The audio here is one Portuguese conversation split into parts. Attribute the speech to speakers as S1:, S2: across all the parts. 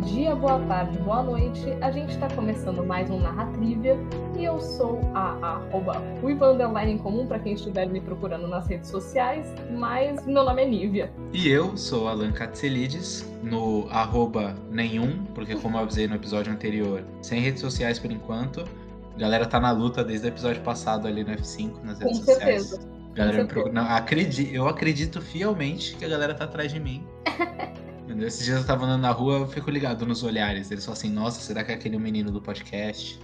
S1: dia, boa tarde, boa noite. A gente está começando mais um Narratrívia e eu sou a arroba em comum para quem estiver me procurando nas redes sociais, mas meu nome é Nívia.
S2: E eu sou Alan Katselides, no arroba nenhum, porque como eu avisei no episódio anterior, sem redes sociais por enquanto. A galera tá na luta desde o episódio passado ali no F5, nas redes
S1: Com
S2: sociais.
S1: certeza.
S2: Galera me procura... Não, acredi... Eu acredito fielmente que a galera tá atrás de mim. Esses dias eu tava andando na rua, eu fico ligado nos olhares. Eles falam assim, nossa, será que é aquele menino do podcast?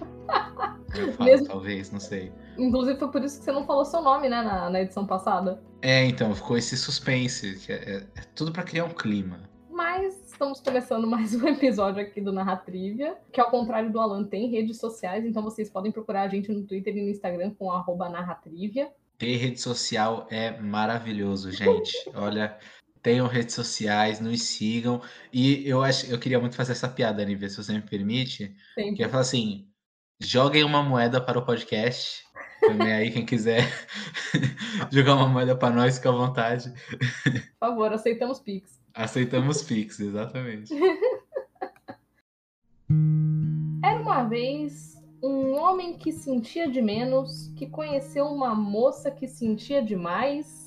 S2: Eu falo,
S1: Mesmo-
S2: talvez, não sei.
S1: Inclusive foi por isso que você não falou seu nome, né, na, na edição passada.
S2: É, então, ficou esse suspense. Que é, é- é tudo pra criar um clima.
S1: Mas estamos começando mais um episódio aqui do Narratrívia, que ao contrário do Alan tem redes sociais, então vocês podem procurar a gente no Twitter e no Instagram com arroba Narratrívia.
S2: Ter rede social é maravilhoso, gente. Olha, tenham redes sociais, nos sigam. E eu acho, eu queria muito fazer essa piada, Nívia, se você me permite. Que
S1: Sempre.
S2: é falar assim: joguem uma moeda para o podcast. Também aí, quem quiser jogar uma moeda para nós, fica à vontade.
S1: Por favor, aceitamos Pix.
S2: Aceitamos Pix, exatamente.
S1: Era uma vez um homem que sentia de menos, que conheceu uma moça que sentia demais,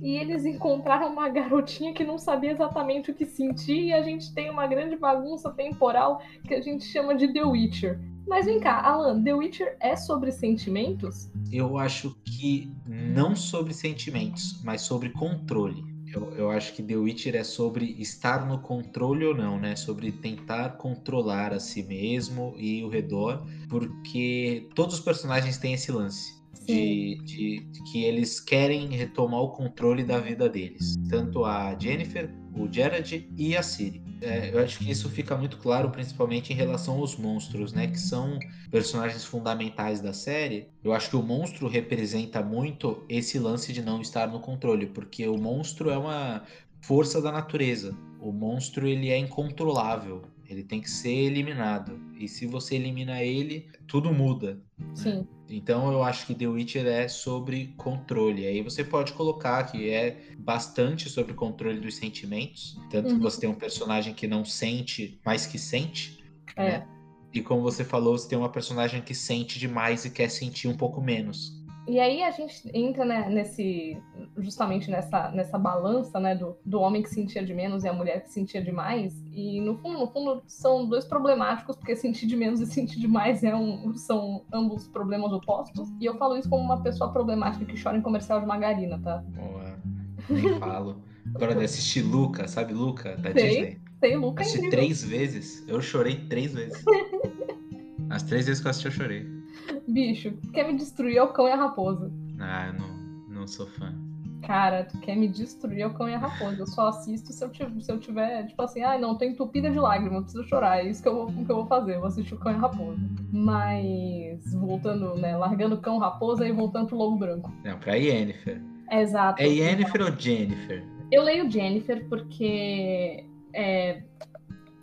S1: e eles encontraram uma garotinha que não sabia exatamente o que sentia, e a gente tem uma grande bagunça temporal que a gente chama de The Witcher. Mas vem cá, Alan, The Witcher é sobre sentimentos?
S2: Eu acho que não sobre sentimentos, mas sobre controle. Eu, eu acho que The Witcher é sobre estar no controle ou não, né? Sobre tentar controlar a si mesmo e o redor, porque todos os personagens têm esse lance. De, de- de que eles querem retomar o controle da vida deles. Tanto a Jennifer, o Gerard e a Ciri. É, eu acho que isso fica muito claro, principalmente em relação aos monstros, né? Que são personagens fundamentais da série. Eu acho que o monstro representa muito esse lance de não estar no controle, porque o monstro é uma força da natureza. O monstro ele é incontrolável. Ele tem que ser eliminado. E se você elimina ele, tudo muda.
S1: Sim.
S2: Então eu acho que The Witcher é sobre controle. Aí você pode colocar que é bastante sobre controle dos sentimentos. Tanto
S1: Uhum.
S2: que você tem um personagem que não sente, mas que sente.
S1: É.
S2: né? E como você falou, você tem uma personagem que sente demais e quer sentir um pouco menos.
S1: E aí a gente entra né, nesse justamente nessa, nessa balança né, do, do homem que sentia de menos e a mulher que sentia demais. E no fundo, no fundo, são dois problemáticos, porque sentir de menos e sentir demais é um, são ambos problemas opostos. E eu falo isso como uma pessoa problemática que chora em comercial de margarina, tá?
S2: Boa. Nem falo. Agora de assistir Luca, sabe Luca? Da
S1: Sei.
S2: Disney.
S1: Sei, Luca é
S2: Assisti três vezes. Eu chorei três vezes. As três vezes que eu assisti, eu chorei.
S1: Bicho, quer me destruir é o cão e a raposa.
S2: Ah, eu não, não sou fã.
S1: Cara, tu quer me destruir é o cão e a raposa. Eu só assisto se eu, tiver, se eu tiver, tipo assim, ai não, tô entupida de lágrimas, preciso chorar. É isso que eu, vou, que eu vou fazer, eu vou assistir o cão e a raposa. Mas, voltando, né, largando o cão raposa e voltando pro lobo branco.
S2: Não, pra Yennefer.
S1: Exato.
S2: É Yennefer ou Jennifer?
S1: Eu leio Jennifer porque é,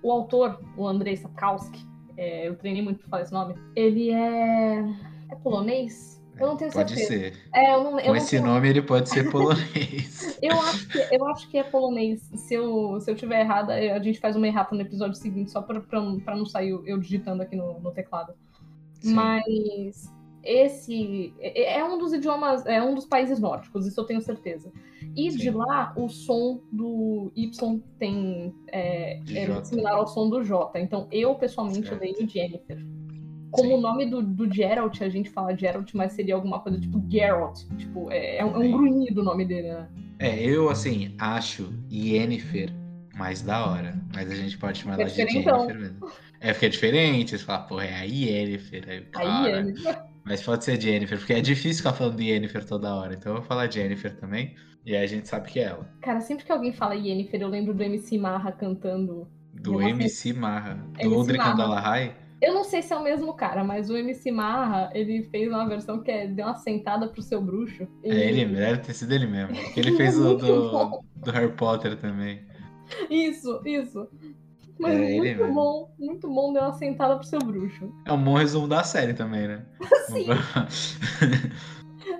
S1: o autor, o Andrei Sapkowski, é, eu treinei muito pra falar esse nome, ele é. É polonês? Eu não tenho
S2: Pode
S1: certeza.
S2: ser.
S1: É, eu não, eu
S2: Com esse
S1: tenho-
S2: nome ele pode ser polonês.
S1: Eu acho, que, eu acho que é polonês. Se eu, se eu tiver errada, a gente faz uma errata no episódio seguinte, só pra, pra, não- pra não sair eu eu digitando aqui no, no teclado.
S2: Sim.
S1: Mas esse é é um dos idiomas, é um dos países nórdicos, isso eu tenho certeza. E de
S2: Sim.
S1: lá, o som do Y tem é,
S2: De
S1: é similar ao som do J. Então, eu pessoalmente
S2: Certo.
S1: leio Jennifer. Como
S2: Sim.
S1: o nome do, do Geralt, a gente fala Geralt, mas seria alguma coisa tipo Geralt. Tipo, é, é um, é um grunhido o nome dele, né?
S2: É, eu assim, acho Yennefer mais da hora. Mas a gente pode chamar
S1: É
S2: ela de. Jennifer mesmo. É porque é diferente, você fala, pô, é a Yennefer. Aí,
S1: Aí
S2: cara. Mas pode ser Jennifer, porque é difícil ficar falando de Yennefer toda hora. Então eu vou falar Jennifer também. E aí a gente sabe que é ela.
S1: Cara, sempre que alguém fala Yennefer, eu lembro do MC Marra cantando.
S2: Do. MC Marra. Do
S1: MC
S2: Aldrich
S1: Marra.
S2: Andalahai.
S1: Eu não sei se é o mesmo cara, mas o MC Marra, ele fez uma versão que é Deu uma sentada pro seu bruxo.
S2: É ele, deve ter sido ele mesmo. Porque ele fez o do, do Harry Potter também.
S1: Isso, isso. Mas
S2: É, ele
S1: muito
S2: mesmo.
S1: bom, muito bom Deu uma sentada pro seu bruxo.
S2: É um bom resumo da série também, né?
S1: Sim.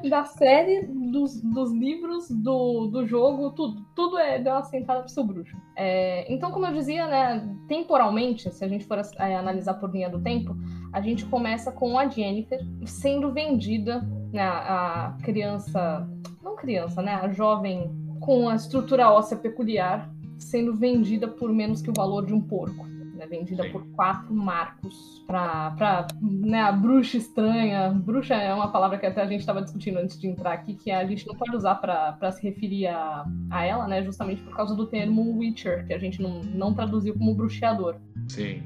S1: da série, dos, dos livros, do, do jogo, tudo. Tudo é deu uma sentada pro seu bruxo. É, então, como eu dizia, né, temporalmente, se a gente for é, analisar por linha do tempo, a gente começa com a Jennifer sendo vendida, né, a criança, não criança, né, a jovem com a estrutura óssea peculiar, sendo vendida por menos que o valor de um porco né, vendida Sim. por quatro marcos para né, a bruxa estranha. Bruxa é uma palavra que até a gente estava discutindo antes de entrar aqui, que a gente não pode usar para se referir a, a ela, né, justamente por causa do termo Witcher, que a gente não, não traduziu como bruxeador.
S2: Sim.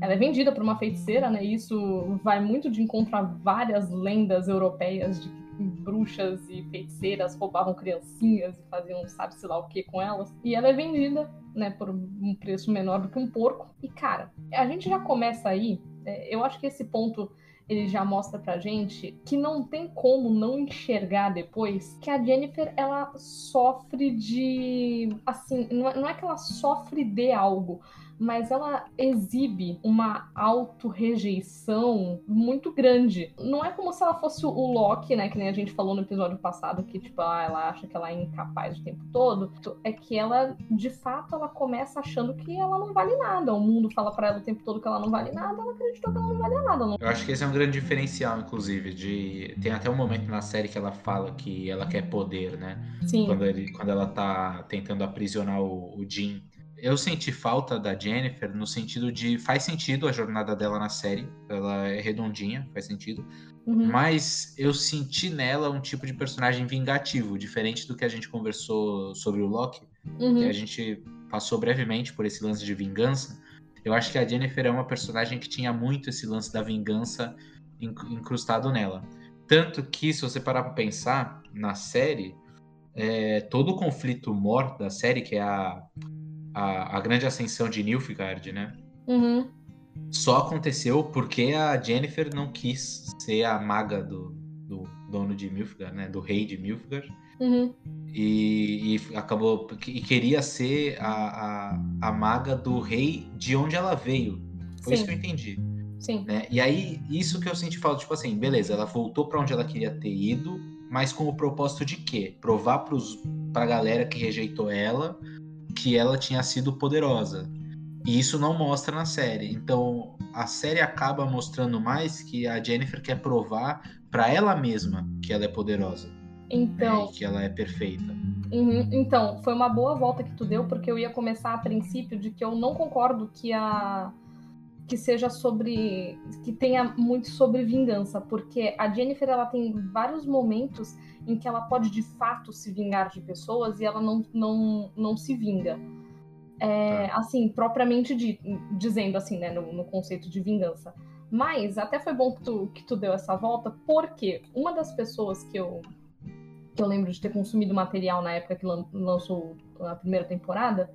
S1: Ela é vendida por uma feiticeira, né? E isso vai muito de encontrar várias lendas europeias de que bruxas e feiticeiras roubavam criancinhas e faziam sabe-se lá o que com elas. E ela é vendida né, por um preço menor do que um porco. E, cara, a gente já começa aí, é, eu acho que esse ponto ele já mostra pra gente que não tem como não enxergar depois que a Jennifer ela sofre de assim, não é, é que ela sofre de algo, mas ela exibe uma auto-rejeição muito grande. Não é como se ela fosse o Loki, né? Que nem a gente falou no episódio passado, que, tipo, ah, ela acha que ela é incapaz o tempo todo. É que ela, de fato, ela começa achando que ela não vale nada. O mundo fala para ela o tempo todo que ela não vale nada, ela acreditou que ela não vale nada. Não...
S2: Eu acho que esse é um grande diferencial, inclusive, de. Tem até um momento na série que ela fala que ela quer poder, né?
S1: Sim.
S2: Quando, ele, quando ela tá tentando aprisionar o, o Jim eu senti falta da Jennifer no sentido de faz sentido a jornada dela na série, ela é redondinha, faz sentido. Uhum. Mas eu senti nela um tipo de personagem vingativo, diferente do que a gente conversou sobre o Loki, uhum. que a gente passou brevemente por esse lance de vingança. Eu acho que a Jennifer é uma personagem que tinha muito esse lance da vingança incrustado nela. Tanto que, se você parar pra pensar, na série, é, todo o conflito mor da série, que é a, a, a grande ascensão de Nilfgaard, né?
S1: Uhum.
S2: Só aconteceu porque a Jennifer não quis ser a maga do, do dono de Nilfgaard, né? Do rei de Nilfgaard.
S1: Uhum.
S2: E, e, acabou e queria ser a, a, a, maga do rei de onde ela veio. Foi Sim. isso que eu entendi.
S1: Sim.
S2: Né? E aí, isso que eu senti falta, tipo assim, beleza, ela voltou para onde ela queria ter ido, mas com o propósito de quê? Provar pros, pra galera que rejeitou ela que ela tinha sido poderosa. E isso não mostra na série. Então a série acaba mostrando mais que a Jennifer quer provar para ela mesma que ela é poderosa.
S1: Então.
S2: Né? que ela é perfeita.
S1: Uhum. Então, foi uma boa volta que tu deu, porque eu ia começar a princípio de que eu não concordo que a que seja sobre que tenha muito sobre vingança, porque a Jennifer ela tem vários momentos em que ela pode de fato se vingar de pessoas e ela não, não, não se vinga. É, tá. Assim, propriamente de, dizendo assim, né, no, no, conceito de vingança. Mas até foi bom que tu, que tu deu essa volta, porque uma das pessoas que eu, que eu lembro de ter consumido material na época que lançou a primeira temporada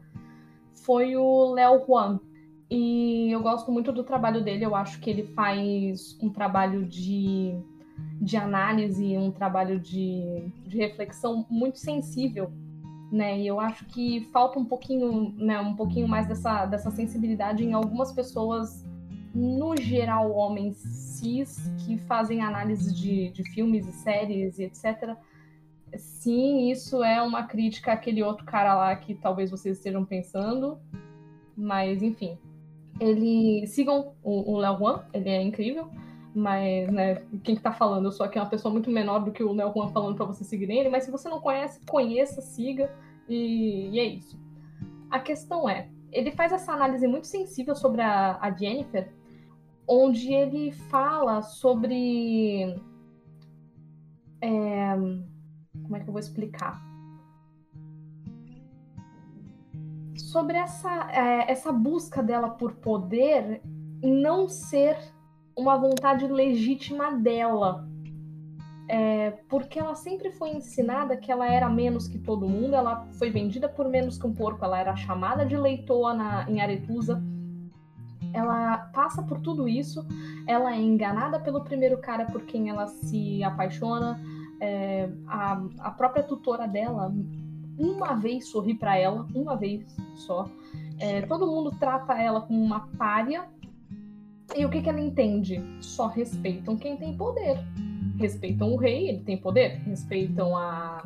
S1: foi o Léo Juan. E eu gosto muito do trabalho dele, eu acho que ele faz um trabalho de de análise, um trabalho de, de reflexão muito sensível, né? E eu acho que falta um pouquinho, né, um pouquinho mais dessa, dessa sensibilidade em algumas pessoas, no geral, homens cis, que fazem análise de, de filmes e séries e etc. Sim, isso é uma crítica àquele outro cara lá que talvez vocês estejam pensando, mas enfim. Ele sigam o Léo Juan, ele é incrível. Mas, né, quem que tá falando? Eu sou aqui uma pessoa muito menor do que o Neo Juan falando para você seguir ele, mas se você não conhece, conheça, siga e, e, é isso. A questão é, ele faz essa análise muito sensível sobre a, a Jennifer, onde ele fala sobre. É, como é que eu vou explicar? Sobre essa, é, essa busca dela por poder não ser uma vontade legítima dela. É, porque ela sempre foi ensinada que ela era menos que todo mundo, ela foi vendida por menos que um porco, ela era chamada de leitoa na, em Aretusa. Ela passa por tudo isso, ela é enganada pelo primeiro cara por quem ela se apaixona. É, a, a própria tutora dela, uma vez sorri para ela, uma vez só. É, todo mundo trata ela como uma pária e o que, que ela entende? Só respeitam quem tem poder. respeitam o rei, ele tem poder, respeitam a.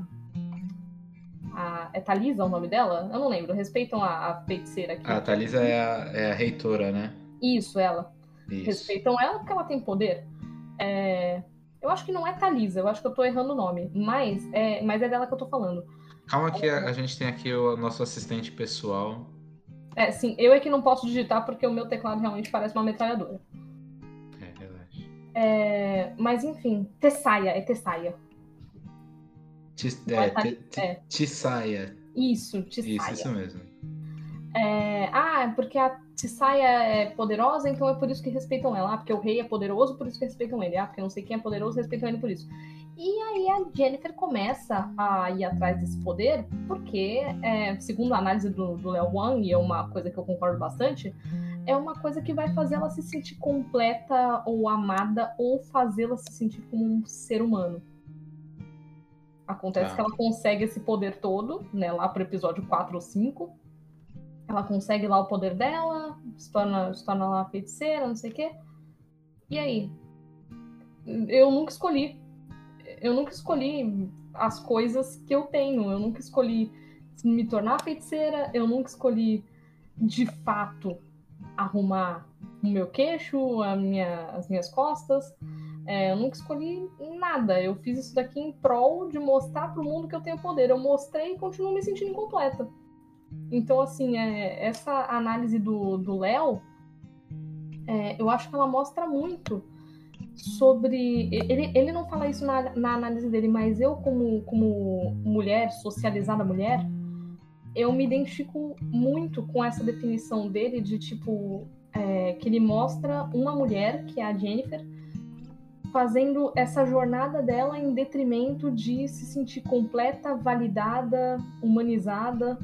S1: a é Thalisa o nome dela? Eu não lembro. Respeitam a, a feiticeira aqui.
S2: A Thalisa é a, é a reitora, né?
S1: Isso, ela.
S2: Isso.
S1: Respeitam ela porque ela tem poder. É, Eu acho que não é Thalisa, eu acho que eu tô errando o nome. Mas é, mas é dela que eu tô falando.
S2: Calma que a, a gente tem aqui o nosso assistente pessoal.
S1: É, sim, eu é que não posso digitar porque o meu teclado realmente parece uma metralhadora.
S2: É, relaxa.
S1: É, mas enfim, Tessaia, é Tessaia.
S2: Tis-
S1: é
S2: ti- ti-
S1: é. Isso,
S2: Isso,
S1: Tessaia.
S2: isso mesmo.
S1: É, ah, é porque a Tissaia é poderosa, então é por isso que respeitam ela. Ah, porque o rei é poderoso, por isso que respeitam ele. Ah, porque não sei quem é poderoso, respeitam ele por isso. E aí a Jennifer começa a ir atrás desse poder, porque, é, segundo a análise do, do Léo Wang, e é uma coisa que eu concordo bastante, é uma coisa que vai fazer ela se sentir completa ou amada, ou fazê-la se sentir como um ser humano. Acontece
S2: Tá.
S1: que ela consegue esse poder todo, né, lá pro episódio 4 ou 5. Ela consegue lá o poder dela, se torna, se torna lá feiticeira, não sei o quê. E aí? Eu nunca escolhi. Eu nunca escolhi as coisas que eu tenho. Eu nunca escolhi me tornar feiticeira. Eu nunca escolhi, de fato, arrumar o meu queixo, a minha, as minhas costas. É, eu nunca escolhi nada. Eu fiz isso daqui em prol de mostrar pro mundo que eu tenho poder. Eu mostrei e continuo me sentindo incompleta. Então, assim, é, essa análise do Léo, é, eu acho que ela mostra muito sobre. Ele, ele não fala isso na, na análise dele, mas eu, como, como mulher, socializada mulher, eu me identifico muito com essa definição dele de tipo. é, que ele mostra uma mulher, que é a Jennifer, fazendo essa jornada dela em detrimento de se sentir completa, validada, humanizada.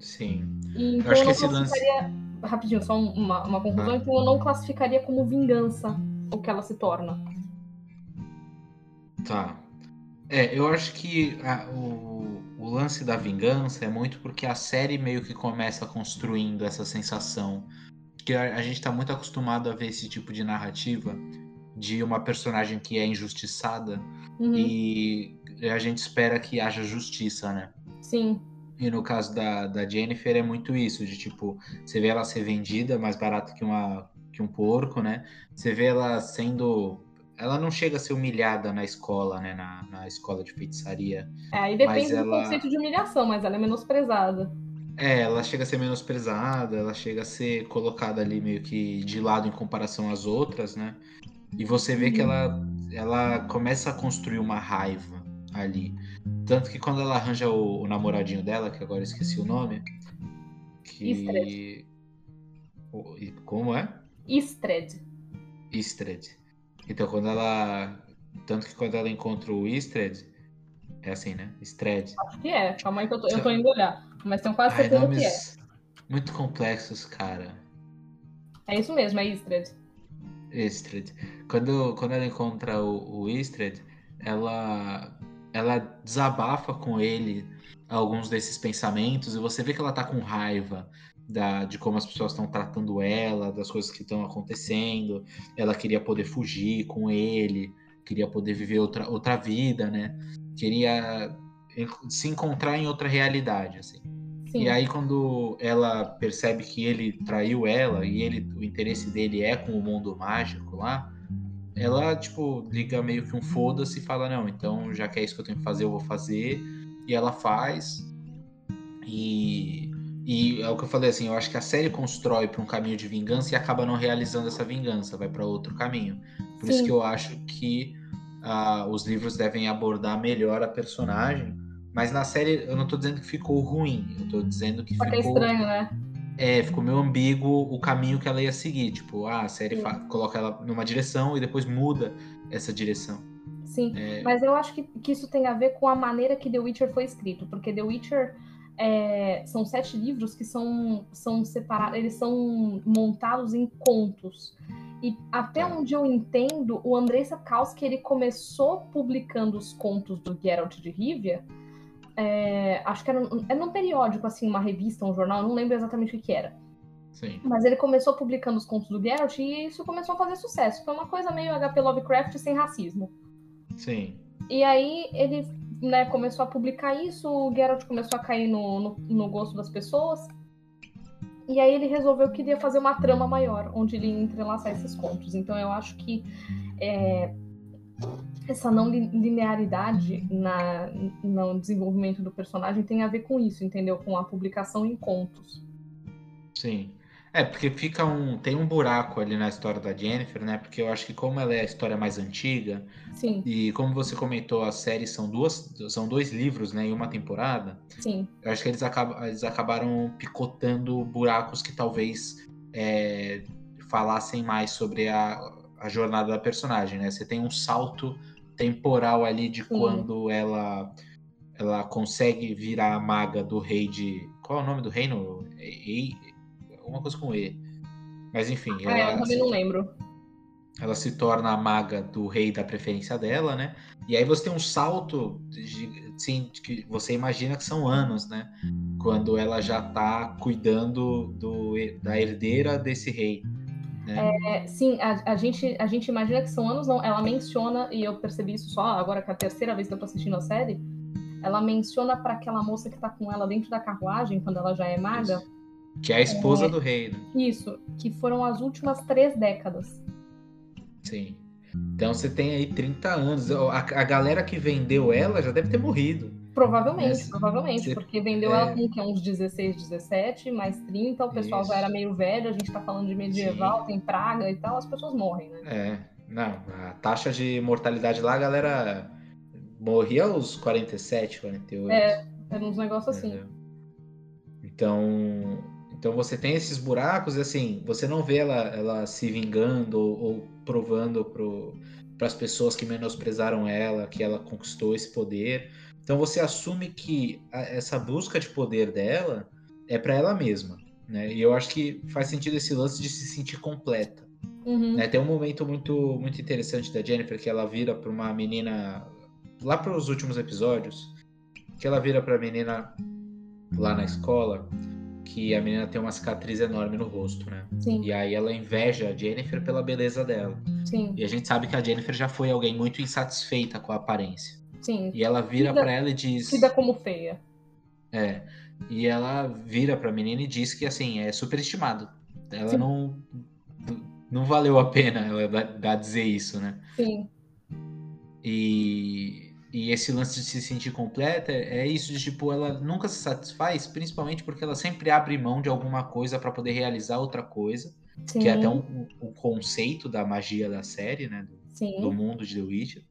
S2: Sim.
S1: Então
S2: acho
S1: eu
S2: que
S1: não
S2: esse lance-
S1: classificaria. Rapidinho, só um- uma, uma conclusão.
S2: Ah.
S1: Então eu não classificaria como vingança o que ela se torna.
S2: Tá. É, eu acho que a- o, o lance da vingança é muito porque a série meio que começa construindo essa sensação. Que a, a gente tá muito acostumado a ver esse tipo de narrativa de uma personagem que é injustiçada
S1: Uhum,
S2: e a gente espera que haja justiça, né?
S1: Sim,
S2: E no caso da, da Jennifer é muito isso, de tipo, você vê ela ser vendida mais barato que, uma, que um porco, né? Você vê ela sendo. Ela não chega a ser humilhada na escola, né? Na, na escola de feitiçaria.
S1: É, aí depende
S2: Mas
S1: do
S2: ela-
S1: conceito de humilhação, mas ela é menosprezada.
S2: É, ela chega a ser menosprezada, ela chega a ser colocada ali meio que de lado em comparação às outras, né? E você vê que
S1: Uhum.
S2: ela, ela começa a construir uma raiva ali. Tanto que quando ela arranja o, o namoradinho dela, que agora eu esqueci o nome, que.
S1: Istred.
S2: O- Como é?
S1: Istred.
S2: Istred. Então quando ela. Tanto que quando ela encontra o Istred, é assim, né? Istred.
S1: Acho que é. Calma aí que eu tô, eu tô indo olhar. Mas tenho quase
S2: Ai,
S1: certeza que é.
S2: muito complexos, cara.
S1: É isso mesmo, é Istred.
S2: Istred. Quando, quando ela encontra o, o Istred, ela, ela desabafa com ele alguns desses pensamentos e você vê que ela tá com raiva da, de como as pessoas estão tratando ela, das coisas que estão acontecendo. Ela queria poder fugir com ele, queria poder viver outra, outra vida, né? Queria se encontrar em outra realidade, assim.
S1: Sim.
S2: E aí quando ela percebe que ele traiu ela e ele o interesse dele é com o mundo mágico lá, ela tipo liga meio que um foda-se e fala não, então já que é isso que eu tenho que fazer, eu vou fazer. E ela faz. E e é o que eu falei assim, eu acho que a série constrói para um caminho de vingança e acaba não realizando essa vingança, vai para outro caminho. Por isso
S1: Sim.
S2: que eu acho que ah, os livros devem abordar melhor a personagem. Mas na série eu não tô dizendo que ficou ruim, eu tô dizendo que
S1: é
S2: ficou.
S1: estranho, né?
S2: É, ficou meio ambíguo o caminho que ela ia seguir. Tipo, ah, a série coloca ela numa direção e depois muda essa direção.
S1: Sim.
S2: É,
S1: Mas eu acho que, que isso tem a ver com a maneira que The Witcher foi escrito, porque The Witcher é, são sete livros que são, são separados, eles são montados em contos. E até
S2: Tá.
S1: onde eu entendo, o Andrei Sapkowski ele começou publicando os contos do Geralt de Rivia, é, acho que era, num- era num periódico, assim, uma revista, um jornal, não lembro exatamente o que que era.
S2: Sim.
S1: Mas ele começou publicando os contos do Geralt e isso começou a fazer sucesso. Foi uma coisa meio HP Lovecraft sem racismo.
S2: Sim.
S1: E aí ele né, começou a publicar isso, o Geralt começou a cair no, no, no, gosto das pessoas. E aí ele resolveu que iria fazer uma trama maior, onde ele ia entrelaçar esses contos. Então eu acho que é, essa não linearidade na, no desenvolvimento do personagem tem a ver com isso, entendeu? Com a publicação em contos.
S2: Sim. É, porque fica um. Tem um buraco ali na história da Jennifer, né? Porque eu acho que como ela é a história mais antiga,
S1: Sim.
S2: e como você comentou, a série são duas. São dois livros, né? Em uma temporada.
S1: Sim.
S2: Eu acho que eles, acabam, eles acabaram picotando buracos que talvez é, falassem mais sobre a, a jornada da personagem, né? Você tem um salto temporal ali de Sim. quando ela ela consegue virar a maga do rei de. Qual é o nome do reino? E, alguma coisa com E. Mas enfim.
S1: Ah, ela, eu também não lembro.
S2: Ela se torna a maga do rei da preferência dela, né? E aí você tem um salto, de, assim, que você imagina que são anos, né? Quando ela já tá cuidando do, da herdeira desse rei. Né?
S1: É, sim, a, a, gente, a gente imagina que são anos, não. Ela menciona, e eu percebi isso só agora que é a terceira vez que eu tô assistindo a série. Ela menciona para aquela moça que tá com ela dentro da carruagem, quando ela já é maga. Isso
S2: que é a esposa é, do rei. Né?
S1: Isso, que foram as últimas três décadas.
S2: Sim. Então você tem aí 30 anos. A, a galera que vendeu ela já deve ter morrido.
S1: Provavelmente, né? provavelmente, você, porque vendeu é... ela com que, uns 16, 17, mais 30, o pessoal Isso. já era meio velho, a gente tá falando de medieval, Sim. tem praga e tal, as pessoas morrem, né?
S2: É, não, a taxa de mortalidade lá, a galera morria aos 47, 48.
S1: É, era uns negócios assim.
S2: Então, então você tem esses buracos e assim, você não vê ela, ela se vingando ou, ou provando para as pessoas que menosprezaram ela, que ela conquistou esse poder. Então você assume que a, essa busca de poder dela é para ela mesma. Né? E eu acho que faz sentido esse lance de se sentir completa.
S1: Uhum.
S2: Né? Tem um momento muito, muito interessante da Jennifer que ela vira para uma menina lá para os últimos episódios, que ela vira para a menina lá na escola que a menina tem uma cicatriz enorme no rosto, né?
S1: Sim.
S2: E aí ela inveja a Jennifer pela beleza dela.
S1: Sim.
S2: E a gente sabe que a Jennifer já foi alguém muito insatisfeita com a aparência.
S1: Sim.
S2: E ela vira para ela e diz.
S1: Vida como feia.
S2: É. E ela vira pra menina e diz que assim, é superestimado. Ela Sim. não. Não valeu a pena ela dizer isso, né?
S1: Sim.
S2: E e esse lance de se sentir completa é isso de tipo, ela nunca se satisfaz, principalmente porque ela sempre abre mão de alguma coisa para poder realizar outra coisa. Sim. Que é até um, um, conceito da magia da série, né? Do, do, mundo de The Witcher.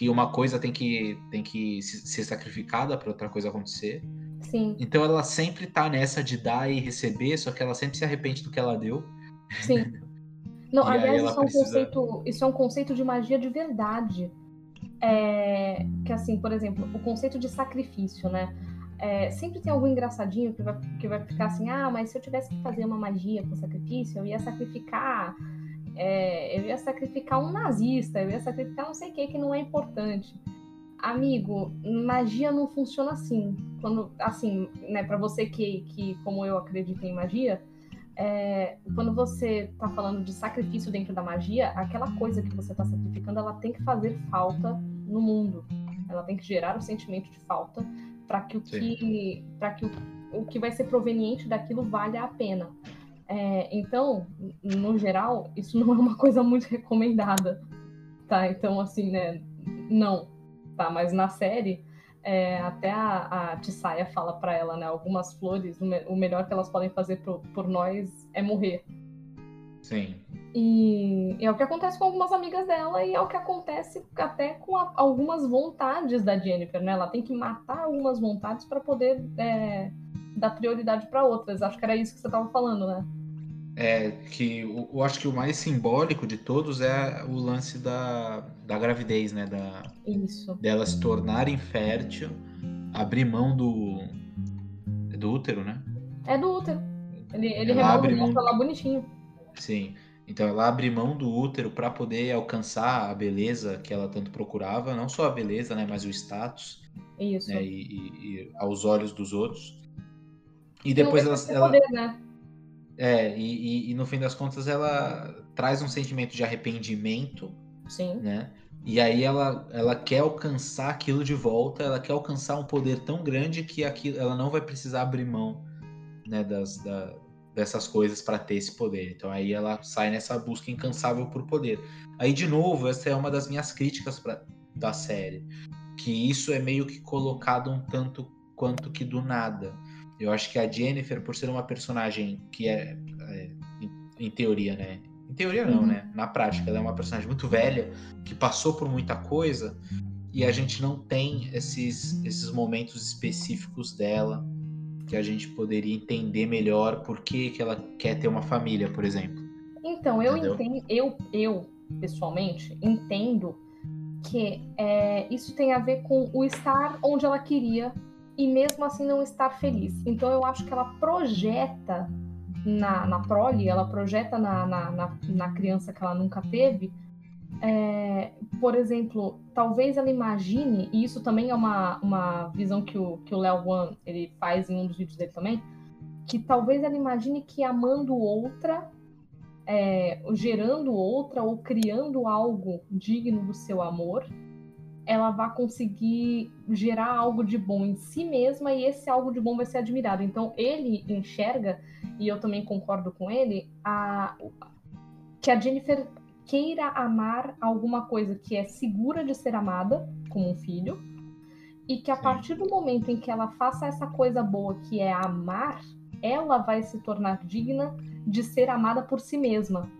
S2: Que uma coisa tem que, tem que ser sacrificada para outra coisa acontecer.
S1: Sim.
S2: Então ela sempre tá nessa de dar e receber, só que ela sempre se arrepende do que ela deu.
S1: Sim. Não, aliás, isso, é um conceito, isso é um conceito de magia de verdade é, que assim, por exemplo, o conceito de sacrifício, né? É, sempre tem algum engraçadinho que vai, que vai ficar assim, ah, mas se eu tivesse que fazer uma magia com sacrifício, eu ia sacrificar, é, eu ia sacrificar um nazista, eu ia sacrificar não sei o que que não é importante. Amigo, magia não funciona assim. Quando, assim, né, para você que, que, como eu, acredita em magia, é, quando você está falando de sacrifício dentro da magia, aquela coisa que você está sacrificando, ela tem que fazer falta no mundo. Ela tem que gerar o sentimento de falta para que o que para que o, o que vai ser proveniente daquilo valha a pena. É, então, no geral, isso não é uma coisa muito recomendada, tá? Então, assim, né? Não, tá? Mas na série é, até a, a Tissaia fala para ela, né? Algumas flores, o, me, o, melhor que elas podem fazer por, por nós é morrer.
S2: Sim.
S1: E, e, é o que acontece com algumas amigas dela e é o que acontece até com a, algumas vontades da Jennifer, né? Ela tem que matar algumas vontades para poder é, dar prioridade para outras. Acho que era isso que você estava falando, né?
S2: É que eu, eu, acho que o mais simbólico de todos é o lance da, da gravidez, né? Da,
S1: Isso.
S2: Dela se tornar infértil, abrir mão do, do útero, né?
S1: É do útero. Ele, ele remove mão... lá bonitinho.
S2: Sim. Então ela abre mão do útero para poder alcançar a beleza que ela tanto procurava, não só a beleza, né, mas o status.
S1: Isso.
S2: Né, e, e, e aos olhos dos outros. E depois ela, ela...
S1: Poder, né?
S2: É, e, e, e, no fim das contas ela traz um sentimento de arrependimento.
S1: Sim.
S2: Né? E aí ela, ela quer alcançar aquilo de volta, ela quer alcançar um poder tão grande que aquilo, ela não vai precisar abrir mão né, das, da, dessas coisas para ter esse poder. Então aí ela sai nessa busca incansável por poder. Aí de novo, essa é uma das minhas críticas pra, da série, que isso é meio que colocado um tanto quanto que do nada. Eu acho que a Jennifer, por ser uma personagem que é, é em, teoria, né? Em teoria não, uhum. né? Na prática, ela é uma personagem muito velha, que passou por muita coisa, e a gente não tem esses, esses momentos específicos dela que a gente poderia entender melhor por que, que ela quer ter uma família, por exemplo.
S1: Então, eu Entendeu? entendo, eu, eu, pessoalmente, entendo que é, isso tem a ver com o estar onde ela queria e mesmo assim não estar feliz. Então eu acho que ela projeta na, na prole, ela projeta na, na, na, na criança que ela nunca teve, é, por exemplo, talvez ela imagine, e isso também é uma, uma visão que o, que o Léo One ele faz em um dos vídeos dele também, que talvez ela imagine que amando outra, é, gerando outra ou criando algo digno do seu amor, ela vai conseguir gerar algo de bom em si mesma e esse algo de bom vai ser admirado. Então ele enxerga, e eu também concordo com ele, a, que a Jennifer queira amar alguma coisa que é segura de ser amada, como um filho, e que a Sim. partir do momento em que ela faça essa coisa boa que é amar, ela vai se tornar digna de ser amada por si mesma.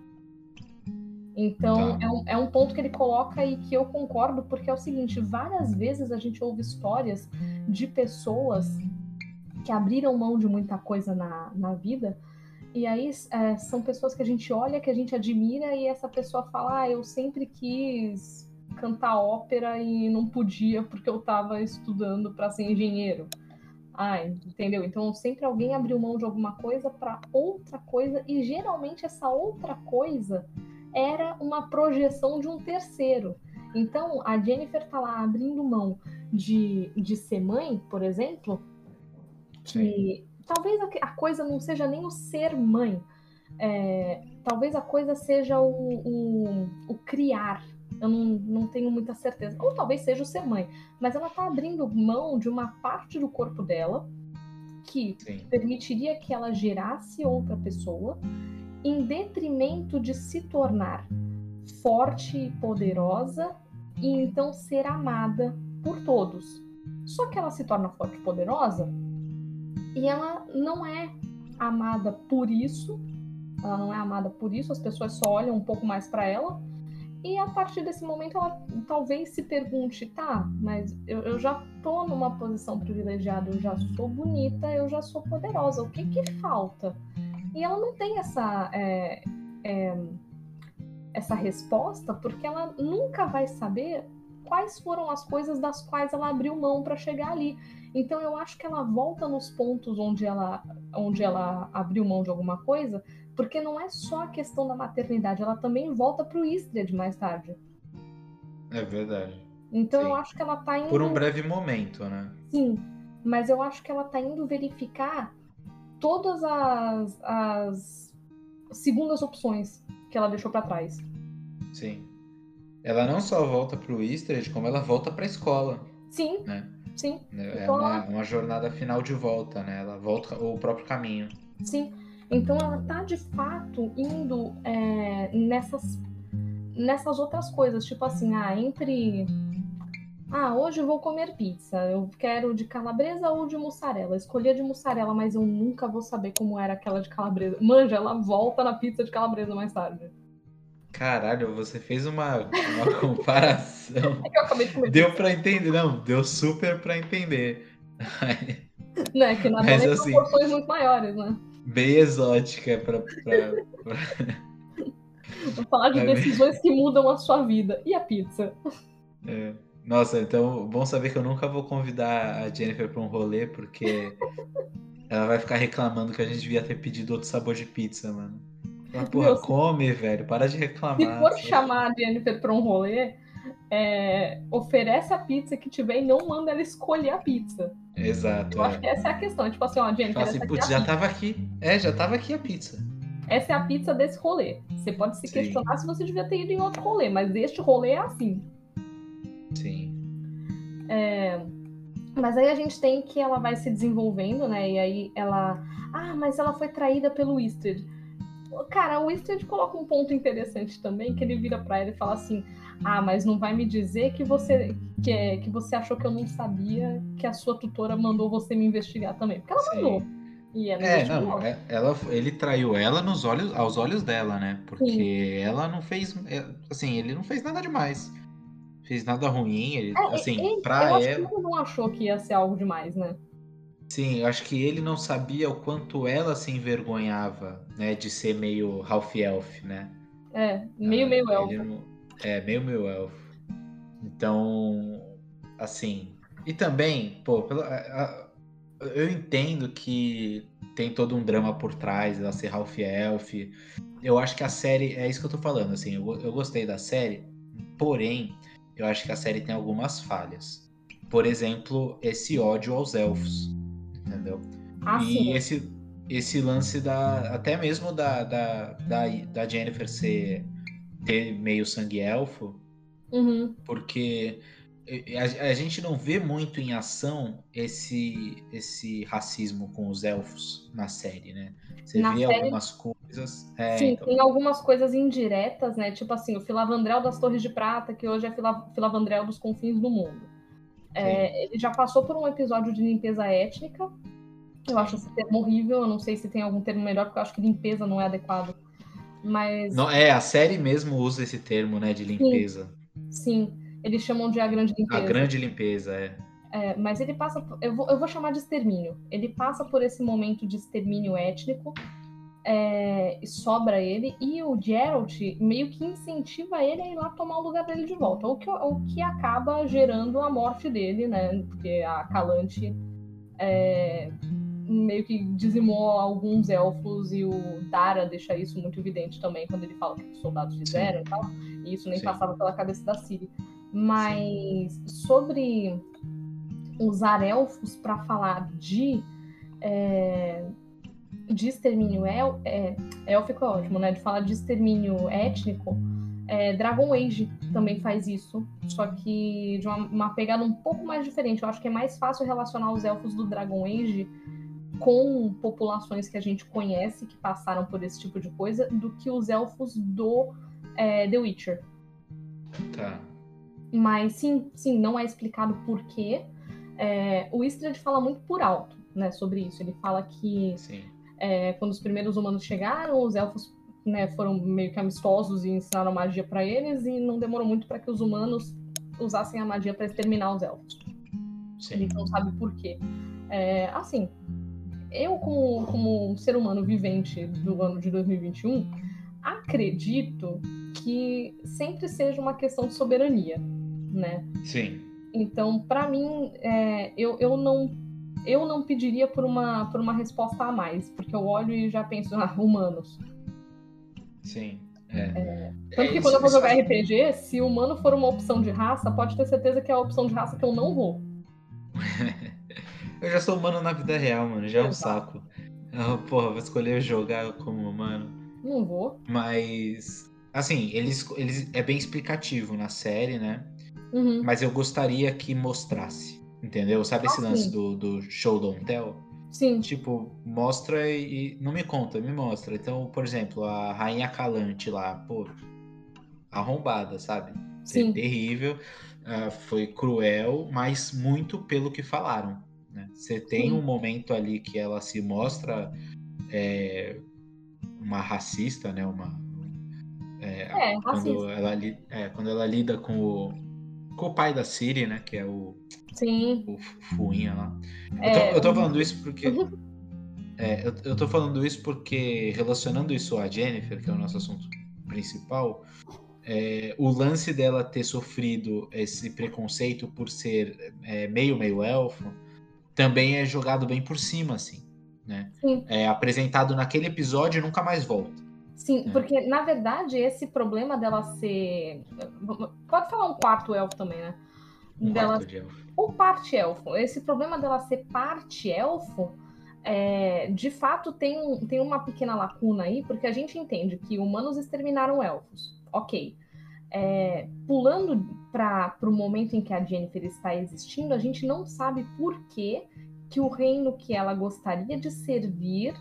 S1: Então, tá. é, um, é um ponto que ele coloca e que eu concordo, porque é o seguinte: várias vezes a gente ouve histórias de pessoas que abriram mão de muita coisa na, na vida, e aí é, são pessoas que a gente olha, que a gente admira, e essa pessoa fala: ah, eu sempre quis cantar ópera e não podia porque eu estava estudando para ser engenheiro. Ah, entendeu? Então sempre alguém abriu mão de alguma coisa para outra coisa, e geralmente essa outra coisa era uma projeção de um terceiro. Então, a Jennifer tá lá abrindo mão de, de ser mãe, por exemplo, que Sim. talvez a, a, coisa não seja nem o ser mãe, é, talvez a coisa seja o, o, o, criar. Eu não, não tenho muita certeza. Ou talvez seja o ser mãe. Mas ela tá abrindo mão de uma parte do corpo dela que Sim. permitiria que ela gerasse outra pessoa em detrimento de se tornar forte e poderosa e então ser amada por todos. Só que ela se torna forte e poderosa e ela não é amada por isso, ela não é amada por isso, as pessoas só olham um pouco mais para ela. E a partir desse momento ela talvez se pergunte, tá, mas eu, eu, já tô numa posição privilegiada, eu já sou bonita, eu já sou poderosa, o que que falta? E ela não tem essa, é, é, essa resposta porque ela nunca vai saber quais foram as coisas das quais ela abriu mão para chegar ali. Então eu acho que ela volta nos pontos onde ela, onde ela abriu mão de alguma coisa, porque não é só a questão da maternidade, ela também volta para o Istrid mais tarde.
S2: É verdade.
S1: Então Sim. eu acho que ela tá indo.
S2: Por um breve momento, né?
S1: Sim. Mas eu acho que ela tá indo verificar todas as, as segundas opções que ela deixou para trás.
S2: Sim. Ela não só volta pro Easter, como ela volta pra escola.
S1: Sim. Né? Sim.
S2: É então, uma, uma jornada final de volta, né? Ela volta o próprio caminho.
S1: Sim. Então ela tá de fato indo é, nessas, nessas outras coisas, tipo assim, ah, entre ah, hoje eu vou comer pizza. Eu quero de calabresa ou de mussarela. Escolhi a de mussarela, mas eu nunca vou saber como era aquela de calabresa. Manja, ela volta na pizza de calabresa mais tarde.
S2: Caralho, você fez uma, uma comparação.
S1: é que eu acabei de comer.
S2: Deu pizza. pra entender, não, deu super pra entender.
S1: né, que na Mas, assim, proporções muito maiores, né?
S2: Bem exótica pra. pra, pra...
S1: Vou falar de decisões que mudam a sua vida. E a pizza?
S2: É. Nossa, então bom saber que eu nunca vou convidar a Jennifer para um rolê, porque ela vai ficar reclamando que a gente devia ter pedido outro sabor de pizza, mano. Ela, porra, Meu, come, velho, para de reclamar.
S1: Se for chamar a Jennifer para um rolê, é, oferece a pizza que tiver e não manda ela escolher a pizza.
S2: Exato.
S1: Eu é. acho que essa é a questão. Tipo assim, ó, Jennifer.
S2: Fala assim, putz, já pizza. tava aqui. É, já tava aqui a pizza.
S1: essa é a pizza desse rolê. Você pode se
S2: Sim.
S1: questionar se você devia ter ido em outro rolê, mas este rolê é assim.
S2: Sim.
S1: Mas aí a gente tem que ela vai se desenvolvendo, né? E aí ela. Ah, mas ela foi traída pelo Eastred. Cara, o Eastred coloca um ponto interessante também, que ele vira pra ela e fala assim: Ah, mas não vai me dizer que você que, é, que você achou que eu não sabia que a sua tutora mandou você me investigar também. Porque ela
S2: Sim.
S1: mandou. E ela
S2: É,
S1: investigou.
S2: não, é- ela, ele traiu ela nos olhos, aos olhos dela, né? Porque ela não fez, é, assim, ele não fez nada demais. Fez nada ruim, ele,
S1: É,
S2: assim,
S1: ele-
S2: pra
S1: eu acho
S2: ela,
S1: ele não achou que ia ser algo demais, né?
S2: sim, eu acho que ele não sabia o quanto ela se envergonhava, né, de ser meio half elf, né?
S1: É, meio, meio elfo.
S2: não- É, meio meio elfo. Então, assim. E também, pô, eu entendo que tem todo um drama por trás ela ser half elf. Eu acho que a série, é isso que eu tô falando, assim, eu, eu gostei da série, porém, eu acho que a série tem algumas falhas. Por exemplo, esse ódio aos elfos, entendeu?
S1: Ah,
S2: E
S1: sim.
S2: esse, esse lance da. Até mesmo da, da, da, da Jennifer ser ter meio sangue elfo,
S1: Uhum.
S2: porque a, a gente não vê muito em ação esse, esse racismo com os elfos na série, né? Você
S1: Na
S2: vê
S1: série-
S2: algumas coisas. É,
S1: Sim,
S2: então,
S1: tem algumas coisas indiretas, né? Tipo assim, o Filavandrel das Torres de Prata, que hoje é Fila- Filavandrel dos Confins do Mundo. É, ele já passou por um episódio de limpeza étnica. Eu acho esse termo horrível, eu não sei se tem algum termo melhor, porque eu acho que limpeza não é adequado. Mas,
S2: não, é, a série mesmo usa esse termo, né, de limpeza.
S1: sim, eles chamam de a grande
S2: A
S1: limpeza.
S2: grande limpeza, é.
S1: É, mas ele passa. Eu vou, eu vou chamar de extermínio. Ele passa por esse momento de extermínio étnico. é, e sobra ele. E o Geralt meio que incentiva ele a ir lá tomar o lugar dele de volta. O que, o que acaba gerando a morte dele, né? Porque a Calante é, meio que dizimou alguns elfos. E o Dara deixa isso muito evidente também quando ele fala o que os soldados fizeram e tal. E isso nem
S2: Sim.
S1: passava pela cabeça da Ciri. Mas sobre usar elfos para falar de é, de extermínio el, é, élfico é ótimo, né? De falar de extermínio étnico, é, Dragon Age também faz isso, só que de uma, uma pegada um pouco mais diferente. Eu acho que é mais fácil relacionar os elfos do Dragon Age com populações que a gente conhece que passaram por esse tipo de coisa do que os elfos do é, The Witcher.
S2: Tá.
S1: Mas sim, sim, não é explicado por quê. É, o Istrid fala muito por alto, né, sobre isso. Ele fala que é, quando os primeiros humanos chegaram, os elfos né, foram meio que amistosos e ensinaram magia para eles e não demorou muito para que os humanos usassem a magia para exterminar os elfos. Ele
S2: Sim.
S1: não sabe por quê. É, assim, eu como, como um ser humano vivente do ano de 2021, acredito que sempre seja uma questão de soberania, né?
S2: Sim.
S1: Então, para mim, é, eu, eu não eu não pediria por uma, por uma resposta a mais, porque eu olho e já penso, ah, humanos.
S2: Sim. É.
S1: Tanto
S2: É
S1: que
S2: isso,
S1: quando eu vou jogar. RPG, se humano for uma opção de raça, pode ter certeza que é a opção de raça que eu não vou.
S2: Eu já sou humano na vida real, mano. Já é um saco. Ah, porra, vou escolher jogar como humano.
S1: Não vou.
S2: Mas, assim, eles, eles é bem explicativo na série, né?
S1: Uhum.
S2: Mas eu gostaria que mostrasse. Entendeu? Sabe esse
S1: Ah,
S2: lance
S1: sim.
S2: do, do show don't tell?
S1: Sim,
S2: Tipo, mostra e, e não me conta, me mostra. Então, por exemplo, a Rainha Calante lá, pô, arrombada, sabe?
S1: sim.
S2: terrível, ah, foi cruel, mas muito pelo que falaram. né? Você tem
S1: Sim.
S2: um momento ali que ela se mostra é, uma racista, né? Uma, é,
S1: É,
S2: quando,
S1: racista.
S2: ela, é, quando ela lida com o, com o pai da Siri, né? Que é o,
S1: Sim.
S2: o Fuinha lá. Eu
S1: É,
S2: tô, eu tô falando isso porque. É, eu, eu tô falando isso porque, relacionando isso a Jennifer, que é o nosso assunto principal, é, o lance dela ter sofrido esse preconceito por ser é, meio meio elfo também é jogado bem por cima, assim, né?
S1: Sim.
S2: É apresentado naquele episódio e nunca mais volta.
S1: Sim,
S2: É.
S1: porque na verdade esse problema dela ser. Pode falar um quarto elfo também, né?
S2: Um
S1: dela
S2: quarto de elfo.
S1: ou parte elfo. Esse problema dela ser parte elfo é, de fato tem, um, tem uma pequena lacuna aí, porque a gente entende que humanos exterminaram elfos. Ok. É, pulando para o momento em que a Jennifer está existindo, a gente não sabe por que, que o reino que ela gostaria de servir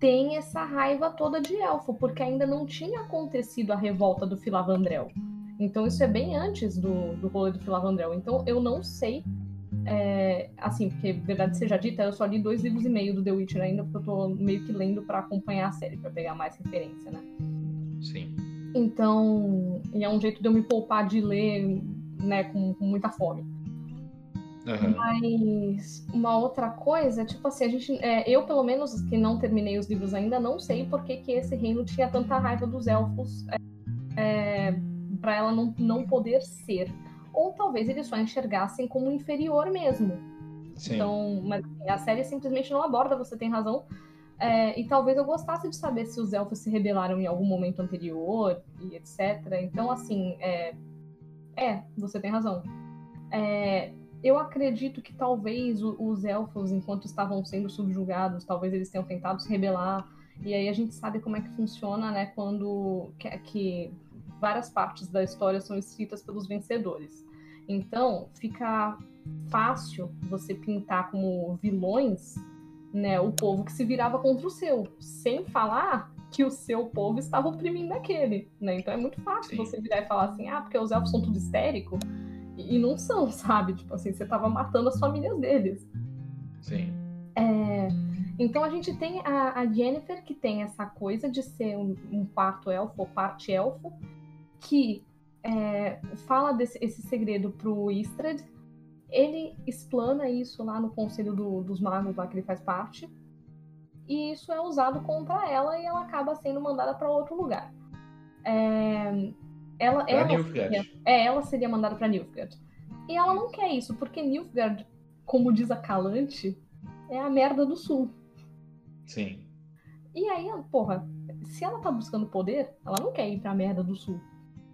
S1: tem essa raiva toda de elfo, porque ainda não tinha acontecido a revolta do Filavandrel. Então isso é bem antes do, do rolê do Filavandrel. Então eu não sei é, assim, porque verdade seja dita, eu só li dois livros e meio do The Witcher ainda, porque eu tô meio que lendo para acompanhar a série, para pegar mais referência, né?
S2: Sim.
S1: Então, e é um jeito de eu me poupar de ler, né, com, com muita fome. Uhum. Mas uma outra coisa, tipo assim, a gente, é, eu pelo menos que não terminei os livros ainda, não sei por que, que esse reino tinha tanta raiva dos elfos é, é, para ela não, não poder ser ou talvez eles só enxergassem como inferior mesmo. Sim. Então, mas assim, a série simplesmente não aborda, você tem razão. É, e talvez eu gostasse de saber se os elfos se rebelaram em algum momento anterior e etc. Então, assim, é, é você tem razão. É, eu acredito que talvez os elfos, enquanto estavam sendo subjugados, talvez eles tenham tentado se rebelar. E aí a gente sabe como é que funciona, né? Quando que, que várias partes da história são escritas pelos vencedores. Então, fica fácil você pintar como vilões né, o povo que se virava contra o seu, sem falar que o seu povo estava oprimindo aquele. Né? Então é muito fácil Sim. você virar e falar assim, ah, porque os elfos são tudo histérico. E, e não são, sabe? Tipo assim, você estava matando as famílias deles.
S2: Sim.
S1: É, então a gente tem a, a, Jennifer, que tem essa coisa de ser um, um quarto elfo ou parte elfo, que é, fala desse esse segredo pro Istrad. Ele explana isso lá no Conselho do, dos Magos, lá que ele faz parte. E isso é usado contra ela e ela acaba sendo mandada para outro lugar. É, ela,
S2: pra ela, seria,
S1: é, ela seria mandada para Nilfgaard. E ela não quer isso, porque Nilfgaard, como diz a Calante, é a merda do sul.
S2: Sim.
S1: E aí, porra, se ela tá buscando poder, ela não quer ir pra merda do sul.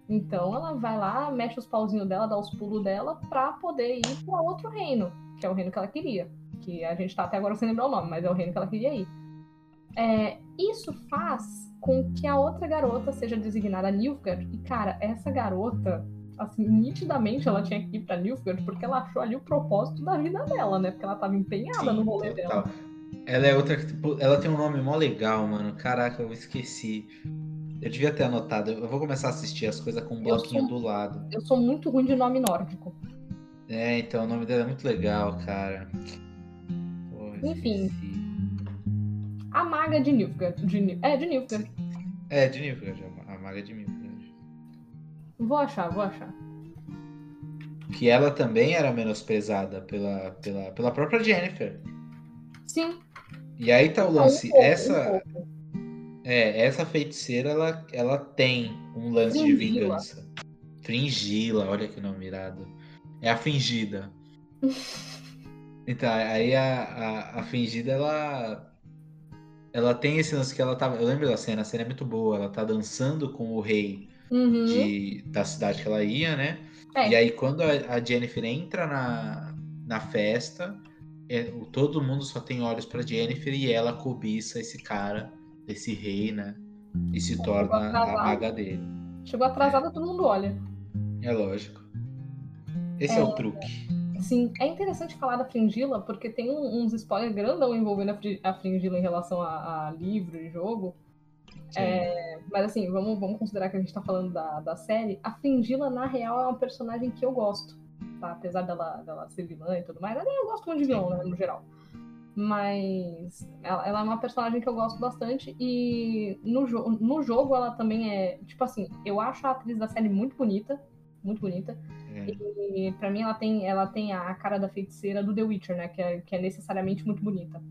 S1: Então ela vai lá, mexe os pauzinhos dela, dá os pulos dela pra poder ir para outro reino, que é o reino que ela queria. Que a gente tá até agora sem lembrar o nome, mas é o reino que ela queria ir. É, isso faz com que a outra garota seja designada Nilfgaard. E, cara, essa garota, assim, nitidamente ela tinha que ir pra Nilfgaard porque ela achou ali o propósito da vida dela, né? Porque ela tava empenhada Sim, no rolê total. dela.
S2: Ela é outra que, tipo, ela tem um nome mó legal, mano. Caraca, eu esqueci. Eu devia ter anotado. Eu vou começar a assistir as coisas com um bloquinho
S1: sou,
S2: do lado.
S1: Eu sou muito ruim de nome nórdico.
S2: É, então o nome dela é muito legal, cara.
S1: Porra, Enfim. Esqueci. A maga de Nilfgaard. De, é, de Nilfgaard.
S2: É, de Nilfgaard. A maga de Nilfgaard.
S1: Vou achar, vou achar.
S2: Que ela também era menosprezada pela, pela, pela própria Jennifer.
S1: Sim.
S2: E aí tá o lance. Um pouco, essa. Um é, essa feiticeira, ela, ela tem um lance Fringila. de vingança. Fringila, olha que nome irado. É a fingida. então, aí a, a, a fingida, ela. Ela tem esse lance que ela tava. Eu lembro da cena, a cena é muito boa. Ela tá dançando com o rei uhum. de, da cidade que ela ia, né? É. E aí, quando a, a Jennifer entra na, na festa, é, todo mundo só tem olhos para Jennifer e ela cobiça esse cara desse rei, né? E se torna a maga dele.
S1: Chegou atrasada, é. todo mundo olha.
S2: É lógico. Esse é, é o truque.
S1: Sim, é interessante falar da Fringila, porque tem uns spoilers grandão envolvendo a Fringila em relação a, a livro e jogo. É, mas assim, vamos, vamos considerar que a gente tá falando da, da série. A Fringila, na real, é uma personagem que eu gosto. Tá? Apesar dela, dela ser vilã e tudo mais. Eu gosto muito de vilão, né, no geral. Mas ela, ela, é uma personagem que eu gosto bastante. E no, jo no jogo ela também é. Tipo assim, eu acho a atriz da série muito bonita. Muito bonita. E pra mim ela tem, ela tem a cara da feiticeira do The Witcher, né? Que é, que é necessariamente muito bonita.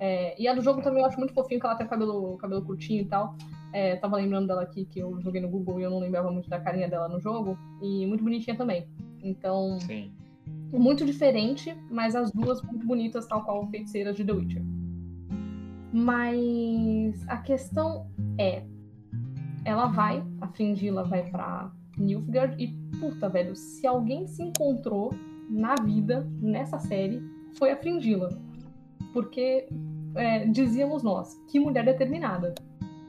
S1: É, e a do jogo também eu acho muito fofinho, que ela tem o cabelo, cabelo curtinho e tal. É, tava lembrando dela aqui, que eu joguei no Google e eu não lembrava muito da carinha dela no jogo. E muito bonitinha também. Então.
S2: Sim
S1: muito diferente, mas as duas muito bonitas, tal qual feiticeiras de The Witcher. Mas a questão é, ela vai, a Fringilla vai para Nilfgaard e puta, velho, se alguém se encontrou na vida nessa série foi a Fringilla. Porque é, dizíamos nós, que mulher determinada.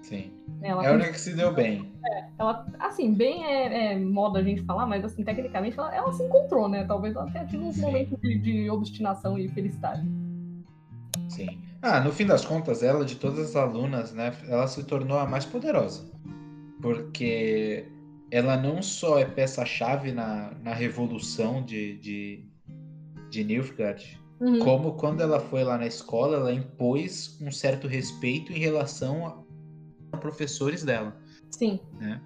S2: Sim. Ela é a única que se deu bem.
S1: É, ela, assim, bem é, é, moda a gente falar, mas assim, tecnicamente ela, ela se encontrou, né? Talvez ela tenha tido uns Sim. momentos de, de obstinação e felicidade.
S2: Sim. Ah, no fim das contas, ela, de todas as alunas, né, ela se tornou a mais poderosa. Porque ela não só é peça-chave na, na revolução de, de, de Nilfgaard, uhum. como quando ela foi lá na escola, ela impôs um certo respeito em relação a professores dela.
S1: Sim.
S2: Né?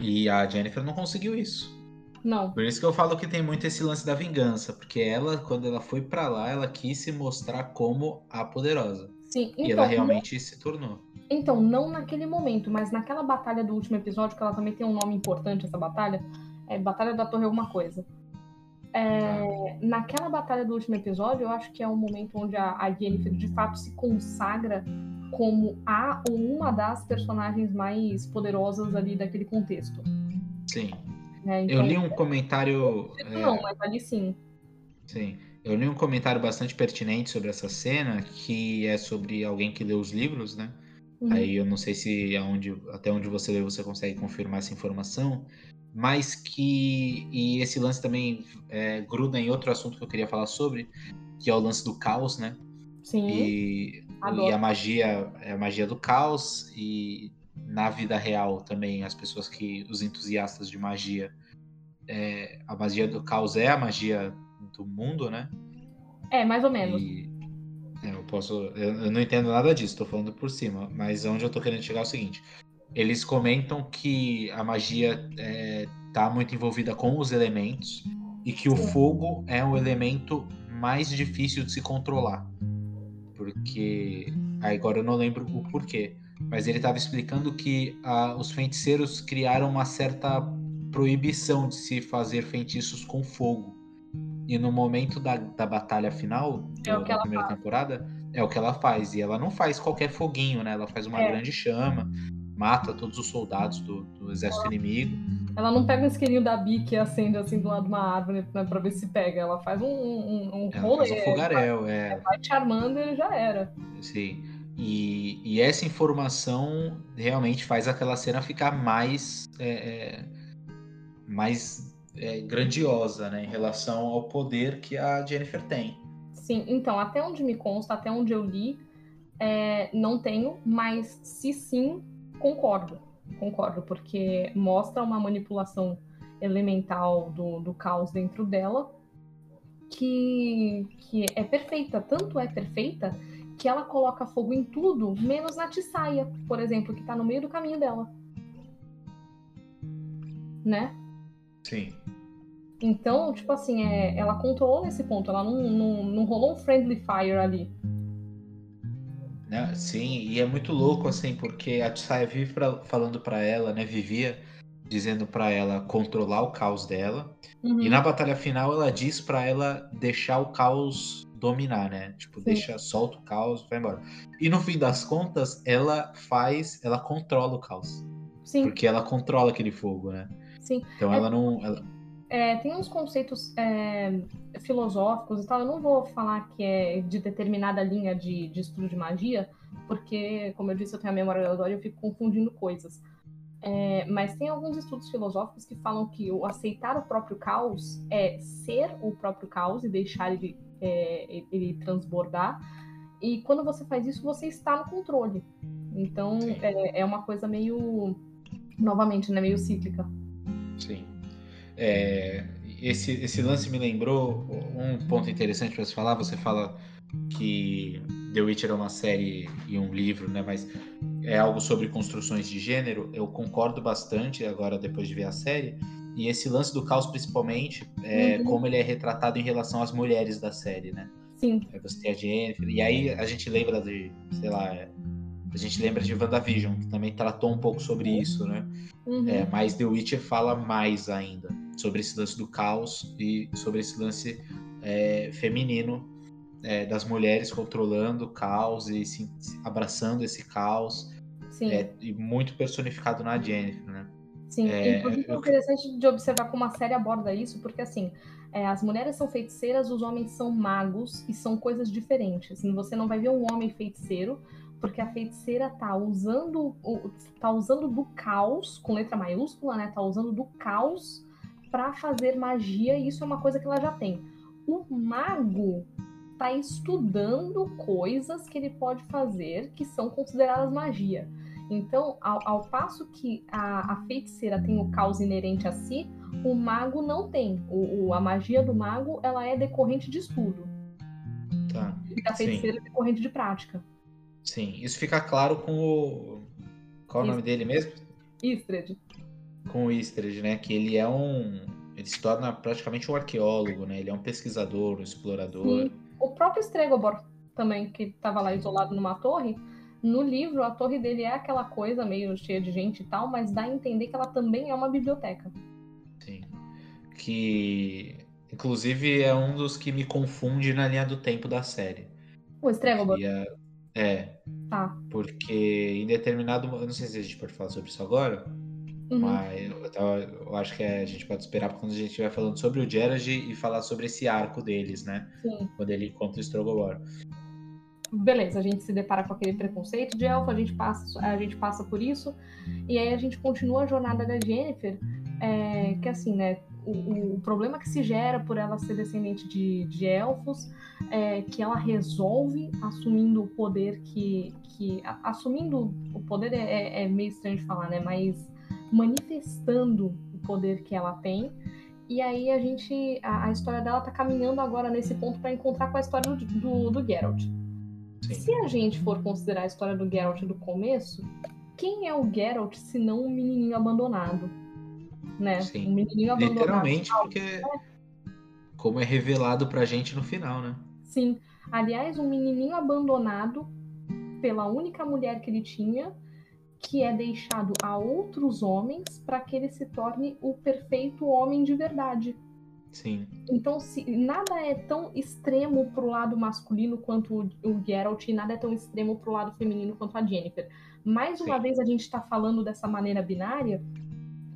S2: E a Jennifer não conseguiu isso.
S1: Não.
S2: Por isso que eu falo que tem muito esse lance da vingança, porque ela, quando ela foi para lá, ela quis se mostrar como a poderosa.
S1: Sim, então,
S2: e ela então, realmente se tornou.
S1: Então, não naquele momento, mas naquela batalha do último episódio, que ela também tem um nome importante, essa batalha, é Batalha da Torre Alguma Coisa. É, naquela batalha do último episódio, eu acho que é um momento onde a, a Jennifer de fato se consagra como a ou uma das personagens mais poderosas ali daquele contexto.
S2: Sim. É, então, eu li um comentário.
S1: Não, é... mas ali sim.
S2: Sim. Eu li um comentário bastante pertinente sobre essa cena, que é sobre alguém que lê os livros, né? Uhum. Aí eu não sei se aonde, até onde você lê você consegue confirmar essa informação, mas que e esse lance também é, gruda em outro assunto que eu queria falar sobre, que é o lance do caos, né?
S1: Sim.
S2: E, e a magia é a magia do caos e na vida real também as pessoas que os entusiastas de magia é, a magia do caos é a magia do mundo, né?
S1: É, mais ou menos.
S2: E, é, eu posso. Eu, eu, não entendo nada disso, tô falando por cima. Mas onde eu tô querendo chegar é o seguinte: eles comentam que a magia é, tá muito envolvida com os elementos e que o fogo é um elemento mais difícil de se controlar. Porque. Agora eu não lembro o porquê. Mas ele estava explicando que ah, os feiticeiros criaram uma certa proibição de se fazer feitiços com fogo. E no momento da, da batalha final é do, da primeira faz. temporada, é o que ela faz. E ela não faz qualquer foguinho, né? Ela faz uma é. grande chama, mata todos os soldados do, do exército ela, inimigo.
S1: Ela não pega um isqueirinho da bique e acende assim do lado de uma árvore né, pra ver se pega. Ela faz um, um, um
S2: ela rolê. Faz um fogaréu, é.
S1: Vai te armando e já era.
S2: Sim. E, e, essa informação realmente faz aquela cena ficar mais. É, é, mais é, grandiosa né, em relação ao poder que a Jennifer tem.
S1: Sim, então, até onde me consta, até onde eu li, é, não tenho, mas se sim, concordo. Concordo, porque mostra uma manipulação elemental do, do caos dentro dela que, que é perfeita. Tanto é perfeita que ela coloca fogo em tudo, menos na Tissaia, por exemplo, que tá no meio do caminho dela. Né?
S2: Sim.
S1: Então, tipo assim, é, ela controlou nesse ponto, ela não, não, não rolou um friendly fire ali.
S2: Sim, e é muito louco, assim, porque a Tsaya vive pra, falando para ela, né? Vivia dizendo para ela controlar o caos dela. Uhum. E na batalha final ela diz para ela deixar o caos dominar, né? Tipo, Sim. deixa, solta o caos, vai embora. E no fim das contas, ela faz, ela controla o caos.
S1: Sim.
S2: Porque ela controla aquele fogo, né?
S1: Sim.
S2: Então
S1: é...
S2: ela não. Ela...
S1: É, tem uns conceitos é, filosóficos e tal. Eu não vou falar que é de determinada linha de, de estudo de magia, porque, como eu disse, eu tenho a memória aleatória e eu fico confundindo coisas. É, mas tem alguns estudos filosóficos que falam que o aceitar o próprio caos é ser o próprio caos e deixar ele, é, ele transbordar. E quando você faz isso, você está no controle. Então é, é uma coisa meio, novamente, né, meio cíclica.
S2: Sim. É, esse, esse lance me lembrou um ponto interessante para você falar. Você fala que The Witcher é uma série e um livro, né? Mas é algo sobre construções de gênero. Eu concordo bastante agora depois de ver a série. E esse lance do caos, principalmente, é uhum. como ele é retratado em relação às mulheres da série, né?
S1: Sim.
S2: É, você tem a Jennifer. E aí a gente lembra de, sei lá, a gente lembra de WandaVision, que também tratou um pouco sobre isso, né? Uhum. É, mas The Witcher fala mais ainda sobre esse lance do caos e sobre esse lance é, feminino é, das mulheres controlando o caos e se, abraçando esse caos.
S1: Sim.
S2: É, e muito personificado na Jennifer, né?
S1: Sim, é, inclusive é interessante de observar como a série aborda isso, porque assim, é, as mulheres são feiticeiras, os homens são magos e são coisas diferentes. Você não vai ver um homem feiticeiro, porque a feiticeira tá usando, tá usando do caos, com letra maiúscula, né? Tá usando do caos para fazer magia, e isso é uma coisa que ela já tem. O mago tá estudando coisas que ele pode fazer que são consideradas magia. Então, ao, ao passo que a, a, feiticeira tem o caos inerente a si, o mago não tem. O, o, a magia do mago ela é decorrente de estudo.
S2: Tá.
S1: E a feiticeira Sim. é decorrente de prática.
S2: Sim, isso fica claro com o. Qual é o nome dele mesmo?
S1: Istred.
S2: Com o Istred, né? Que ele é um. Ele se torna praticamente um arqueólogo, né? Ele é um pesquisador, um explorador.
S1: Sim. O próprio Stregobor também, que estava lá isolado numa torre, no livro, a torre dele é aquela coisa meio cheia de gente e tal, mas dá a entender que ela também é uma biblioteca.
S2: Sim. Que, inclusive, é um dos que me confunde na linha do tempo da série.
S1: O Stregobor?
S2: É, é.
S1: Tá.
S2: Porque em determinado. Eu não sei se a gente pode falar sobre isso agora. Uhum. Mas eu, eu, acho que a gente pode esperar quando a gente estiver falando sobre o Gerard e falar sobre esse arco deles, né?
S1: Sim.
S2: Quando ele encontra o Strogobor
S1: beleza, a gente se depara com aquele preconceito de elfo, a gente passa, a gente passa por isso, e aí a gente continua a jornada da Jennifer, é, que assim, né, o, o, problema que se gera por ela ser descendente de, de elfos é que ela resolve assumindo o poder que. que assumindo o poder é, é, é meio estranho de falar, né? Mas manifestando o poder que ela tem. E aí a gente. A, a história dela tá caminhando agora nesse ponto para encontrar com a história do, do, do Geralt. Sim. Se a gente for considerar a história do Geralt do começo, quem é o Geralt se não um menininho abandonado? Né?
S2: Sim. Um menininho abandonado. Literalmente, porque como é revelado pra gente no final, né?
S1: Sim. Aliás, um menininho abandonado pela única mulher que ele tinha, que é deixado a outros homens para que ele se torne o perfeito homem de verdade.
S2: Sim.
S1: Então, se nada é tão extremo pro lado masculino quanto o Geralt, e nada é tão extremo pro lado feminino quanto a Jennifer. Mais uma Sim. vez a gente está falando dessa maneira binária,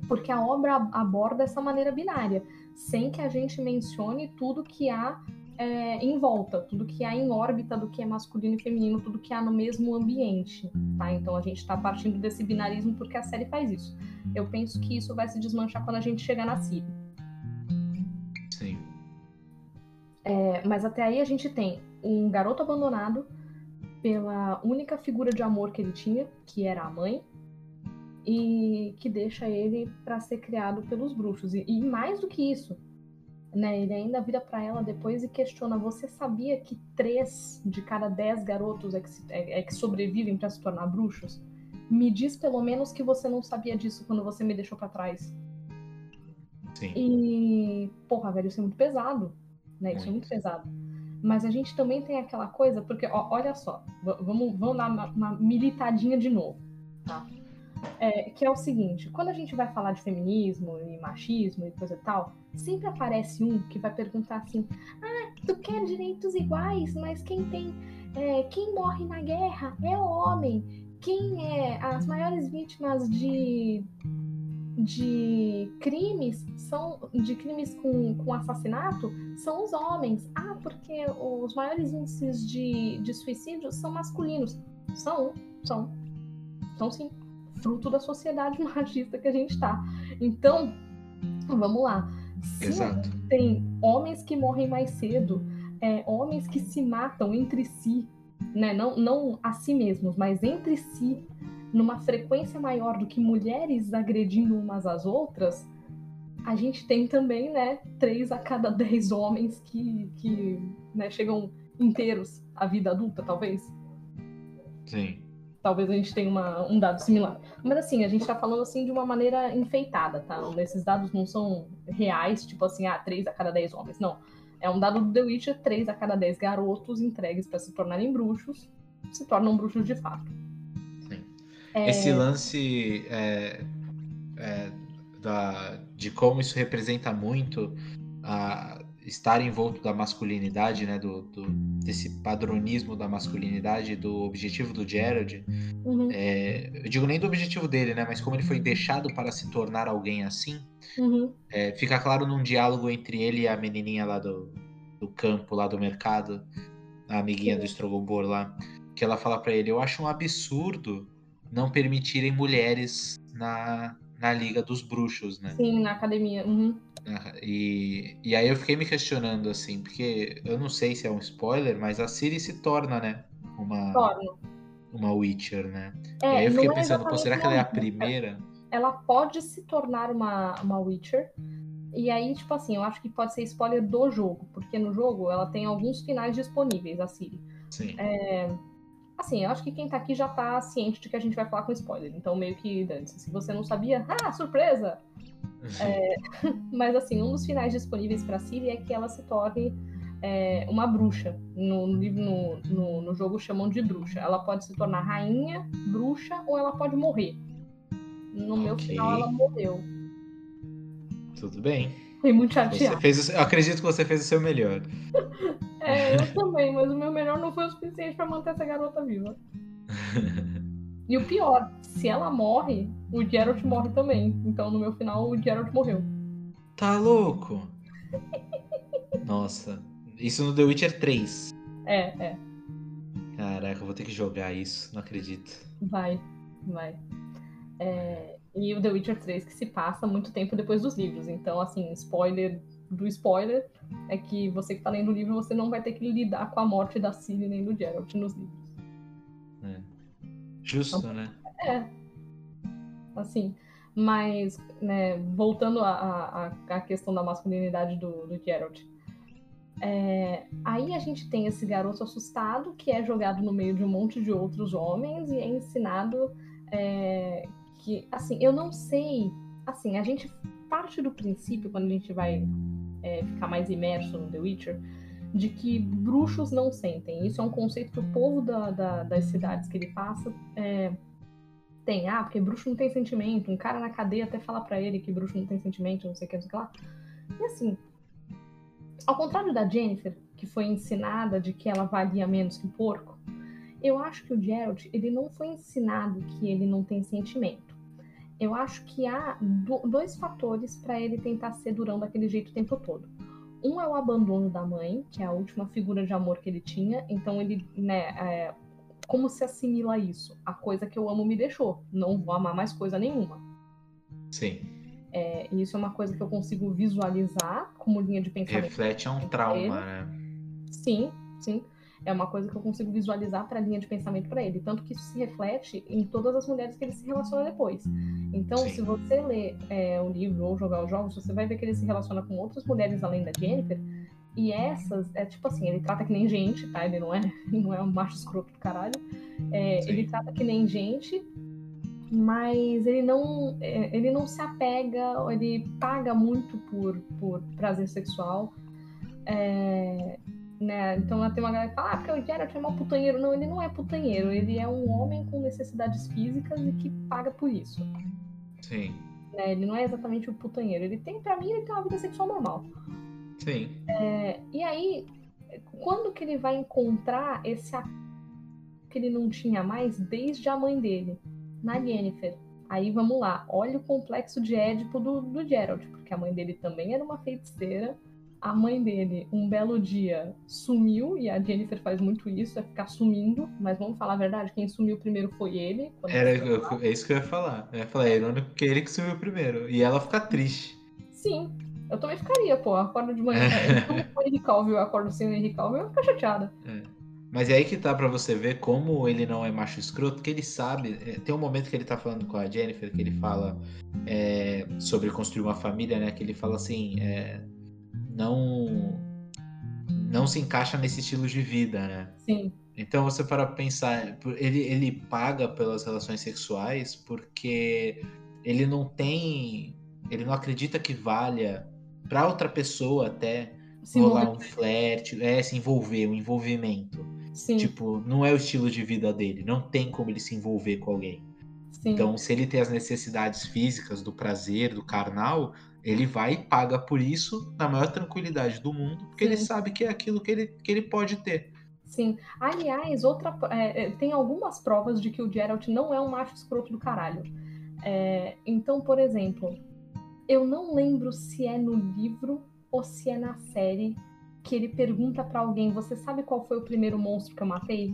S1: porque a obra aborda essa maneira binária, sem que a gente mencione tudo que há é, em volta, tudo que há em órbita do que é masculino e feminino, tudo que há no mesmo ambiente, tá? Então a gente está partindo desse binarismo porque a série faz isso. Eu penso que isso vai se desmanchar quando a gente chegar na Ciri. É, mas até aí a gente tem um garoto abandonado pela única figura de amor que ele tinha, que era a mãe, e que deixa ele para ser criado pelos bruxos. E, e, mais do que isso, né, ele ainda vira para ela depois e questiona: Você sabia que três de cada dez garotos é que, é, é que sobrevivem para se tornar bruxos? Me diz pelo menos que você não sabia disso quando você me deixou para trás.
S2: Sim.
S1: E, porra, velho, isso é muito pesado né? Isso é muito pesado. Mas a gente também tem aquela coisa, porque ó, olha só, vamos, vamos dar uma, uma militadinha de novo, tá? É, que é o seguinte, quando a gente vai falar de feminismo e machismo e coisa e tal, sempre aparece um que vai perguntar assim, ah, tu quer direitos iguais, mas quem tem, é, quem morre na guerra é o homem, quem é as maiores vítimas de de crimes são de crimes com, com assassinato são os homens. Ah, porque os maiores índices de, de suicídio são masculinos. São, são. São sim. Fruto da sociedade machista que a gente está. Então, vamos lá. Se
S2: Exato.
S1: tem homens que morrem mais cedo, é, homens que se matam entre si, né? não, não a si mesmos, mas entre si, numa frequência maior do que mulheres agredindo umas às outras, a gente tem também, né, três a cada dez homens que, que né, chegam inteiros à vida adulta, talvez.
S2: Sim.
S1: Talvez a gente tenha uma, um dado similar. Mas assim, a gente tá falando assim de uma maneira enfeitada, tá? Esses dados não são reais, tipo assim, ah, três a cada dez homens. Não. É um dado do The Witcher, três a cada dez garotos entregues para se tornarem bruxos se tornam bruxos de fato.
S2: É... Esse lance é, é, da, de como isso representa muito a, estar envolto da masculinidade, né, do, do, desse padronismo da masculinidade, do objetivo do Gerald, uhum. é, eu digo nem do objetivo dele, né, mas como ele foi deixado para se tornar alguém assim, uhum. é, fica claro num diálogo entre ele e a menininha lá do, do campo, lá do mercado, a amiguinha Sim. do Strogobor lá, que ela fala para ele, eu acho um absurdo não permitirem mulheres na, na Liga dos Bruxos, né?
S1: Sim, na academia. Uhum.
S2: E, e aí eu fiquei me questionando, assim, porque eu não sei se é um spoiler, mas a Siri se torna, né? Uma, torna. uma Witcher, né? É, e aí eu fiquei é pensando, pô, será que ela é a primeira?
S1: Ela pode se tornar uma, uma Witcher. E aí, tipo assim, eu acho que pode ser spoiler do jogo, porque no jogo ela tem alguns finais disponíveis, a Siri.
S2: Sim.
S1: É, Assim, eu acho que quem tá aqui já tá ciente de que a gente vai falar com spoiler. Então, meio que, dane Se você não sabia, ah, surpresa! é, mas, assim, um dos finais disponíveis pra Siri é que ela se torne é, uma bruxa. No, livro, no, no, no, jogo chamam de bruxa. Ela pode se tornar rainha, bruxa, ou ela pode morrer. No okay. meu final, ela morreu.
S2: Tudo bem.
S1: Fiquei muito chateada.
S2: Você fez, eu acredito que você fez o seu melhor.
S1: É, eu também, mas o meu melhor não foi o suficiente para manter essa garota viva. E o pior, se ela morre, o Geralt morre também. Então no meu final o Geralt morreu.
S2: Tá louco? Nossa. Isso no The Witcher 3.
S1: É, é.
S2: Caraca, eu vou ter que jogar isso, não acredito.
S1: Vai, vai. É, e o The Witcher 3 que se passa muito tempo depois dos livros. Então, assim, spoiler do spoiler é que você que tá lendo o livro, você não vai ter que lidar com a morte da Ciri nem do Geralt nos livros.
S2: É. Justo, então, né?
S1: É. Assim. Mas, né, voltando à, à, questão da masculinidade do, do Geralt. É, aí a gente tem esse garoto assustado que é jogado no meio de um monte de outros homens e é ensinado é, que, assim, eu não sei. Assim, a gente parte do princípio, quando a gente vai é, ficar mais imerso no The Witcher, de que bruxos não sentem. Isso é um conceito que o povo da, da, das cidades que ele passa é, tem. Ah, porque bruxo não tem sentimento. Um cara na cadeia até fala para ele que bruxo não tem sentimento, não sei o que, não sei o que lá. E assim, ao contrário da Jennifer, que foi ensinada de que ela valia menos que o porco, eu acho que o Geralt, ele não foi ensinado que ele não tem sentimento eu acho que há dois fatores para ele tentar ser durão daquele jeito o tempo todo. Um é o abandono da mãe, que é a última figura de amor que ele tinha, então ele, né, é, como se assimila isso? A coisa que eu amo me deixou, não vou amar mais coisa nenhuma.
S2: Sim.
S1: É, e isso é uma coisa que eu consigo visualizar como linha de pensamento.
S2: Reflete a um trauma, né?
S1: Sim, sim é uma coisa que eu consigo visualizar para a linha de pensamento para ele. Tanto que isso se reflete em todas as mulheres que ele se relaciona depois. Então, Sim. se você ler é, o livro ou jogar os jogos, você vai ver que ele se relaciona com outras mulheres além da Jennifer. E essas, é tipo assim, ele trata que nem gente, tá? Ele não é, não é um macho escroto do caralho. É, ele trata que nem gente, mas ele não, é, ele não se apega, ele paga muito por, por prazer sexual. É, né? Então tem uma galera que fala, ah, porque o Geralt é mau putanheiro. Não, ele não é putanheiro, ele é um homem com necessidades físicas e que paga por isso.
S2: Sim.
S1: Né? Ele não é exatamente o putanheiro. Ele tem, pra mim, ele tem uma vida sexual normal.
S2: Sim.
S1: É, e aí, quando que ele vai encontrar esse que ele não tinha mais desde a mãe dele? Na Yennefer. Aí vamos lá, olha o complexo de Édipo do, do Geralt, porque a mãe dele também era uma feiticeira a mãe dele, um belo dia, sumiu, e a Jennifer faz muito isso, é ficar sumindo, mas vamos falar a verdade, quem sumiu primeiro foi ele.
S2: Era, é isso que eu ia falar. Eu ia falar, é irônico que ele que sumiu primeiro. E ela fica triste.
S1: Sim, eu também ficaria, pô. Acordo de manhã. É. o Henry Calvin, eu acordo sem o Henry Calvin, eu ia ficar chateada.
S2: É. Mas é aí que tá pra você ver como ele não é macho escroto, que ele sabe. É, tem um momento que ele tá falando com a Jennifer, que ele fala é, sobre construir uma família, né? Que ele fala assim: é, não não se encaixa nesse estilo de vida, né?
S1: Sim.
S2: Então você para pensar, ele, ele paga pelas relações sexuais porque ele não tem, ele não acredita que valha para outra pessoa até se rolar um flerte, é se envolver, um envolvimento.
S1: Sim.
S2: Tipo, não é o estilo de vida dele, não tem como ele se envolver com alguém. Sim. Então, se ele tem as necessidades físicas do prazer, do carnal, Ele vai e paga por isso na maior tranquilidade do mundo, porque Sim. ele sabe que é aquilo que ele, que ele pode ter.
S1: Sim. Aliás, outra, é, é, tem algumas provas de que o Geralt não é um macho escroto do caralho. É, então, por exemplo, eu não lembro se é no livro ou se é na série que ele pergunta para alguém: Você sabe qual foi o primeiro monstro que eu matei?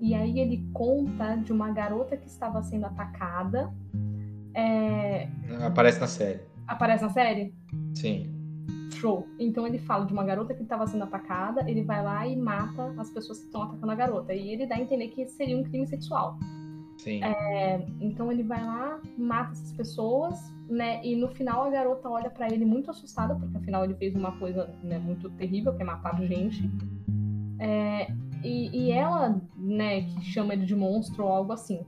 S1: E aí ele conta de uma garota que estava sendo atacada. É...
S2: Aparece na série.
S1: Aparece na série?
S2: Sim.
S1: Show. Então ele fala de uma garota que estava sendo atacada, ele vai lá e mata as pessoas que estão atacando a garota. E ele dá a entender que seria um crime sexual.
S2: Sim.
S1: É, então ele vai lá, mata essas pessoas, né? E no final a garota olha para ele muito assustada, porque afinal ele fez uma coisa né, muito terrível, que é matar gente. É, e, e, ela, né, que chama ele de monstro ou algo assim.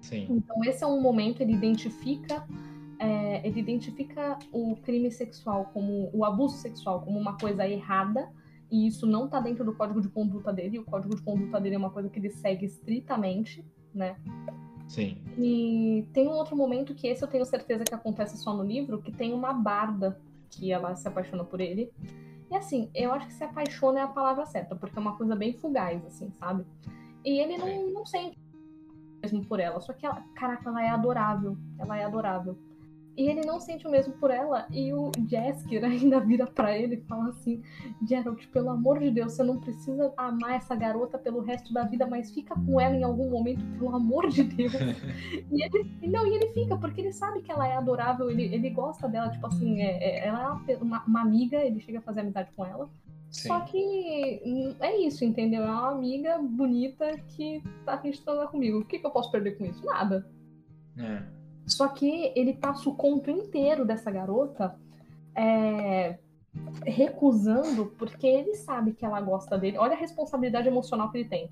S2: Sim.
S1: Então esse é um momento, ele identifica. É, ele identifica o crime sexual como o abuso sexual como uma coisa errada e isso não está dentro do código de conduta dele. O código de conduta dele é uma coisa que ele segue estritamente né?
S2: Sim.
S1: E tem um outro momento que esse eu tenho certeza que acontece só no livro, que tem uma barda que ela se apaixona por ele. E assim, eu acho que se apaixona é a palavra certa, porque é uma coisa bem fugaz, assim, sabe? E ele não, não sente mesmo por ela, só que ela, caraca, ela é adorável. Ela é adorável. E ele não sente o mesmo por ela. E o Jasker ainda vira para ele e fala assim: Geralt, pelo amor de Deus, você não precisa amar essa garota pelo resto da vida, mas fica com ela em algum momento, pelo amor de Deus. e ele, não, e ele fica, porque ele sabe que ela é adorável, ele, ele gosta dela, tipo assim, é, é, ela é uma, uma, amiga, ele chega a fazer amizade com ela. Sim. Só que hum, é isso, entendeu? É uma amiga bonita que tá transar comigo. O que, que eu posso perder com isso? Nada.
S2: É.
S1: Só que ele passa o conto inteiro dessa garota é, recusando, porque ele sabe que ela gosta dele. Olha a responsabilidade emocional que ele tem.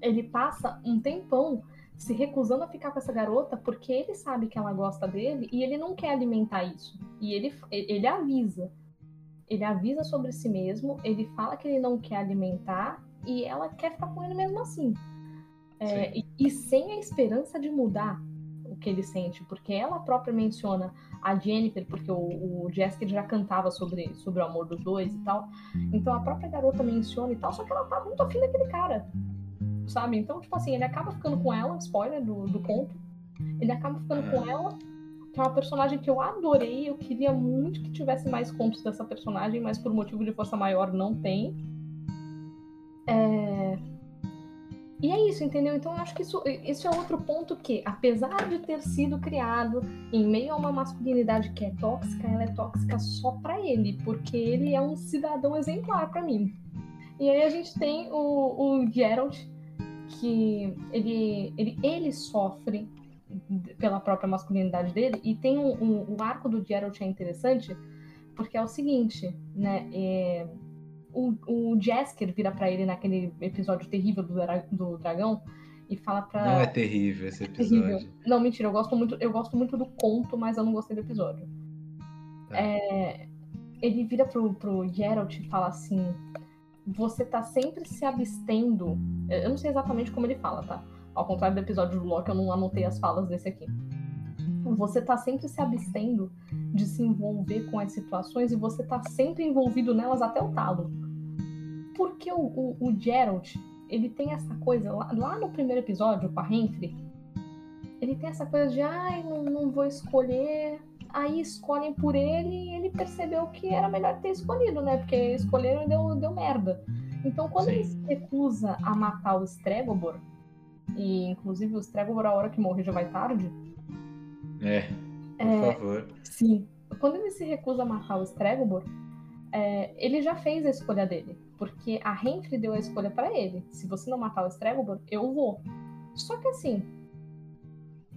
S1: Ele passa um tempão se recusando a ficar com essa garota porque ele sabe que ela gosta dele e ele não quer alimentar isso. E ele, ele avisa. Ele avisa sobre si mesmo, ele fala que ele não quer alimentar e ela quer ficar com ele mesmo assim. É, e, e, sem a esperança de mudar que ele sente, porque ela própria menciona a Jennifer, porque o, o Jessica já cantava sobre, sobre o amor dos dois e tal. Então a própria garota menciona e tal, só que ela tá muito afim daquele cara. Sabe? Então, tipo assim, ele acaba ficando com ela, spoiler do, do conto. Ele acaba ficando com ela, que é uma personagem que eu adorei. Eu queria muito que tivesse mais contos dessa personagem, mas por motivo de força maior não tem. É... E é isso, entendeu? Então eu acho que isso, isso é outro ponto que, apesar de ter sido criado em meio a uma masculinidade que é tóxica, ela é tóxica só para ele, porque ele é um cidadão exemplar para mim. E aí a gente tem o, o Geralt, que ele, ele, ele sofre pela própria masculinidade dele, e tem um, um, o arco do Geralt é interessante, porque é o seguinte, né? É, o, o Jasker vira para ele naquele episódio terrível do, do dragão e fala pra.
S2: Não é terrível esse episódio. É terrível.
S1: Não, mentira, eu gosto muito, eu gosto muito do conto, mas eu não gostei do episódio. Tá. É, ele vira pro, pro Geralt e fala assim: Você tá sempre se abstendo. Eu não sei exatamente como ele fala, tá? Ao contrário do episódio do Loki, eu não anotei as falas desse aqui. Você tá sempre se abstendo de se envolver com as situações e você tá sempre envolvido nelas até o talo. Porque o, o, o Geralt, ele tem essa coisa, lá, lá, no primeiro episódio, com a Renfrey, ele tem essa coisa de, ai, não, não vou escolher. Aí escolhem por ele e ele percebeu que era melhor ter escolhido, né? Porque escolheram e deu, deu merda. Então, quando Sim. ele se recusa a matar o Stregobor, e inclusive o Stregobor, a hora que morre já vai tarde,
S2: é, por é, favor.
S1: Sim. Quando ele se recusa a matar o Stregobor, é, ele já fez a escolha dele. Porque a Renfrey deu a escolha para ele. Se você não matar o Stregobor, eu vou. Só que assim,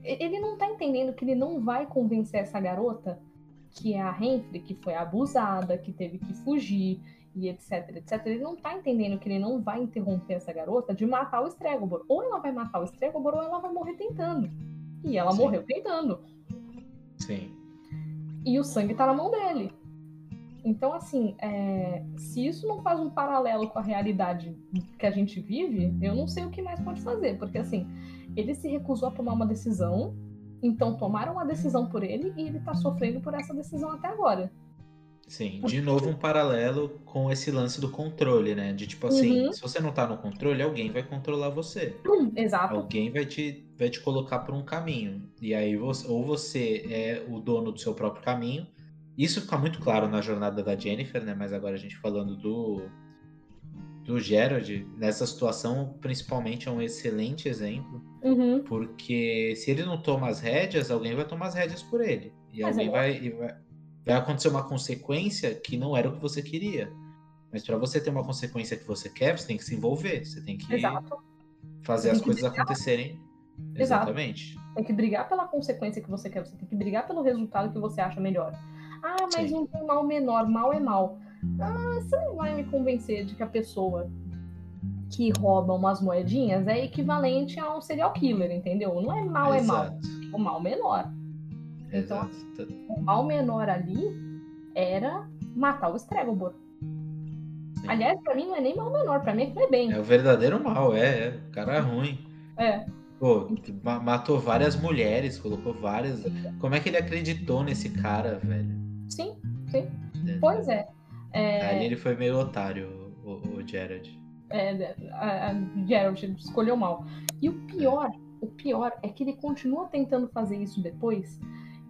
S1: ele não tá entendendo que ele não vai convencer essa garota, que é a Renfrey, que foi abusada, que teve que fugir e etc, etc. Ele não tá entendendo que ele não vai interromper essa garota de matar o Stregobor. Ou ela vai matar o Stregobor ou ela vai morrer tentando. E ela Sim. morreu tentando.
S2: Sim.
S1: E o sangue tá na mão dele. Então, assim, é... se isso não faz um paralelo com a realidade que a gente vive, eu não sei o que mais pode fazer. Porque, assim, ele se recusou a tomar uma decisão Então tomaram uma decisão por ele e ele tá sofrendo por essa decisão até agora.
S2: Sim, de novo um paralelo com esse lance do controle, né? De tipo assim,
S1: Uhum.
S2: se você não tá no controle, alguém vai controlar você.
S1: Hum, Exato.
S2: Alguém vai te, vai te colocar por um caminho. E aí, você, ou você é o dono do seu próprio caminho. Isso fica muito claro na jornada da Jennifer, né? Mas agora a gente falando do, do Gerald, nessa situação, principalmente, é um excelente exemplo.
S1: Uhum.
S2: Porque se ele não toma as rédeas, alguém vai tomar as rédeas por ele. E
S1: Mas
S2: alguém
S1: é
S2: vai, e vai, vai acontecer uma consequência que não era o que você queria. Mas para você ter uma consequência que você quer, você tem que se envolver. Você tem que
S1: Exato.
S2: fazer
S1: Tem
S2: as
S1: que
S2: coisas
S1: brigar.
S2: acontecerem.
S1: Exato.
S2: Exatamente.
S1: Tem que brigar pela consequência que você quer, você tem que brigar pelo resultado que você acha melhor. Ah, mas
S2: Sim.
S1: não tem mal menor, mal é mal. Ah, você não vai me convencer de que a pessoa que rouba umas moedinhas é equivalente a um serial killer, entendeu? Não é mal, é mal.
S2: Exato.
S1: O mal menor. Então,
S2: Exato.
S1: O mal menor ali era matar o Stregobor.
S2: Sim.
S1: Aliás, pra mim não é nem mal menor, pra mim é que é bem.
S2: É o verdadeiro mal, é, é. O cara é ruim.
S1: É.
S2: Pô, ma- matou várias mulheres, colocou várias. Como é que ele acreditou nesse cara, velho?
S1: Sim, sim. Pois é. É,
S2: Ali ele foi meio otário, o, o Gerard.
S1: é, a, a Geralt escolheu mal. E o pior, o pior é que ele continua tentando fazer isso depois.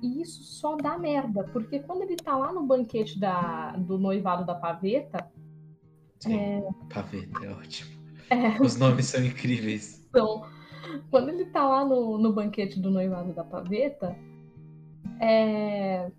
S1: E isso só dá merda, porque quando ele tá lá no banquete da, do noivado da paveta,
S2: Sim. Paveta, é ótimo.
S1: é,
S2: Os nomes são incríveis.
S1: Então, quando ele tá lá no, no banquete do noivado da paveta, é,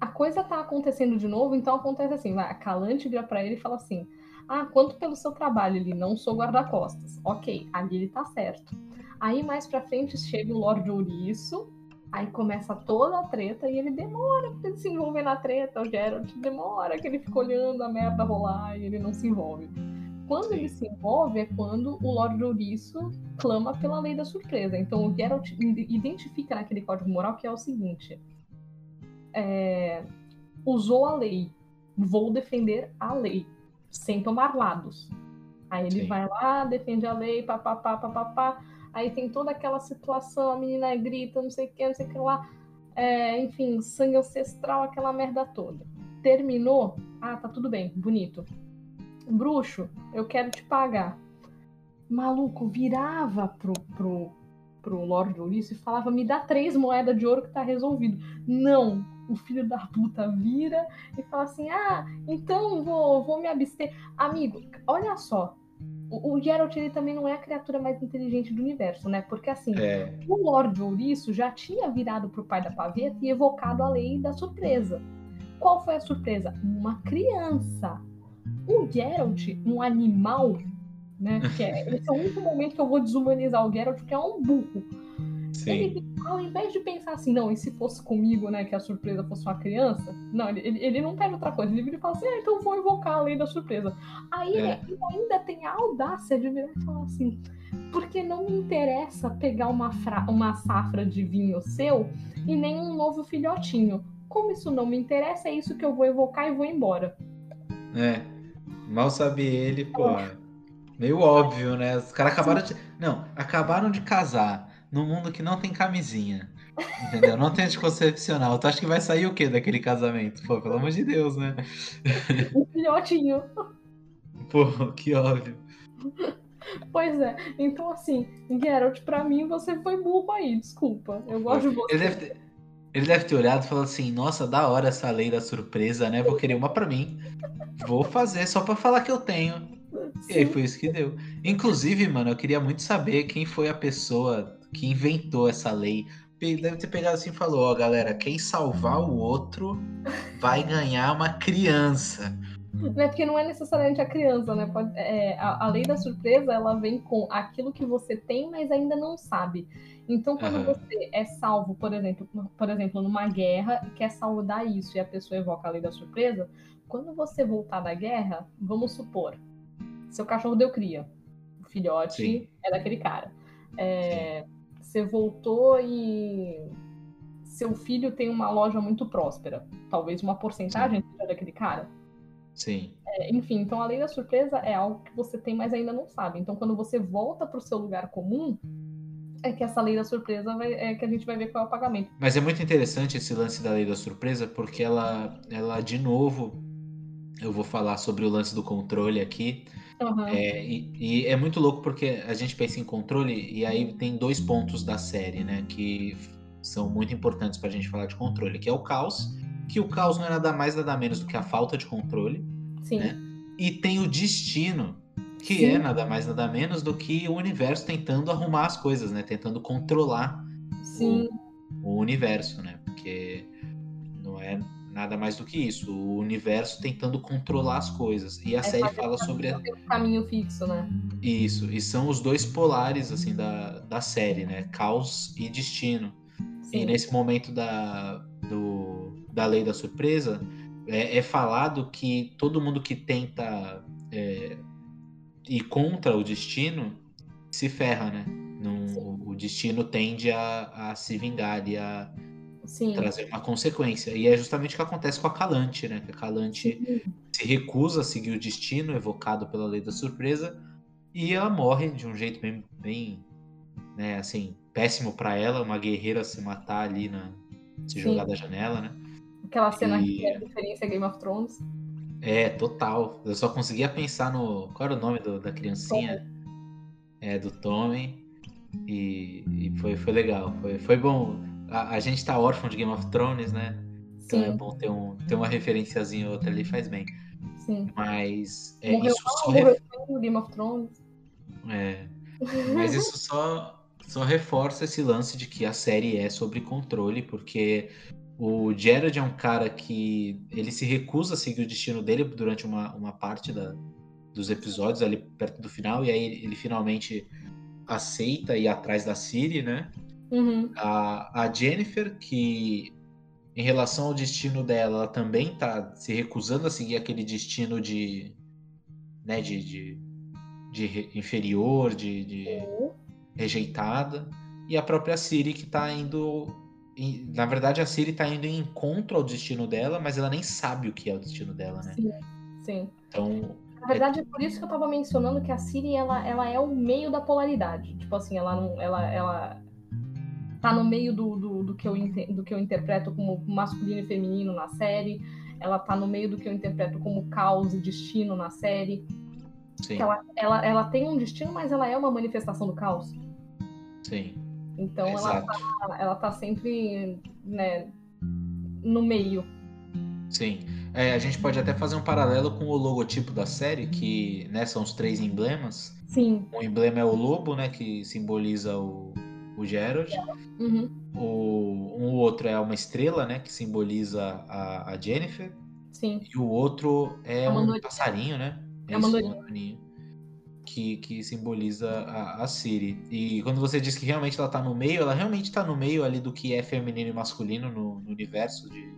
S1: a coisa tá acontecendo de novo, então acontece assim, vai, a Calante vira pra ele e fala assim, ah, quanto pelo seu trabalho, ele não sou guarda-costas. Ok, ali ele tá certo. Aí mais pra frente chega o Lorde Ouriço, aí começa toda a treta e ele demora pra ele se envolver na treta, o Geralt demora que ele fica olhando a merda rolar e ele não se envolve. Quando
S2: Sim.
S1: ele se envolve é quando o Lorde Ouriço clama pela lei da surpresa. Então o Geralt ide- identifica naquele código moral que é o seguinte: é, usou a lei, vou defender a lei, sem tomar lados. Aí ele
S2: Sim.
S1: vai lá, defende a lei, papapá, papapá. Aí tem toda aquela situação, a menina grita, não sei o que, não sei o que lá. É, enfim, sangue ancestral, aquela merda toda. Terminou? Ah, tá tudo bem, bonito. Bruxo, eu quero te pagar. Maluco, virava pro, pro, pro Lorde Ouriço e falava: me dá três moedas de ouro que tá resolvido. Não! O filho da puta vira e fala assim: ah, então vou, vou me abster. Amigo, olha só. O, o Geralt ele também não é a criatura mais inteligente do universo, né? Porque assim,
S2: É,
S1: o Lorde Ouriço já tinha virado pro pai da paveta e evocado a lei da surpresa. Qual foi a surpresa? Uma criança. O Geralt, um animal, né? Que é, esse é o único momento que eu vou desumanizar o Geralt, que é um burro.
S2: Sim.
S1: Ele, ao invés de pensar assim, não, e se fosse comigo, né, que a surpresa fosse uma criança? Não, ele, ele, ele não pede outra coisa. Ele vira e fala assim, ah, então vou invocar a lei da surpresa. Aí
S2: É.
S1: ele ainda tem a audácia de virar e falar assim, porque não me interessa pegar uma, fra- uma safra de vinho seu e nem um novo filhotinho. Como isso não me interessa, é isso que eu vou evocar e vou embora.
S2: É. Mal sabe ele, pô. Meio óbvio, né? Os caras acabaram de. Não, acabaram de casar num mundo que não tem camisinha. Entendeu? Não tem anticoncepcional. Tu acha que vai sair o quê daquele casamento? Pô, pelo amor de Deus, né?
S1: Um filhotinho.
S2: Pô, que óbvio.
S1: Pois é. Então, assim, Geralt, pra mim você foi burro aí, desculpa. Eu gosto de você.
S2: Ele deve ter, ele deve ter olhado e falado assim: Nossa, da hora essa lei da surpresa, né? Vou querer uma pra mim. Vou fazer só pra falar que eu tenho. E aí
S1: Sim.
S2: foi isso que deu. Inclusive, mano, eu queria muito saber quem foi a pessoa que inventou essa lei. Deve ter pegado assim e falou: Ó, galera, quem salvar o outro vai ganhar uma criança.
S1: Né? Porque não é necessariamente a criança, né? Pode- é, a, a lei da surpresa, ela vem com aquilo que você tem, mas ainda não sabe. Então, quando
S2: Aham.
S1: você é salvo, por exemplo, por exemplo, numa guerra e quer saudar isso e a pessoa evoca a lei da surpresa, quando você voltar da guerra, vamos supor, seu cachorro deu cria, o filhote
S2: Sim.
S1: é daquele cara. É, você voltou e seu filho tem uma loja muito próspera. Talvez uma porcentagem seja daquele cara.
S2: Sim.
S1: É, enfim, então a lei da surpresa é algo que você tem, mas ainda não sabe. Então, quando você volta para o seu lugar comum, É que essa lei da surpresa vai, é que a gente vai ver qual é o pagamento.
S2: Mas é muito interessante esse lance da lei da surpresa, porque ela, ela de novo, eu vou falar sobre o lance do controle aqui.
S1: Uhum.
S2: É, e, e é muito louco porque a gente pensa em controle e aí tem dois pontos da série, né? Que são muito importantes pra gente falar de controle, que é o caos, que o caos não é nada mais, nada menos do que a falta de controle.
S1: Sim.
S2: né? E tem o destino, que
S1: Sim.
S2: é nada mais, nada menos do que o universo tentando arrumar as coisas, né? Tentando controlar
S1: Sim.
S2: o universo, né? Porque não é nada mais do que isso. O universo tentando controlar as coisas. E a
S1: É
S2: série fala sobre a-
S1: um caminho fixo, né?
S2: isso. E são os dois polares, assim, da, da série, né? Caos e destino. E
S1: Sim.
S2: nesse momento da, do, da lei da surpresa, é, é falado que todo mundo que tenta é, ir contra o destino se ferra, né? Não, o, o destino tende a, a se vingar e a
S1: Sim.
S2: trazer uma consequência. E é justamente o que acontece com a Calante, né? Que a Calante se recusa a seguir o destino evocado pela lei da surpresa e ela morre de um jeito bem, bem né, assim, péssimo pra ela, uma guerreira se matar ali na se
S1: Sim.
S2: jogar da janela, né?
S1: Aquela cena
S2: E-
S1: que é referência a Game of Thrones.
S2: É, total. Eu só conseguia pensar no qual era o nome do- da criancinha? É, do Tommy. E, e foi, foi legal, foi, foi bom. A, a gente tá órfão de Game of Thrones, né? Então é
S1: Sim,
S2: bom ter, um, ter uma referenciazinha ou outra ali, faz bem.
S1: sim.
S2: Mas é,
S1: Morreu
S2: isso
S1: mal,
S2: só
S1: morreu no Game of Thrones.
S2: É, mas isso só, só reforça esse lance de que a série é sobre controle, porque o Jared é um cara que ele se recusa a seguir o destino dele durante uma, uma parte da, dos episódios, ali perto do final, e aí ele finalmente aceita ir atrás da Siri, né?
S1: Uhum.
S2: A, a Jennifer, que em relação ao destino dela, ela também tá se recusando a seguir aquele destino de. né, de, de, de inferior, de, de rejeitada. E a própria Siri que tá indo. na verdade, a Siri tá indo em encontro ao destino dela, mas ela nem sabe o que é o destino dela, né?
S1: Sim, sim.
S2: Então,
S1: Na verdade, é por isso que eu tava mencionando que a Siri, ela, ela é o meio da polaridade. Tipo assim, ela não. Ela, ela tá no meio do, do, do que eu, do que eu interpreto como masculino e feminino na série. Ela tá no meio do que eu interpreto como caos e destino na série.
S2: sim,
S1: Que ela, ela, ela tem um destino, mas ela é uma manifestação do caos.
S2: sim.
S1: Então ela
S2: exato.
S1: tá, ela tá sempre, né, no meio.
S2: Sim. É, a gente pode até fazer um paralelo com o logotipo da série, que né, são os três emblemas.
S1: Sim.
S2: Um emblema é o lobo, né, que simboliza o, o Gerald.
S1: Uhum.
S2: O, um outro é uma estrela, né, que simboliza a, a Jennifer.
S1: Sim.
S2: E o outro é
S1: A
S2: um
S1: mandorinha.
S2: passarinho, né?
S1: É mandorinha.
S2: um andorinha, Que, que simboliza a, a Siri. E quando você diz que realmente ela tá no meio, ela realmente tá no meio ali do que é feminino e masculino no, no universo de,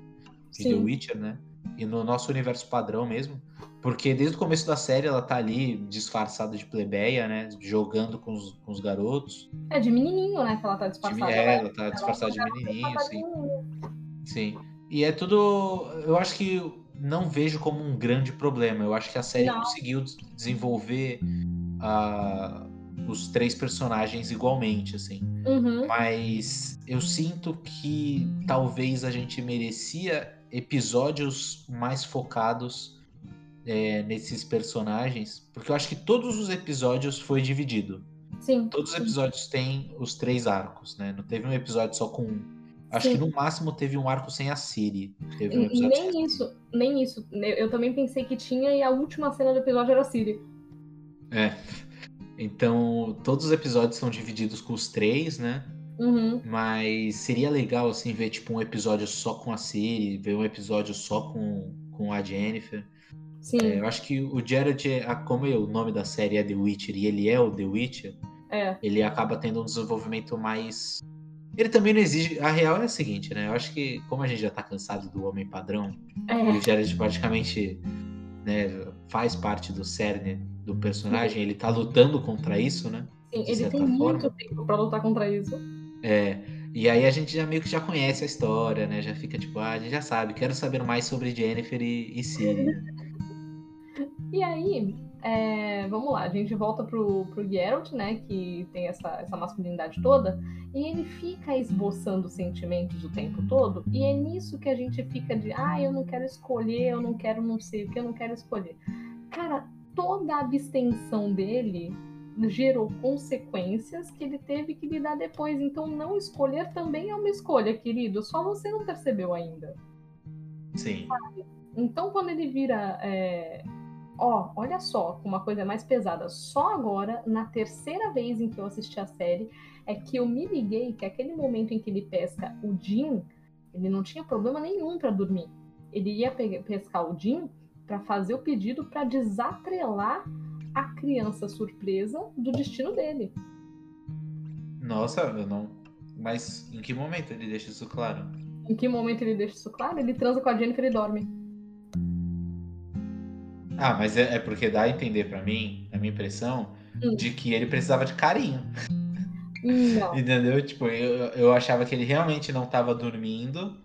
S2: de The. Witcher, né? E no nosso universo padrão mesmo. Porque desde o começo da série ela tá ali disfarçada de plebeia, né? Jogando com os, com os garotos.
S1: É de menininho, né, que ela tá
S2: De,
S1: disfarçada.
S2: é,
S1: Ela
S2: ela tá disfarçada de menininho,
S1: disfarçada
S2: sim.
S1: de menino.
S2: Sim. E é tudo. Eu acho que não vejo como um grande problema. Eu acho que a série
S1: Não.
S2: conseguiu des- desenvolver ah, os três personagens igualmente, assim.
S1: Uhum.
S2: Mas eu sinto que talvez a gente merecia episódios mais focados é, nesses personagens, porque eu acho que todos os episódios foi dividido.
S1: Sim.
S2: Todos os episódios têm os três arcos, né? Não teve um episódio só com um. Acho
S1: Sim.
S2: que no máximo teve um arco sem a Siri. Teve um episódio sem
S1: Nem
S2: Siri.
S1: isso, nem isso. Eu, eu também pensei que tinha e a última cena do episódio era a Siri.
S2: É. Então, todos os episódios são divididos com os três, né?
S1: Uhum.
S2: Mas seria legal, assim, ver, tipo, um episódio só com a Siri, ver um episódio só com, com a Jennifer.
S1: Sim.
S2: É, eu acho que o Jared, é- como é o nome da série é The Witcher e ele é o The Witcher,
S1: É.
S2: ele acaba tendo um desenvolvimento mais. Ele também não exige. A real é a seguinte, né? Eu acho que, como a gente já tá cansado do homem padrão,
S1: É.
S2: o Jared praticamente né, faz parte do cerne do personagem, ele tá lutando contra isso, né?
S1: Sim, ele tem muito
S2: forma.
S1: tempo pra lutar contra isso.
S2: É. E aí a gente já meio que já conhece a história, né? Já fica tipo, ah, a gente já sabe, quero saber mais sobre Jennifer e, e Siri.
S1: E aí, é, vamos lá, a gente volta pro, pro Geralt, né? Que tem essa, essa masculinidade toda, e ele fica esboçando sentimentos o tempo todo, e é nisso que a gente fica de ah, eu não quero escolher, eu não quero não sei o que, eu não quero escolher. Cara, toda a abstenção dele gerou consequências que ele teve que lidar depois. Então, não escolher também é uma escolha, querido. Só você não percebeu ainda.
S2: Sim.
S1: Então, quando ele vira. É... Ó, olha só, uma coisa mais pesada. Só agora, na terceira vez em que eu assisti a série, é que eu me liguei que aquele momento em que ele pesca o Jim, ele não tinha problema nenhum para dormir. Ele ia pescar o Jim para fazer o pedido para desatrelar a criança surpresa do destino dele.
S2: Nossa, eu não. Mas em que momento ele deixa isso claro?
S1: Em que momento ele deixa isso claro? Ele transa com a Jennifer e dorme.
S2: Ah, mas é, é porque dá a entender para mim, a minha impressão, hum. de que ele precisava de carinho.
S1: Não.
S2: Entendeu? Tipo, eu, eu achava que ele realmente não estava dormindo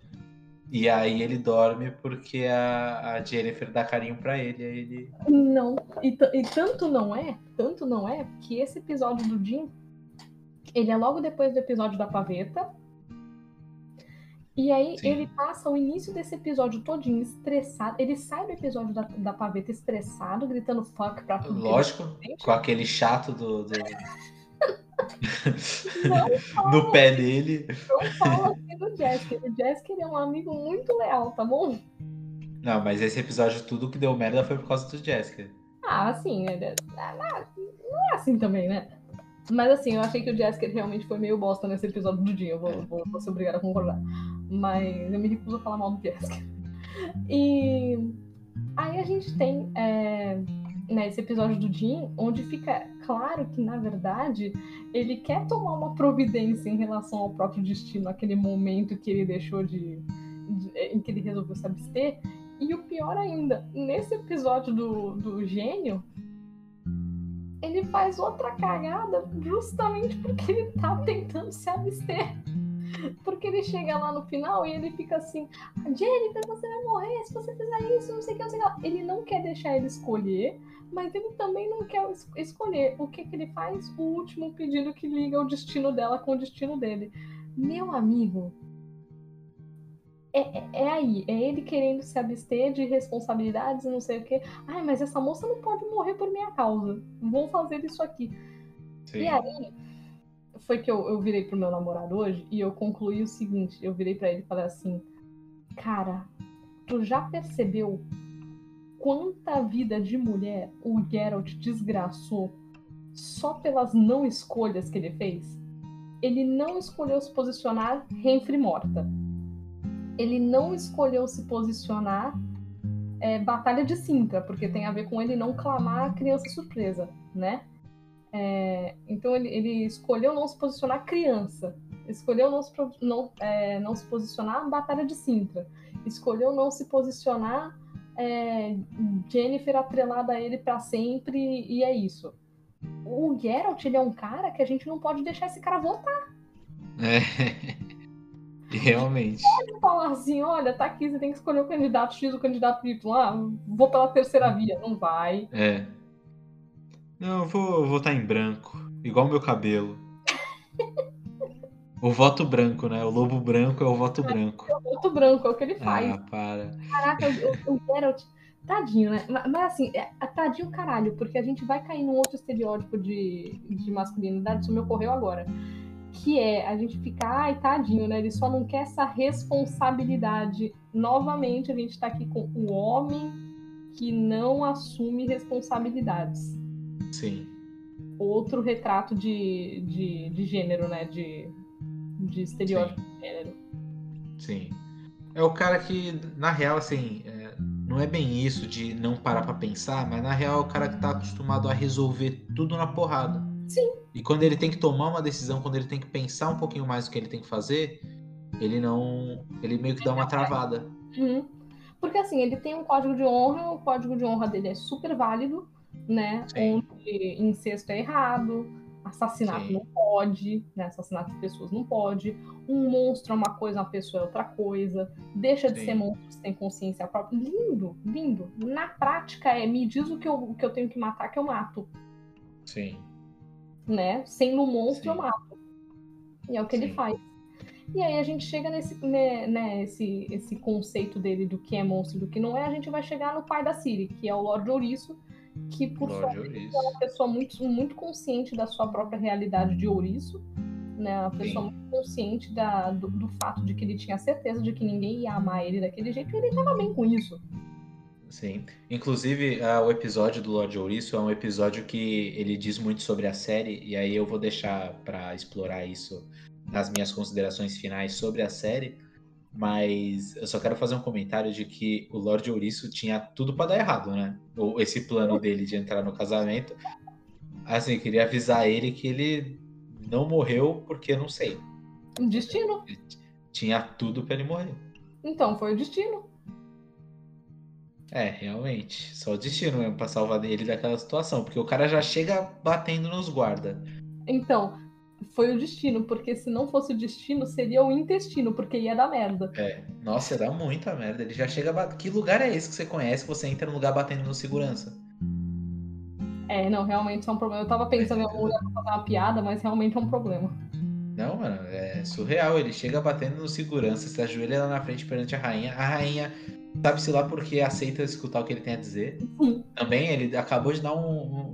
S2: e aí ele dorme porque a, a Jennifer dá carinho para ele, aí ele.
S1: Não. E, e, tanto não é, tanto não é, que esse episódio do Jim, ele é logo depois do episódio da paveta. E aí Sim. ele passa o início desse episódio todinho estressado. Ele sai do episódio da, da paveta estressado, gritando fuck pra tudo.
S2: Lógico, com aquele chato do... do... no pé dele.
S1: Não fala assim do Jessica. O Jessica é um amigo muito leal, tá bom?
S2: Não, mas esse episódio tudo que deu merda foi por causa do Jessica.
S1: Ah, sim. É, não é assim também, né? Mas assim, eu achei que o Jessica realmente foi meio bosta nesse episódio do dia. Eu vou, é. vou, vou ser obrigada a concordar. Mas eu me recuso a falar mal do Jessica. E aí a gente tem é, nesse episódio do Jim, onde fica claro que, na verdade, ele quer tomar uma providência em relação ao próprio destino, aquele momento que ele deixou de, de em que ele resolveu se abster. E o pior ainda, nesse episódio do, do gênio, ele faz outra cagada justamente porque ele tá tentando se abster. Porque ele chega lá no final e ele fica assim: Jennifer, você vai morrer se você fizer isso, não sei o que, não sei o que. Ele não quer deixar ele escolher, mas ele também não quer escolher. O que, que ele faz? O último pedido que liga o destino dela com o destino dele. Meu amigo, é, é, é, aí, é ele querendo se abster de responsabilidades e não sei o quê. Ai, mas essa moça não pode morrer por minha causa. Vou fazer isso aqui. Sim. E aí, foi que eu, eu virei pro meu namorado hoje e eu concluí o seguinte: eu virei para ele e falei assim, cara, tu já percebeu quanta vida de mulher o Geralt desgraçou só pelas não escolhas que ele fez? Ele não escolheu se posicionar Renfre morta. Ele não escolheu se posicionar é, Batalha de Sintra, porque tem a ver com ele não clamar a criança surpresa, né? É, então ele, ele, escolheu não se posicionar criança, escolheu não se, não, é, não se posicionar Batalha de Sintra, escolheu não se posicionar é, Jennifer atrelada a ele para sempre e é isso. O Geralt ele é um cara que a gente não pode deixar esse cara votar.
S2: É. Realmente.
S1: Pode falar assim, olha, tá aqui, você tem que escolher o candidato X, o candidato Y. Ah, vou pela terceira via. Não vai.
S2: É. Não, eu vou votar em branco. Igual meu cabelo. o voto branco, né? O lobo branco é o voto branco.
S1: É o voto branco, é o que ele faz.
S2: Ah, para.
S1: Caraca, o, o Geralt. Tadinho, né? Mas, mas assim, é, é, tadinho caralho, porque a gente vai cair num outro estereótipo de, de masculinidade, isso me ocorreu agora. Que é a gente ficar, ai, tadinho, né? Ele só não quer essa responsabilidade. Novamente, a gente tá aqui com o homem que não assume responsabilidades.
S2: Sim.
S1: Outro retrato de, de, de gênero, né? De, de estereótipo Sim. de gênero.
S2: Sim. É o cara que, na real, assim, é, não é bem isso de não parar pra pensar, mas na real é o cara que tá acostumado a resolver tudo na porrada.
S1: Sim.
S2: E quando ele tem que tomar uma decisão, quando ele tem que pensar um pouquinho mais o que ele tem que fazer, ele não. Ele meio que dá uma travada.
S1: Uhum. Porque assim, ele tem um código de honra, o código de honra dele é super válido, né? Sim. Onde incesto é errado, Assassinato
S2: Sim.
S1: não pode, né? Assassinato de pessoas não pode. Um monstro é uma coisa, uma pessoa é outra coisa. Deixa de
S2: Sim.
S1: ser monstro se tem consciência própria. Lindo, lindo. Na prática é me diz o que eu, o que eu tenho que matar, que eu mato.
S2: Sim.
S1: Né? Sendo um monstro,
S2: Sim.
S1: eu mato. E é o que ele faz. E aí a gente chega nesse, né, né, esse, esse conceito dele do que é monstro e do que não é, a gente vai chegar no pai da Siri, que é o Lord Ouriço, que por sua
S2: Lorde Ouriço.
S1: uma pessoa muito, muito consciente da sua própria realidade de ouriço, né? Uma pessoa
S2: Sim.
S1: muito consciente da, do, do fato de que ele tinha certeza de que ninguém ia amar ele daquele jeito, e ele tava bem com isso.
S2: Sim. Inclusive, ah, o episódio do Lorde Ouriço é um episódio que ele diz muito sobre a série, e aí eu vou deixar pra explorar isso nas minhas considerações finais sobre a série. Mas eu só quero fazer um comentário de que o Lorde Ouriço tinha tudo pra dar errado, né? Ou esse plano dele de entrar no casamento. Assim, queria avisar ele que ele não morreu porque não sei.
S1: Um destino.
S2: Ele tinha tudo pra ele morrer.
S1: Então, foi o destino.
S2: É, realmente. Só o destino mesmo pra salvar ele daquela situação. Porque o cara já chega batendo nos guarda.
S1: Então, foi o destino, porque se não fosse o destino, seria o intestino, porque ia dar merda.
S2: É. Nossa, dá muita merda. Ele já chega. Bat... Que lugar é esse que você conhece que você entra no lugar batendo no segurança?
S1: É, não, realmente é um problema. Eu tava pensando em algum lugar pra fazer uma piada, mas realmente é um problema.
S2: Não, mano, é surreal. Ele chega batendo no segurança, se ajoelha lá na frente perante a rainha. A rainha, sabe-se lá porque aceita escutar o que ele tem a dizer.
S1: Sim.
S2: Também ele acabou de dar um- um-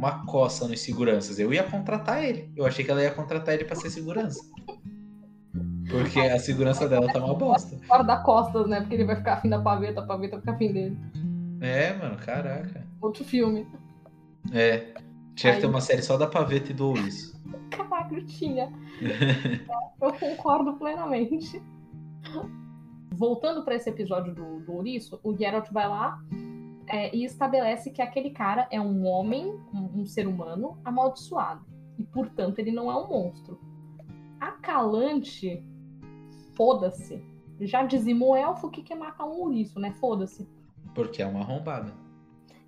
S2: uma coça nos seguranças. Eu ia contratar ele. Eu achei que ela ia contratar ele pra ser segurança. Porque a segurança dela tá uma bosta.
S1: Guarda-costas, né? Porque ele vai ficar afim da paveta, a paveta fica afim dele.
S2: É, mano, caraca.
S1: Outro filme.
S2: É. Tinha que ter uma série só da paveta e do ouriço.
S1: Caraca, tinha. Eu concordo plenamente. Voltando para esse episódio do, do ouriço, o Geralt vai lá é, e estabelece que aquele cara é um homem, um, um ser humano amaldiçoado. E, portanto, ele não é um monstro. A Calante, foda-se. Já dizimou elfo que quer matar um ouriço, né? Foda-se.
S2: Porque é uma arrombada.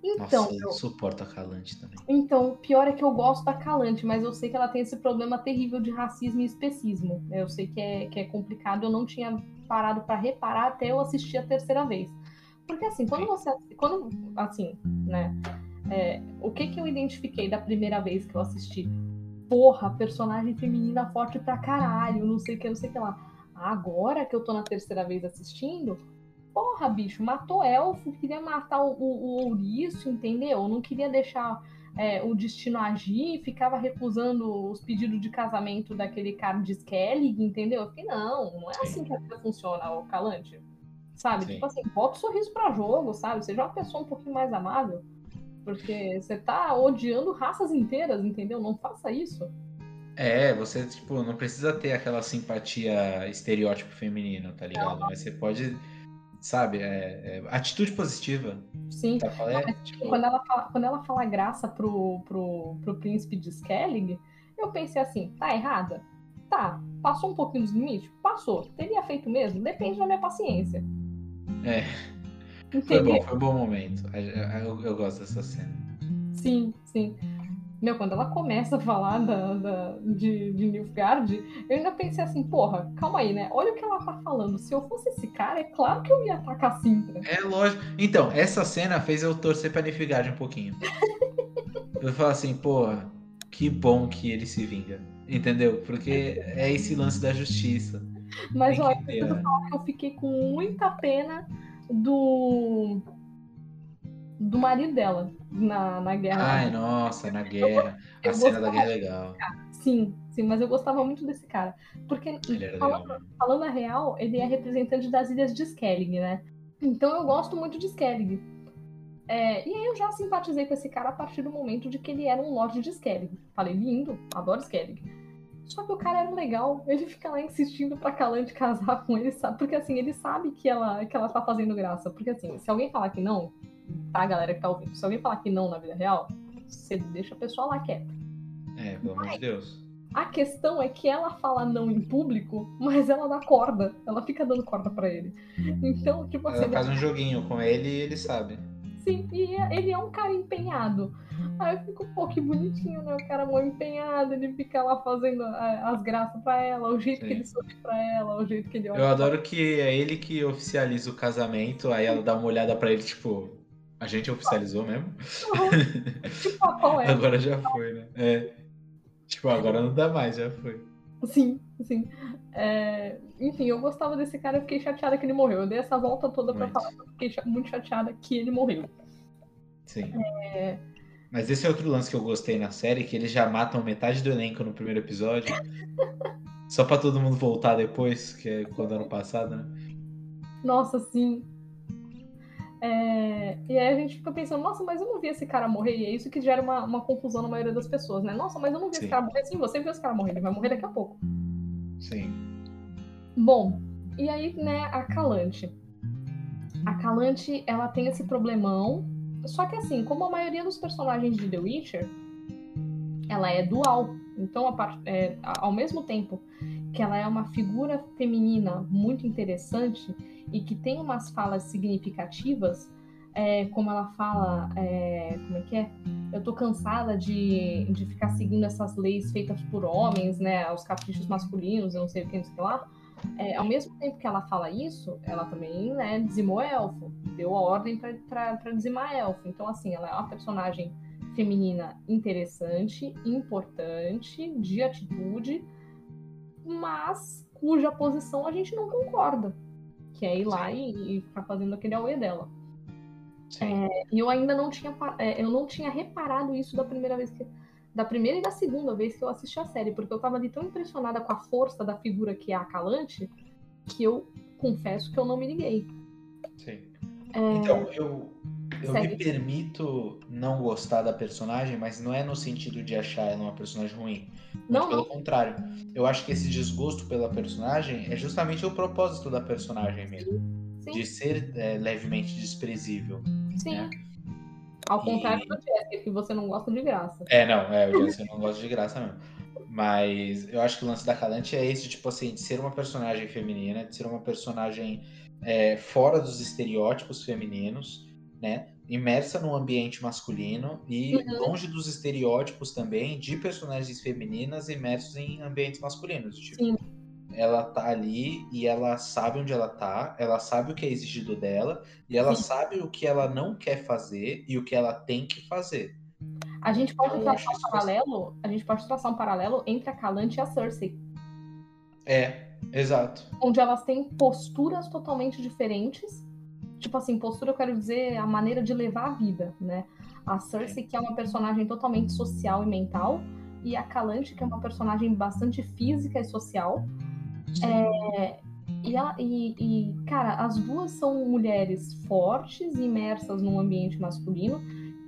S1: Então,
S2: Nossa, eu suporto a Calante também.
S1: Então, o pior é que eu gosto da Calante, mas eu sei que ela tem esse problema terrível de racismo e especismo. Eu sei que é, que é complicado, eu não tinha parado pra reparar até eu assistir a terceira vez. Porque assim, quando você. Quando, assim, né? é, o que que eu identifiquei da primeira vez que eu assisti? Porra, personagem feminina forte pra caralho, não sei o que, não sei o que lá. Agora que eu tô na terceira vez assistindo, porra, bicho, matou elfo, queria matar o, o, o ouriço, entendeu? Não queria deixar é, o destino agir, ficava recusando os pedidos de casamento daquele cara de Skellig, entendeu? Eu fiquei, não, não é
S2: Sim.
S1: assim que a vida funciona, o Calante. Sabe?
S2: Sim.
S1: Tipo assim, bota o sorriso pra jogo, sabe? Seja uma pessoa um pouquinho mais amável. Porque você tá odiando raças inteiras, entendeu? Não faça isso.
S2: É, você, tipo, não precisa ter aquela simpatia estereótipo feminino, tá ligado? Mas você pode, sabe, é, é, atitude positiva.
S1: Sim.
S2: Tá falando? É, tipo,
S1: Quando ela fala, quando ela fala graça pro, pro, pro príncipe de Skellig, eu pensei assim, tá errada? Tá. Passou um pouquinho dos limites? Passou. Teria feito mesmo? Depende da minha paciência.
S2: É. Foi bom, foi um bom momento. Eu, eu- eu gosto dessa cena.
S1: Sim, sim. Meu, quando ela começa a falar da, da- de, de Nilfgaard, eu ainda pensei assim, porra, calma aí, né? Olha o que ela tá falando. Se eu fosse esse cara, é claro que eu ia atacar a Sintra.
S2: É lógico. Então, essa cena fez eu torcer pra Nifgard um pouquinho. Eu falo assim, porra, que bom que ele se vinga. Entendeu? Porque é esse lance da justiça.
S1: Mas olha,
S2: que
S1: eu preciso
S2: né?
S1: falar que eu fiquei com muita pena do. do marido dela na, na guerra.
S2: Ai, nossa, na guerra. A
S1: eu
S2: cena da guerra é legal.
S1: Sim, sim, mas eu gostava muito desse cara. Porque, falando,
S2: legal.
S1: falando a real, ele é representante das ilhas de Skellig, né? Então eu gosto muito de Skellig. É, e aí eu já simpatizei com esse cara a partir do momento de que ele era um lorde de Skellig. Falei, lindo, adoro Skellig. Só que o cara era legal, ele fica lá insistindo pra Calante casar com ele, sabe? Porque assim, ele sabe que ela, que ela tá fazendo graça. Porque assim, se alguém falar que não, tá, galera que tá ouvindo, se alguém falar que não na vida real, você deixa a pessoa lá quieta.
S2: É, pelo amor de Deus.
S1: A questão é que ela fala não em público, mas ela dá corda. Ela fica dando corda pra ele. Então, tipo assim,
S2: Ela faz um joguinho com ele e ele sabe.
S1: Sim, e ele é um cara empenhado. Aí eu fico, pô, que bonitinho, né? O cara mó empenhado, ele fica lá fazendo as graças pra ela, o jeito Sim. que ele sorri pra ela, o jeito que ele olha.
S2: Eu adoro que é ele que oficializa o casamento, aí ela dá uma olhada pra ele, tipo, a gente oficializou mesmo? Uhum. tipo, qual é? Agora já foi, né? É. Tipo, agora não dá mais, já foi.
S1: Sim, sim. É... Enfim, eu gostava desse cara, eu fiquei chateada que ele morreu. Eu dei essa volta toda pra muito. falar que eu fiquei muito chateada que ele morreu.
S2: Sim. É... Mas esse é outro lance que eu gostei na série, que eles já matam metade do elenco no primeiro episódio. só pra todo mundo voltar depois, que é quando ano passado, né?
S1: Nossa, sim. É, e aí a gente fica pensando, nossa, mas eu não vi esse cara morrer, e é isso que gera uma, uma confusão na maioria das pessoas, né? Nossa, mas eu não vi Sim. esse cara morrer. Sim, você viu esse cara morrer, ele vai morrer daqui a pouco.
S2: Sim.
S1: Bom, e aí, né, a Calante. A Calante, ela tem esse problemão, só que assim, como a maioria dos personagens de The Witcher, ela é dual. Então, a, é, ao mesmo tempo que ela é uma figura feminina muito interessante, e que tem umas falas significativas, é, como ela fala, é, como é que é? Eu tô cansada de, de ficar seguindo essas leis feitas por homens, né? Os caprichos masculinos, eu não sei o que, não sei o que lá. É, ao mesmo tempo que ela fala isso, ela também né, dizimou elfo, deu a ordem para dizimar elfo. Então, assim, ela é uma personagem feminina interessante, importante, de atitude, mas cuja posição a gente não concorda que é ir lá e, e ficar fazendo aquele auê dela. É, e eu ainda não tinha, é, eu não tinha reparado isso da primeira vez que, da primeira e da segunda vez que eu assisti a série, porque eu tava ali tão impressionada com a força da figura que é a Calante, que eu confesso que eu não me liguei.
S2: Sim. É... Então, eu, eu me permito não gostar da personagem, mas não é no sentido de achar ela uma personagem ruim. Não, pelo não. contrário. Eu acho que esse desgosto pela personagem é justamente o propósito da personagem mesmo. Sim. De ser é, levemente desprezível.
S1: Sim. Né? Ao contrário e... do Jessica, que você não gosta de graça.
S2: É, não, é, o Jessica não gosta de graça mesmo. Mas eu acho que o lance da Calante é esse, tipo assim, de ser uma personagem feminina, de ser uma personagem é, fora dos estereótipos femininos, né? imersa no ambiente masculino e uhum. longe dos estereótipos também de personagens femininas imersos em ambientes masculinos. Tipo, Sim. Ela tá ali e ela sabe onde ela tá, ela sabe o que é exigido dela e ela Sim. sabe o que ela não quer fazer e o que ela tem que fazer.
S1: A gente pode então, traçar um paralelo, a gente pode traçar um paralelo entre a Calante e a Cersei.
S2: É, exato.
S1: Onde elas têm posturas totalmente diferentes, tipo assim, postura eu quero dizer a maneira de levar a vida, né? A Cersei, que é uma personagem totalmente social e mental, e a Calante, que é uma personagem bastante física e social. É, e, ela, e, e, cara, as duas são mulheres fortes, imersas num ambiente masculino,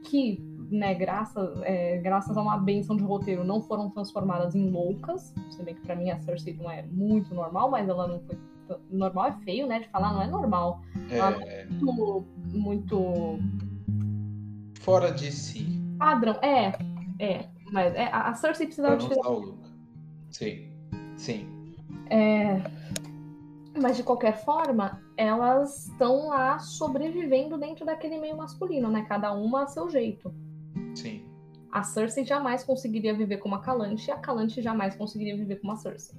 S1: que, né, graças, é, graças a uma benção de roteiro, não foram transformadas em loucas. Se bem que pra mim a Cersei não é muito normal, mas ela não foi normal é feio, né? De falar, não é normal. É, é muito, muito.
S2: Fora de si.
S1: Padrão, é. É. Mas é, a Cersei precisava de.
S2: Sim. Sim.
S1: É. Mas de qualquer forma, elas estão lá sobrevivendo dentro daquele meio masculino, né? Cada uma a seu jeito.
S2: Sim.
S1: A Cersei jamais conseguiria viver como a Calante e a Calante jamais conseguiria viver como a Cersei.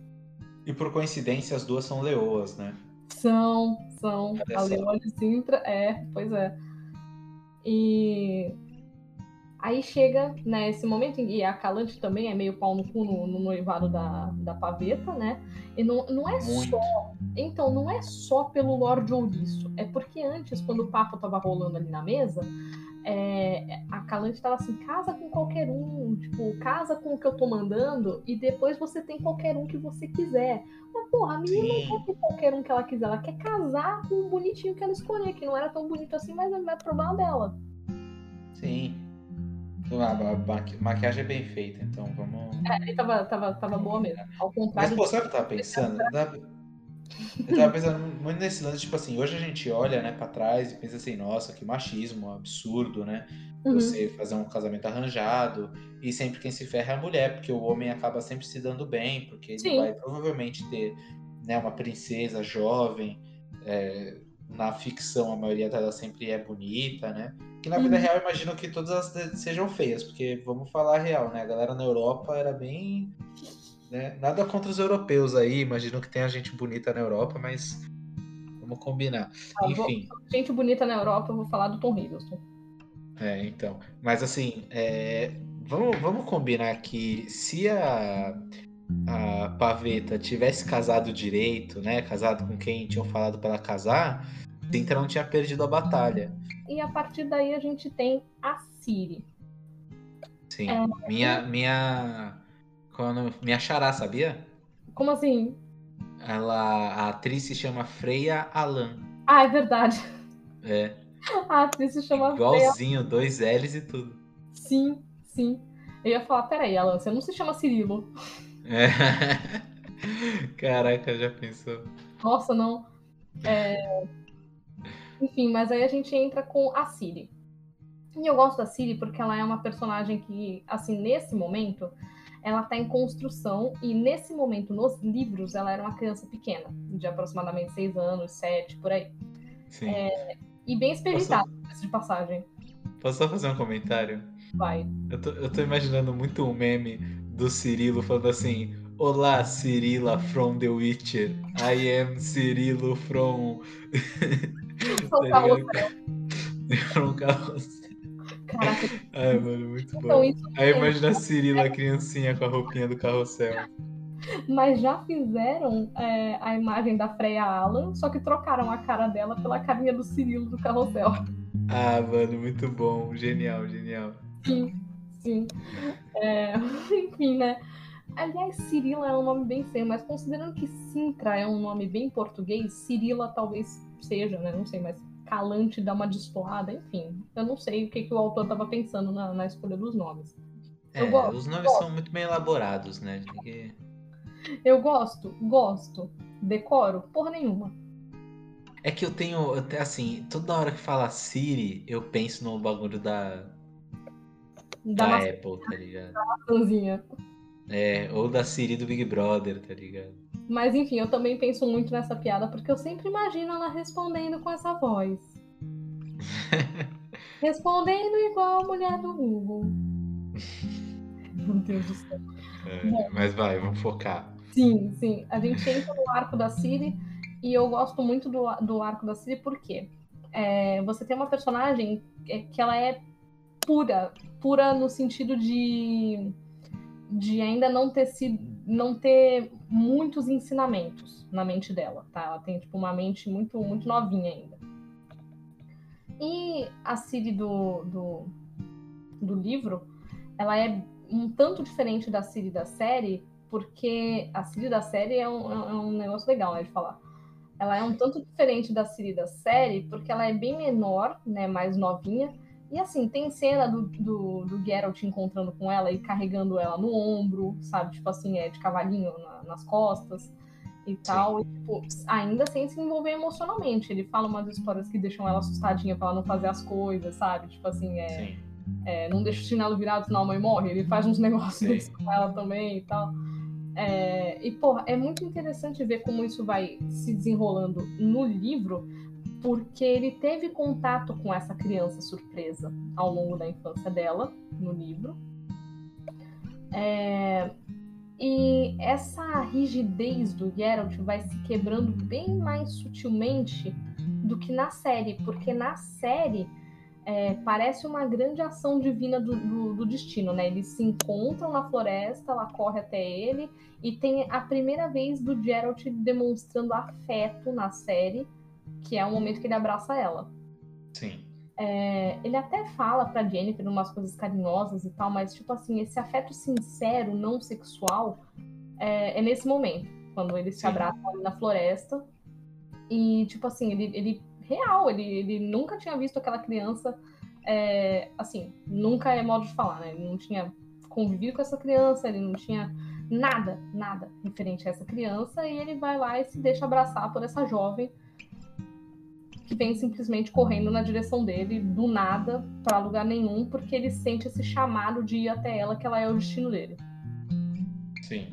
S2: E por coincidência, as duas são leoas, né?
S1: São, são. Olha a leoa de Sintra, é, pois é. E aí chega, né, esse momento, e a Calante também é meio pau no cu no, no noivado da, da paveta, né? E não, não é Muito. só. Então, não é só pelo Lorde Ouriço. É porque antes, quando o papo tava rolando ali na mesa, é, a Calante tava assim, casa com qualquer um, tipo, casa com o que eu tô mandando e depois você tem qualquer um que você quiser. Mas, porra, a menina Sim. não quer ter qualquer um que ela quiser, ela quer casar com o bonitinho que ela escolher, que não era tão bonito assim, mas não é problema dela.
S2: Sim. A maquiagem é bem feita, então vamos.
S1: É, ele tava, tava, tava boa mesmo. Ao contrário.
S2: Mas, pô, sabe o que eu tava pensando? Eu tava pensando muito nesse lance, tipo assim, hoje a gente olha, né, pra trás e pensa assim, nossa, que machismo, absurdo, né? Uhum. Você fazer um casamento arranjado e sempre quem se ferra é a mulher, porque o homem acaba sempre se dando bem, porque ele Sim. vai provavelmente ter né, uma princesa jovem, é, na ficção a maioria dela sempre é bonita, né? Que na vida uhum. real eu imagino que todas elas sejam feias, porque vamos falar a real, né? A galera na Europa era bem. Né? Nada contra os europeus aí, imagino que tenha gente bonita na Europa, mas vamos combinar. Ah, Enfim.
S1: Vou... Gente bonita na Europa, eu vou falar do Tom Hiddleston.
S2: É, então. Mas assim, é... vamos, vamos combinar que se a, a Paveta tivesse casado direito, né? Casado com quem tinham falado para casar, Sintra não tinha perdido a batalha.
S1: E a partir daí a gente tem a Siri.
S2: Sim. É... Minha. Minha. Quando, minha xará, sabia?
S1: Como assim?
S2: Ela. A atriz se chama Freya Alan.
S1: Ah, é verdade.
S2: É.
S1: A atriz se chama
S2: Igualzinho, Freya. dois L's e tudo.
S1: Sim, sim. Eu ia falar, peraí, Alan, você não se chama Cirilo.
S2: É. Caraca, já pensou?
S1: Nossa, não. É... Enfim, mas aí a gente entra com a Siri. E eu gosto da Siri porque ela é uma personagem que, assim, nesse momento, ela está em construção e nesse momento, nos livros, ela era uma criança pequena, de aproximadamente seis anos, sete, por aí. Sim. É, e bem experimentada, Posso... de passagem.
S2: Posso só fazer um comentário?
S1: Vai.
S2: Eu tô, eu tô imaginando muito um meme do Cirilo falando assim: Olá, Cirila from The Witcher. I am Cirilo from.
S1: Tá
S2: from carrossel.
S1: Caraca.
S2: Ai, mano, muito então, bom. Aí imagina a Cirila, a criancinha com a roupinha do carrossel.
S1: Mas já fizeram é, a imagem da Freya Alan, só que trocaram a cara dela pela carinha do Cirilo do carrossel.
S2: Ah, mano, muito bom. Genial, genial.
S1: Sim, sim. É, enfim, né? Aliás, Cirila é um nome bem feio, mas considerando que Sintra é um nome bem português, Cirila talvez seja, né? Não sei, mas Calante dá uma destoada, enfim. Eu não sei o que, que o autor estava pensando na, na, escolha dos nomes.
S2: É, gosto, os nomes gosto. são muito bem elaborados, né? Que...
S1: Eu gosto, gosto. Decoro? Porra nenhuma.
S2: É que eu tenho, assim, toda hora que fala Siri, eu penso no bagulho da. Da, da Apple, tá ligado? Da. É, ou da Siri do Big Brother, tá ligado?
S1: Mas enfim, eu também penso muito nessa piada porque eu sempre imagino ela respondendo com essa voz. respondendo igual a mulher do Google. Meu Deus do céu.
S2: É, Bom, mas vai, vamos focar.
S1: Sim, sim. A gente entra no arco da Siri e eu gosto muito do, do arco da Siri porque é, você tem uma personagem que ela é pura, pura no sentido de de ainda não ter sido, não ter muitos ensinamentos na mente dela, tá? Ela tem tipo uma mente muito muito novinha ainda. E a Siri do, do, do livro, ela é um tanto diferente da Siri da série, porque a Siri da série é um, é um negócio legal né, de falar. Ela é um tanto diferente da Siri da série, porque ela é bem menor, né, mais novinha, e assim, tem cena do, do, do Geralt encontrando com ela e carregando ela no ombro, sabe? Tipo assim, é de cavalinho na, nas costas e tal. E, tipo, ainda sem se envolver emocionalmente. Ele fala umas histórias que deixam ela assustadinha pra ela não fazer as coisas, sabe? Tipo assim, é. é não deixa o chinelo virado, senão a mãe morre. Ele faz uns negócios com ela também e tal. É, e, porra, é muito interessante ver como isso vai se desenrolando no livro, porque ele teve contato com essa criança surpresa ao longo da infância dela, no livro. É... E essa rigidez do Geralt vai se quebrando bem mais sutilmente do que na série, porque na série é, parece uma grande ação divina do, do, do, destino, né? Eles se encontram na floresta, ela corre até ele, e tem a primeira vez do Geralt demonstrando afeto na série que é o momento que ele abraça ela.
S2: Sim.
S1: É, ele até fala pra Jennifer umas coisas carinhosas e tal, mas, tipo assim, esse afeto sincero, não sexual, é, é nesse momento, quando eles se abraçam ali na floresta. E, tipo assim, ele, ele real, ele, ele nunca tinha visto aquela criança, é, assim, nunca é modo de falar, né? Ele não tinha convivido com essa criança, ele não tinha nada, nada referente a essa criança, e ele vai lá e se deixa abraçar por essa jovem que vem simplesmente correndo na direção dele, do nada, para lugar nenhum, porque ele sente esse chamado de ir até ela, que ela é o destino dele.
S2: Sim.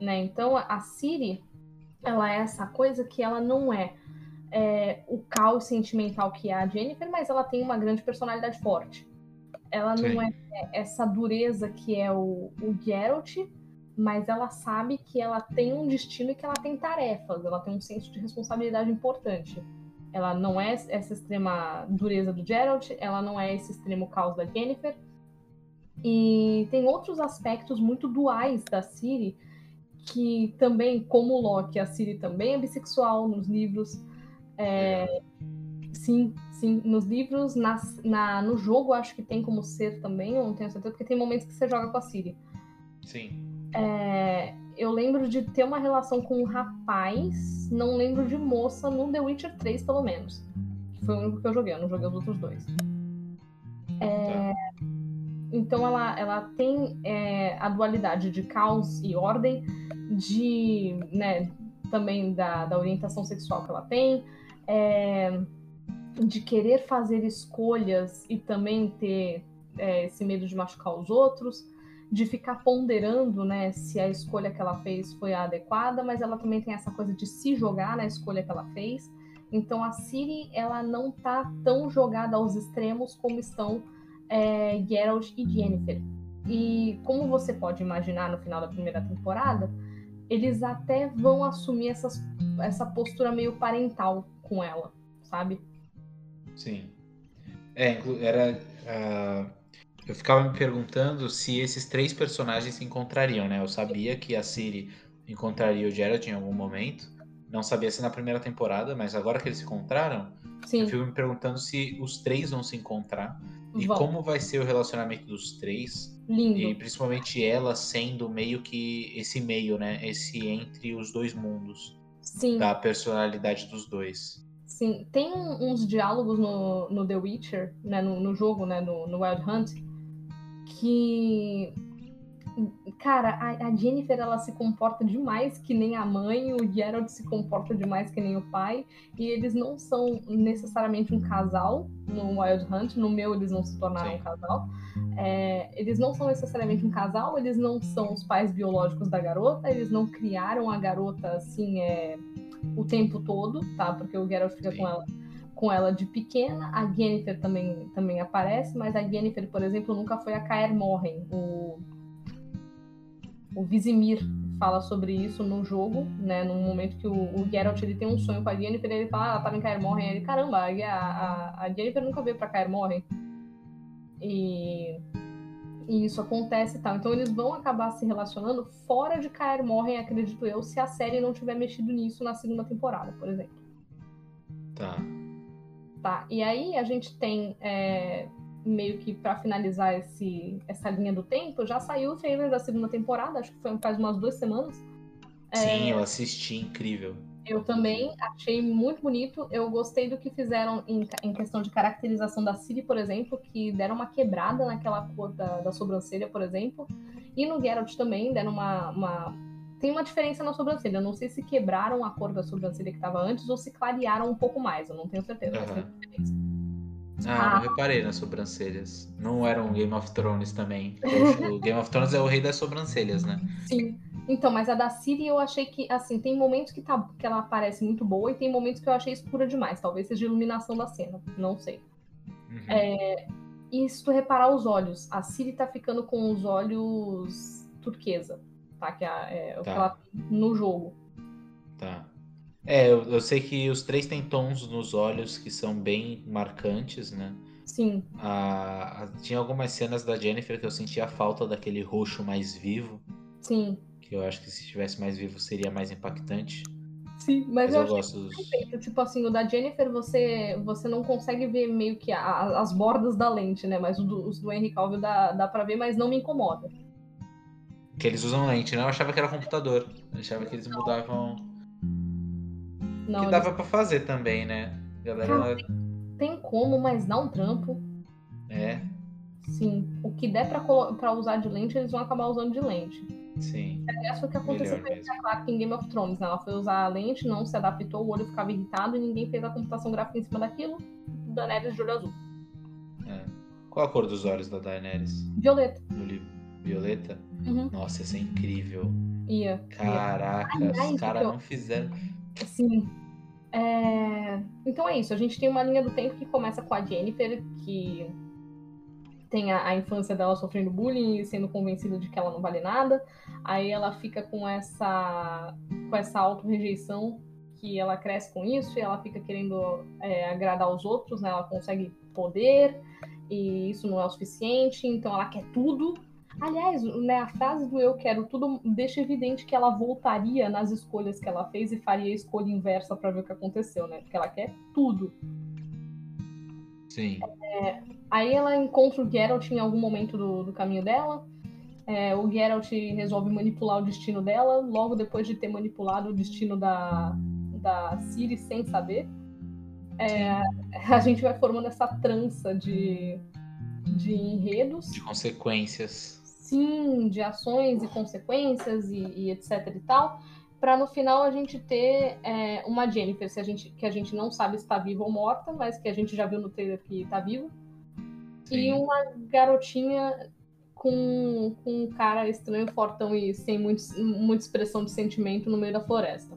S1: Né? Então, a Siri, ela é essa coisa que ela não é, é, o caos sentimental que é a Jennifer, mas ela tem uma grande personalidade forte. Ela não é essa dureza que é o, o Geralt, mas ela sabe que ela tem um destino e que ela tem tarefas, ela tem um senso de responsabilidade importante. Ela não é essa extrema dureza do Geralt, ela não é esse extremo caos da Jennifer. E tem outros aspectos muito duais da Ciri, que também, como Loki, a Ciri também é bissexual nos livros. É, sim, sim. Nos livros, na, na, no jogo, acho que tem como ser também, eu não tenho certeza, porque tem momentos que você joga com a Ciri.
S2: Sim.
S1: É, eu lembro de ter uma relação com um rapaz, não lembro de moça no The Witcher 3, pelo menos. Foi o único que eu joguei, eu não joguei os outros dois. É, então ela, ela tem é, a dualidade de caos e ordem, de né, também da, da orientação sexual que ela tem, é, de querer fazer escolhas e também ter é, esse medo de machucar os outros de ficar ponderando, né, se a escolha que ela fez foi a adequada, mas ela também tem essa coisa de se jogar na escolha que ela fez. Então a Ciri, ela não tá tão jogada aos extremos como estão é, Geralt e Yennefer. E como você pode imaginar no final da primeira temporada, eles até vão assumir essas, essa postura meio parental com ela, sabe?
S2: Sim. É, era. Uh eu ficava me perguntando se esses três personagens se encontrariam, né? Eu sabia que a Siri encontraria o Geralt em algum momento. Não sabia se na primeira temporada, mas agora que eles se encontraram, Sim. eu fico me perguntando se os três vão se encontrar e como vai ser o relacionamento dos três.
S1: Lindo.
S2: E principalmente ela sendo meio que esse meio, né? Esse entre os dois mundos.
S1: Sim.
S2: Da personalidade dos dois.
S1: Sim, tem uns diálogos no, no The Witcher, né, no, no jogo, né, no, no Wild Hunt, que cara, a, a, Jennifer ela se comporta demais que nem a mãe, o Geralt se comporta demais que nem o pai, e eles não são necessariamente um casal no Wild Hunt, no meu eles não se tornaram Sim. um casal. É, eles não são necessariamente um casal, eles não são os pais biológicos da garota, eles não criaram a garota assim é, o tempo todo, tá? Porque o Geralt fica Sim. com ela com ela de pequena. A Yennefer também, também aparece, mas a Yennefer, por exemplo, nunca foi a Kaer Morhen. O, o Vizimir fala sobre isso no jogo, né? No momento que o, o Geralt ele tem um sonho com a Yennefer, ele fala, ah, tava em Kaer Morhen. Ele, caramba, a, a, a Yennefer nunca veio pra Kaer Morhen. E, e isso acontece e tal. Então eles vão acabar se relacionando fora de Kaer Morhen, acredito eu, se a série não tiver mexido nisso na segunda temporada, por exemplo.
S2: Tá.
S1: Tá? E aí a gente tem é, meio que para finalizar esse, essa linha do tempo, já saiu o trailer da segunda temporada, acho que foi faz umas duas semanas.
S2: Sim, é, eu assisti, incrível.
S1: Eu também achei muito bonito. Eu gostei do que fizeram em, em, questão de caracterização da Ciri, por exemplo, que deram uma quebrada naquela cor da, da sobrancelha, por exemplo. E no Geralt também deram uma, uma tem uma diferença na sobrancelha. Eu não sei se quebraram a cor da sobrancelha que estava antes ou se clarearam um pouco mais. Eu não tenho certeza.
S2: Uhum. Ah, ah, não reparei nas sobrancelhas. Não era um Game of Thrones também. o Game of Thrones é o rei das sobrancelhas, né?
S1: Sim. Então, mas a da Siri eu achei que, assim, tem momentos que, tá, que ela parece muito boa e tem momentos que eu achei escura demais. Talvez seja a iluminação da cena. Não sei. Uhum. É, e se tu reparar os olhos, a Siri tá ficando com os olhos turquesa tá? Que é, é o tá. que ela tem no jogo.
S2: Tá. É, eu, eu, sei que os três têm tons nos olhos que são bem marcantes, né?
S1: Sim.
S2: Ah, tinha algumas cenas da Jennifer que eu sentia falta daquele roxo mais vivo.
S1: Sim.
S2: Que eu acho que se estivesse mais vivo seria mais impactante.
S1: Sim, mas, mas eu, eu gosto dos... perfeito. Tipo assim, o da Jennifer você, você não consegue ver meio que a, as bordas da lente, né? Mas do, os do Henry Cavill dá, dá pra ver, mas não me incomoda.
S2: Que eles usam lente, né? Eu achava que era computador. Eu achava que eles mudavam. Não, que dava eles... pra fazer também, né? Galera.
S1: tem, tem como, mas dá um trampo.
S2: É.
S1: Sim. O que der pra, pra usar de lente, eles vão acabar usando de lente.
S2: Sim.
S1: Aliás, foi o que aconteceu com a Clark em Game of Thrones. Né? Ela foi usar a lente, não se adaptou, o olho ficava irritado e ninguém fez a computação gráfica em cima daquilo. Daenerys de olho azul.
S2: É. Qual a cor dos olhos da Daenerys?
S1: Violeta.
S2: No livro. Violeta?
S1: Uhum.
S2: Nossa, isso é incrível.
S1: Ia.
S2: Caraca, ia. os caras não fizeram.
S1: Sim. É... Então é isso. A gente tem uma linha do tempo que começa com a Jennifer, que tem a, a, infância dela sofrendo bullying e sendo convencida de que ela não vale nada. Aí ela fica com essa com essa auto-rejeição que ela cresce com isso e ela fica querendo é, agradar os outros, né? Ela consegue poder e isso não é o suficiente, então ela quer tudo. Aliás, né, a frase do eu quero tudo deixa evidente que ela voltaria nas escolhas que ela fez e faria a escolha inversa para ver o que aconteceu, né? Porque ela quer tudo.
S2: Sim.
S1: É, aí ela encontra o Geralt em algum momento do, do caminho dela. É, o Geralt resolve manipular o destino dela, logo depois de ter manipulado o destino da, da Ciri sem saber. É, a gente vai formando essa trança de, de enredos.
S2: De consequências
S1: sim de ações e consequências e, e etc e tal, para no final a gente ter é, uma Jennifer se a gente, que a gente não sabe se está viva ou morta, mas que a gente já viu no trailer que está viva, sim. e uma garotinha com, com um cara estranho, fortão e sem muito, muita expressão de sentimento no meio da floresta.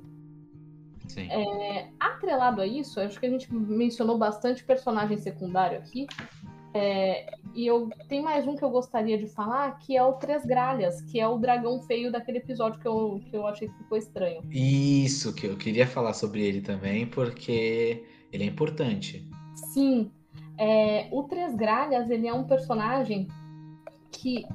S2: Sim.
S1: É, atrelado a isso, acho que a gente mencionou bastante personagem secundário aqui. É, e eu tem mais um que eu gostaria de falar, que é o Três Gralhas, que é o dragão feio daquele episódio que eu, que eu achei que ficou estranho.
S2: Isso, que eu queria falar sobre ele também, porque ele é importante.
S1: Sim. É, o Três Gralhas, ele é um personagem que,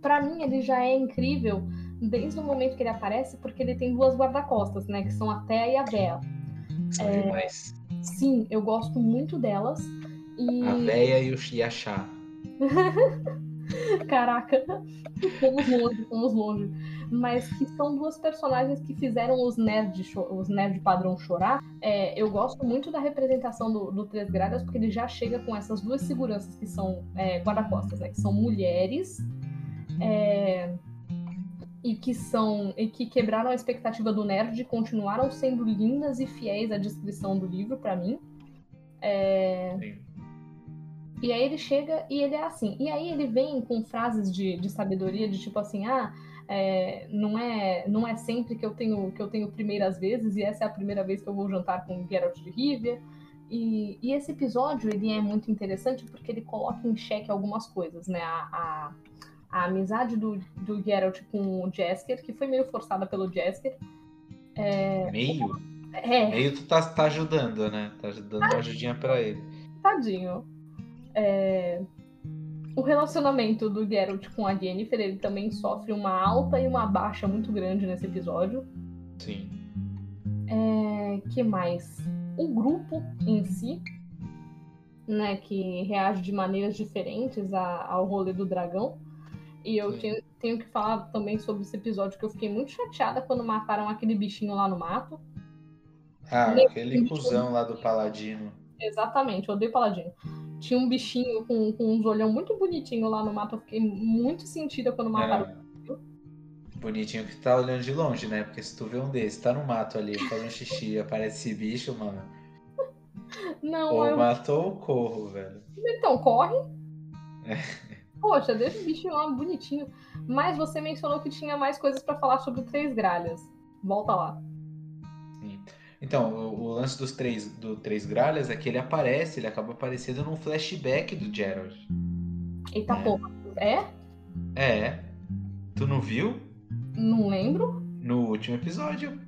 S1: para mim, ele já é incrível desde o momento que ele aparece, porque ele tem duas guarda-costas, né? Que são a Thea e a Bea.
S2: São é, demais.
S1: Sim, eu gosto muito delas. E...
S2: A véia e o Yachá.
S1: Caraca, fomos longe, fomos longe. Mas que são duas personagens que fizeram os nerds, os nerd padrão chorar. É, eu gosto muito da representação do, do Três Gralhas, porque ele já chega com essas duas seguranças que são é, guarda-costas, né? Que são mulheres. É, e que são e que quebraram a expectativa do nerd, continuaram sendo lindas e fiéis à descrição do livro para mim. É... Sim. E aí ele chega e ele é assim. E aí ele vem com frases de, de sabedoria, de tipo assim, ah, é, não é não é sempre que eu tenho que eu tenho primeiras vezes e essa é a primeira vez que eu vou jantar com Geralt de Rivia. E, e esse episódio ele é muito interessante porque ele coloca em xeque algumas coisas, né? A, a, a amizade do, do Geralt com o Jasker, que foi meio forçada pelo Jasker.
S2: É... Meio? É. Meio tu tá, tá ajudando, né? Tá dando uma ajudinha pra ele.
S1: Tadinho. É... O relacionamento do Geralt com a Jennifer, ele também sofre uma alta e uma baixa muito grande nesse episódio.
S2: Sim.
S1: É... que mais? O grupo em si, né, que reage de maneiras diferentes a, ao rolê do dragão. E eu tenho, tenho, que falar também sobre esse episódio que eu fiquei muito chateada quando mataram aquele bichinho lá no mato.
S2: Ah, aquele cuzão lá do Paladino.
S1: Exatamente, eu odeio Paladino tinha um bichinho com, com uns olhão muito bonitinho lá no mato. Eu fiquei muito sentida quando mataram. É.
S2: Bonitinho que tá olhando de longe, né? Porque se tu vê um desse, tá no mato ali, fazendo xixi, aparece esse bicho, mano.
S1: Não,
S2: ou eu... matou ou corro, velho.
S1: Então, corre. É. Poxa, deixa o bichinho lá bonitinho. Mas você mencionou que tinha mais coisas para falar sobre Três Gralhas. Volta lá.
S2: Sim. Então, o, o, lance dos três, do Três Gralhas é que ele aparece, ele acaba aparecendo num flashback do Gerald.
S1: Eita é. porra, é?
S2: É. Tu não viu?
S1: Não lembro.
S2: No último episódio.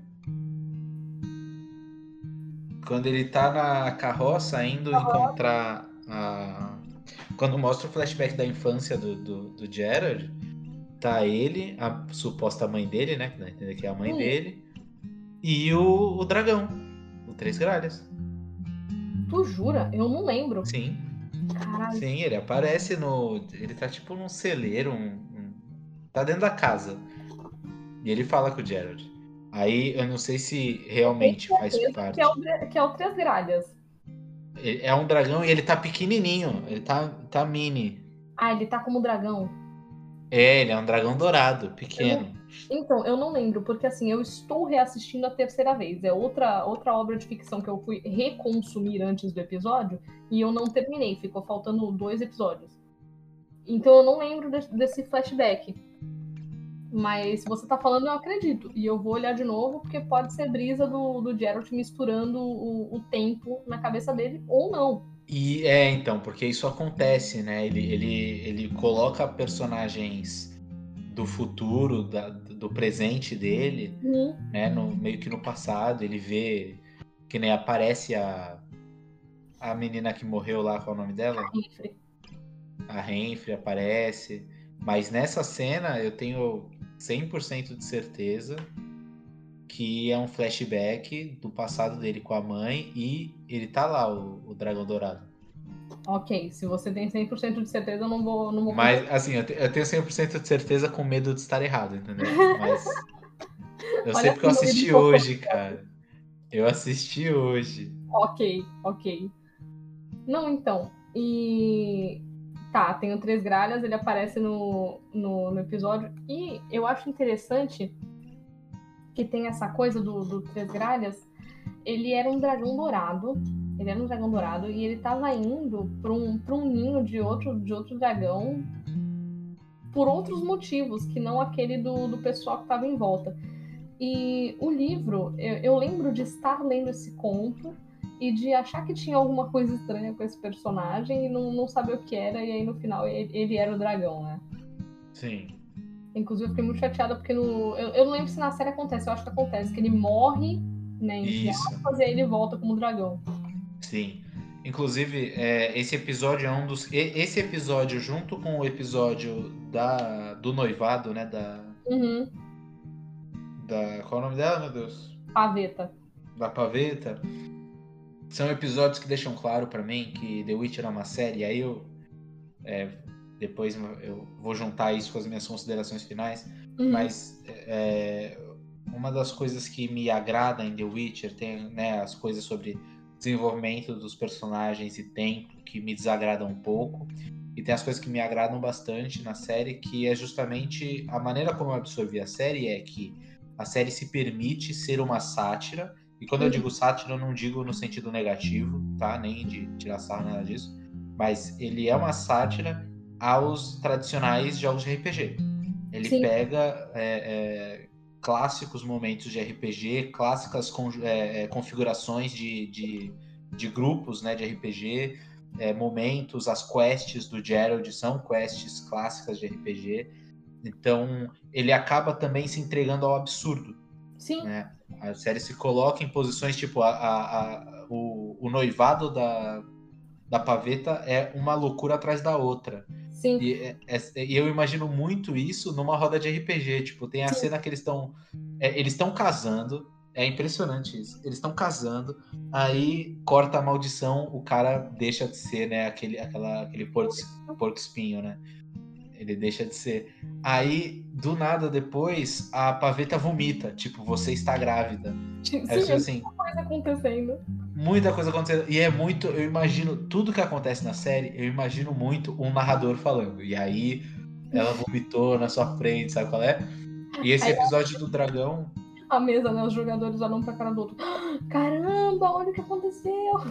S2: Quando ele tá na carroça indo encontrar a. Quando mostra o flashback da infância do, do, do Gerald, tá ele, a suposta mãe dele, né? Que é a mãe hum. dele e o, o dragão, o Três Gralhas.
S1: Tu jura? Eu não lembro.
S2: Sim. Caralho. Sim, ele aparece no. Ele tá tipo num celeiro, um, um... tá dentro da casa. E ele fala com o Gerald. Aí eu não sei se realmente faz parte.
S1: Que é, o, que é o Três Gralhas.
S2: É um dragão e ele tá pequenininho. Ele tá, tá mini.
S1: Ah, ele tá como dragão.
S2: É, ele é um dragão dourado, pequeno.
S1: Então, eu não lembro, porque assim, eu estou reassistindo a terceira vez. É outra, outra obra de ficção que eu fui reconsumir antes do episódio e eu não terminei, ficou faltando dois episódios. Então eu não lembro de, desse flashback. Mas se você tá falando, eu acredito. E eu vou olhar de novo, porque pode ser brisa do, do Geralt misturando o, o tempo na cabeça dele, ou não.
S2: E é, então, porque isso acontece, né? Ele, ele, ele coloca personagens do futuro, da, do presente dele,
S1: Uhum.
S2: né? No, meio que no passado. Ele vê que nem aparece a, a menina que morreu lá, qual é o nome dela?
S1: Renfrey.
S2: A Renfrey aparece. Mas nessa cena eu tenho 100% de certeza que é um flashback do passado dele com a mãe e ele tá lá, o, o Dragão Dourado.
S1: Ok, se você tem 100% de certeza, eu não vou. Não vou
S2: Mas, assim, eu, te- eu tenho 100% de certeza com medo de estar errado, entendeu? Mas. Eu
S1: Olha
S2: sei porque eu assisti hoje, cara. Eu assisti hoje.
S1: Ok, ok. Não, então. E. Tá, tem o Três Gralhas, ele aparece no, no, no episódio. E eu acho interessante que tem essa coisa do, do Três Gralhas. Ele era um dragão dourado. Ele era um dragão dourado e ele tava indo pra um, pra um ninho de outro, de outro dragão por outros motivos, que não aquele do, do pessoal que tava em volta. E o livro, eu, eu lembro de estar lendo esse conto e de achar que tinha alguma coisa estranha com esse personagem e não, não saber o que era, e aí no final ele, ele era o dragão, né?
S2: Sim.
S1: Inclusive eu fiquei muito chateada porque no. Eu, eu não lembro se na série acontece, eu acho que acontece, que ele morre, né? Entre
S2: Isso.
S1: aspas, e aí ele volta como dragão.
S2: Sim. Inclusive, é, esse episódio é um dos. Esse episódio, junto com o episódio da, do noivado, né? Da,
S1: Uhum.
S2: da. Qual é o nome dela, meu Deus?
S1: Paveta.
S2: Da Paveta. São episódios que deixam claro pra mim que The Witcher é uma série. Aí eu. é, depois eu vou juntar isso com as minhas considerações finais.
S1: Uhum.
S2: Mas é, uma das coisas que me agrada em The Witcher tem né, as coisas sobre desenvolvimento dos personagens e tempo que me desagradam um pouco. E tem as coisas que me agradam bastante na série, que é justamente a maneira como eu absorvi a série é que a série se permite ser uma sátira. E quando eu
S1: Uhum.
S2: digo sátira, eu não digo no sentido negativo, tá? Nem de tirar sarro, nada disso. Mas ele é uma sátira aos tradicionais jogos de RPG. Ele
S1: Sim.
S2: pega é, é, clássicos momentos de RPG, clássicas con- é, é, configurações de, de, de grupos né, de RPG, é, momentos, as quests do Gerald são quests clássicas de RPG. Então, ele acaba também se entregando ao absurdo.
S1: Sim,
S2: né? A série se coloca em posições tipo a, a- a- o, o noivado da, da paveta é uma loucura atrás da outra.
S1: Sim.
S2: E, é- é- e eu imagino muito isso numa roda de RPG. Tipo, tem a
S1: Sim.
S2: cena que eles estão. eles estão casando. É impressionante isso. Eles estão casando, aí corta a maldição, o cara deixa de ser, né, aquele, aquela, aquele porco, porco espinho, né? Ele deixa de ser. Aí, do nada depois, a paveta vomita. Tipo, você está grávida.
S1: Sim, é
S2: assim,
S1: muita coisa acontecendo.
S2: Muita coisa acontecendo. E é muito. Eu imagino tudo que acontece na série, eu imagino muito um narrador falando. E aí ela vomitou na sua frente, sabe qual é? E esse episódio do dragão.
S1: A mesa, né? Os jogadores olham pra cara do outro. Caramba, olha o que aconteceu.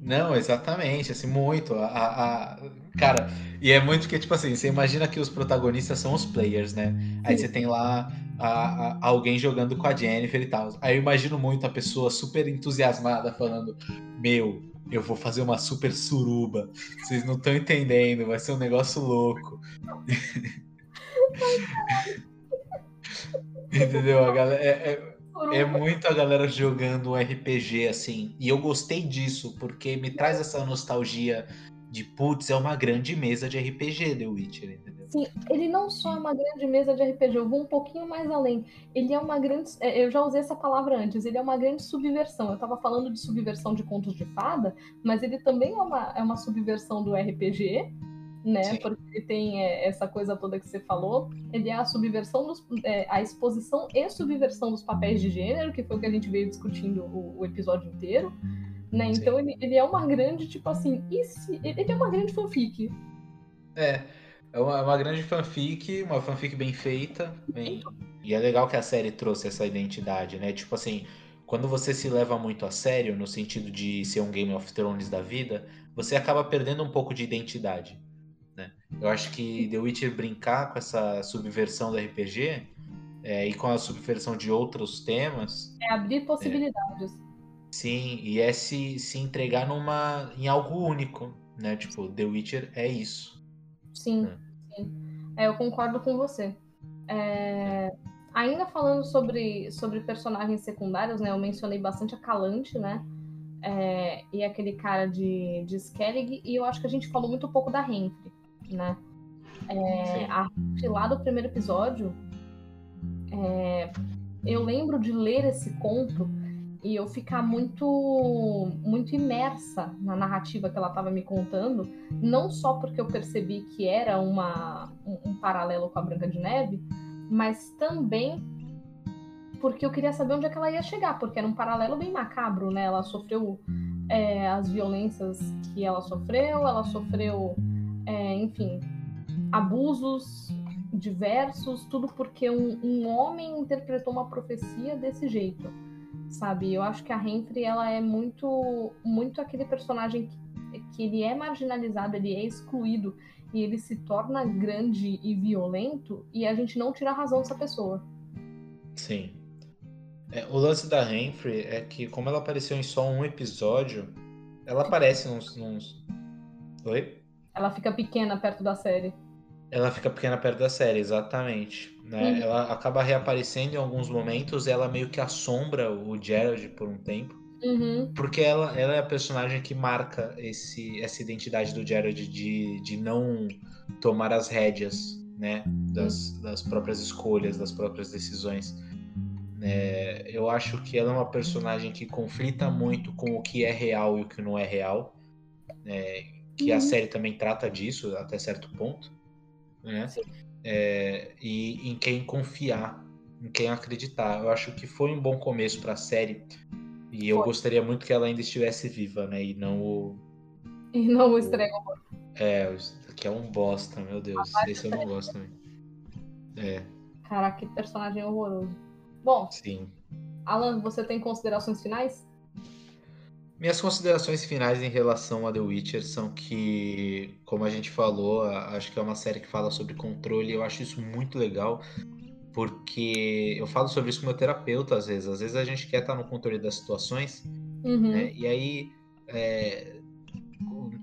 S2: Não, exatamente, assim, muito. A, a- a- Cara, e é muito que, tipo assim, você imagina que os protagonistas são os players, né? Aí
S1: Sim.
S2: você tem lá a- a- alguém jogando com a Jennifer e tal. Aí eu imagino muito a pessoa super entusiasmada falando: Meu, eu vou fazer uma super suruba. Vocês não estão entendendo, vai ser um negócio louco. Entendeu? A galera, é- é, é muito a galera jogando um RPG assim. E eu gostei disso, porque me traz essa nostalgia de putz, é uma grande mesa de RPG The Witcher, entendeu?
S1: Sim, ele não só é uma grande mesa de RPG, eu vou um pouquinho mais além. Ele é uma grande. é, Eu já usei essa palavra antes, ele é uma grande subversão. Eu tava falando de subversão de contos de fada, mas ele também é uma, é uma subversão do RPG, né?
S2: Sim.
S1: Porque ele tem é, essa coisa toda que você falou. Ele é a subversão dos. é, a exposição e subversão dos papéis de gênero, que foi o que a gente veio discutindo o, o episódio inteiro. Né? Então ele, ele é uma grande, tipo assim, e se- ele é uma grande fanfic.
S2: É, é uma, é uma grande fanfic, uma fanfic bem feita. bem- E é legal que a série trouxe essa identidade, né? Tipo assim, quando você se leva muito a sério, no sentido de ser um Game of Thrones da vida, você acaba perdendo um pouco de identidade. Né? Eu acho que The Witcher brincar com essa subversão do RPG é, e com a subversão de outros temas.
S1: É abrir possibilidades. É,
S2: sim, e é se, se entregar numa, em algo único, né? Tipo, The Witcher é isso.
S1: Sim, é. sim. É, eu concordo com você. É, ainda falando sobre, sobre personagens secundários, né? Eu mencionei bastante a Calante, né? É, e aquele cara de, de Skellig, e eu acho que a gente falou muito pouco da Renfrey, né? É, a lá do primeiro episódio, eu lembro de ler esse conto e eu ficar muito muito imersa na narrativa que ela estava me contando, não só porque eu percebi que era uma, um, um, paralelo com a Branca de Neve, mas também porque eu queria saber onde é que ela ia chegar, porque era um paralelo bem macabro, né? Ela sofreu é, as violências que ela sofreu, ela sofreu, é, enfim, abusos diversos, tudo porque um, um homem interpretou uma profecia desse jeito sabe? Eu acho que a Renfrey, ela é muito, muito aquele personagem que, que ele é marginalizado, ele é excluído e ele se torna grande e violento e a gente não tira a razão dessa pessoa.
S2: Sim. É, o lance da Renfrey é que, como ela apareceu em só um episódio, ela aparece nos, nos... Oi?
S1: Ela fica pequena perto da série.
S2: Ela fica pequena perto da série, exatamente. Né? Uhum. Ela acaba reaparecendo em alguns momentos, ela meio que assombra o Gerald por um tempo.
S1: Uhum.
S2: Porque ela, ela é a personagem que marca esse, essa identidade do Gerald de, de não tomar as rédeas né? das, das próprias escolhas, das próprias decisões. É, eu acho que ela é uma personagem que conflita muito com o que é real e o que não é real. É, que uhum. a série também trata disso até certo ponto né? É, e em quem confiar, em quem acreditar. Eu acho que foi um bom começo para a série e eu gostaria muito que ela ainda estivesse viva, né? E não o.
S1: E não o Stregobor.
S2: É, que é um bosta, meu Deus. Ah, Esse eu não gosto também. É.
S1: Caraca, que personagem horroroso. Bom.
S2: Sim.
S1: Alan, você tem considerações finais?
S2: Minhas considerações finais em relação a The Witcher são que, como a gente falou, acho que é uma série que fala sobre controle e eu acho isso muito legal, porque eu falo sobre isso com meu terapeuta às vezes. Às vezes a gente quer estar no controle das situações,
S1: uhum.
S2: né? E aí, é,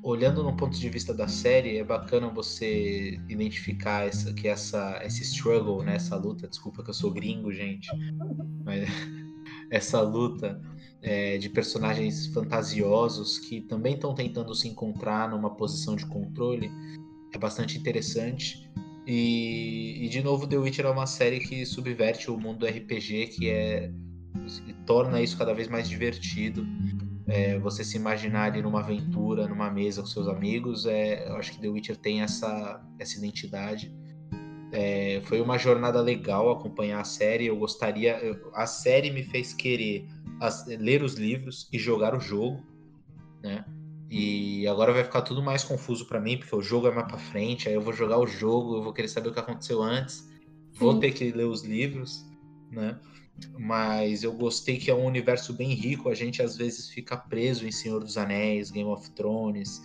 S2: olhando no ponto de vista da série, é bacana você identificar essa, que essa, esse struggle, né? Essa luta. Desculpa que eu sou gringo, gente. Mas essa luta é, de personagens fantasiosos que também estão tentando se encontrar numa posição de controle é bastante interessante. E, e, de novo, The Witcher é uma série que subverte o mundo do RPG, que é que torna isso cada vez mais divertido. É, você se imaginar ali numa aventura, numa mesa com seus amigos, é, eu acho que The Witcher tem essa, essa identidade. É, foi uma jornada legal acompanhar a série. Eu gostaria. Eu, a série me fez querer as, ler os livros e jogar o jogo, né? E agora vai ficar tudo mais confuso para mim, porque o jogo é mais para frente, aí eu vou jogar o jogo, eu vou querer saber o que aconteceu antes, vou Sim. ter que ler os livros, né? Mas eu gostei que é um universo bem rico, a gente às vezes fica preso em Senhor dos Anéis, Game of Thrones,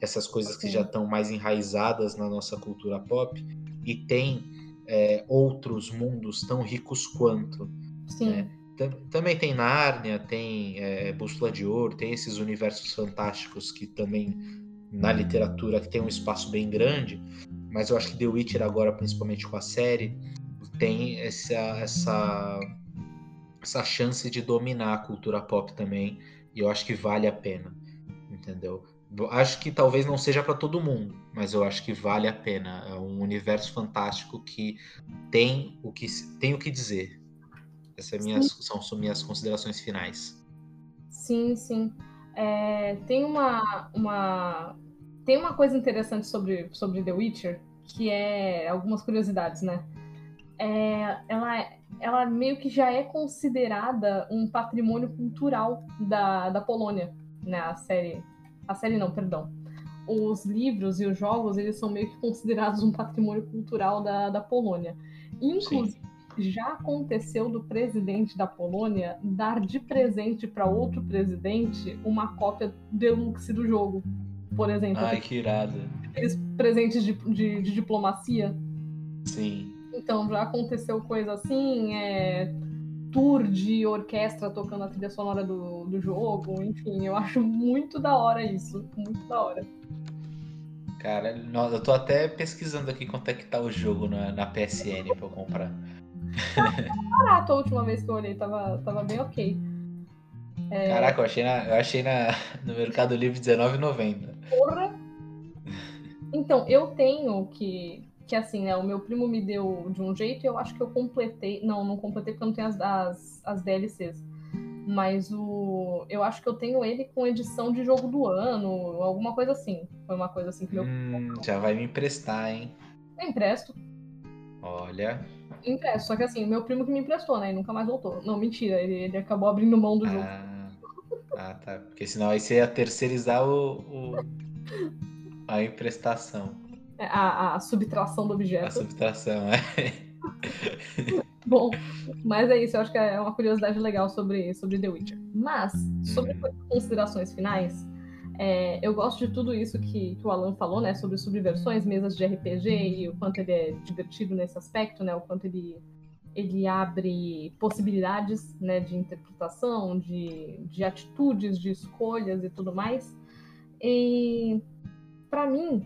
S2: essas coisas que já estão mais enraizadas na nossa cultura pop, e tem é, outros mundos tão ricos quanto.
S1: Sim. Né?
S2: Também tem Nárnia, tem é, Bússola de Ouro, tem esses universos fantásticos que também na literatura que tem um espaço bem grande, mas eu acho que The Witcher agora, principalmente com a série, tem essa, essa, essa chance de dominar a cultura pop também, e eu acho que vale a pena, entendeu? Acho que talvez não seja para todo mundo, mas eu acho que vale a pena. É um universo fantástico que tem o que, tem o que dizer, essas é minhas, são minhas considerações finais.
S1: Sim, sim. É, tem uma, uma tem uma coisa interessante sobre, sobre The Witcher, que é algumas curiosidades, né? É, ela, ela meio que já é considerada um patrimônio cultural da, da Polônia, né? A série, a série não, perdão. Os livros e os jogos, eles são meio que considerados um patrimônio cultural da, da Polônia. Inclusive, Sim já aconteceu do presidente da Polônia dar de presente para outro presidente uma cópia deluxe do jogo, por exemplo.
S2: Ai, que irado.
S1: aqueles presentes de, de, de diplomacia.
S2: Sim.
S1: Então, já aconteceu coisa assim, é, tour de orquestra tocando a trilha sonora do, do jogo, enfim, eu acho muito da hora isso, muito da hora.
S2: Cara, eu tô até pesquisando aqui quanto é que tá o jogo na, na PSN pra eu comprar.
S1: Barato a última vez que eu olhei, tava, tava bem ok.
S2: É... Caraca, eu achei, na, eu achei na, no Mercado Livre
S1: R$19,90. Porra! Então, eu tenho que que assim, né, o meu primo me deu de um jeito e eu acho que eu completei. Não, não completei porque eu não tenho as, as, as DLCs. Mas o. Eu acho que eu tenho ele com edição de jogo do ano, alguma coisa assim. Foi uma coisa assim que meu.
S2: Hum, já vai me emprestar, hein?
S1: Eu empresto.
S2: Olha.
S1: Empresto, só que assim, meu primo que me emprestou, né? E nunca mais voltou. Não, mentira, ele, ele acabou abrindo mão do ah, jogo.
S2: Ah, tá. Porque senão aí você ia terceirizar o, o... a emprestação.
S1: É, a, a subtração do objeto.
S2: A subtração, é.
S1: Bom, mas é isso, eu acho que é uma curiosidade legal sobre, sobre The Witcher. Mas, sobre hum. considerações finais, é, eu gosto de tudo isso que, que o Alan falou, né? Sobre subversões, mesas de RPG e o quanto ele é divertido nesse aspecto, né? O quanto ele, ele abre possibilidades né, de interpretação, de, de atitudes, de escolhas e tudo mais. E, para mim,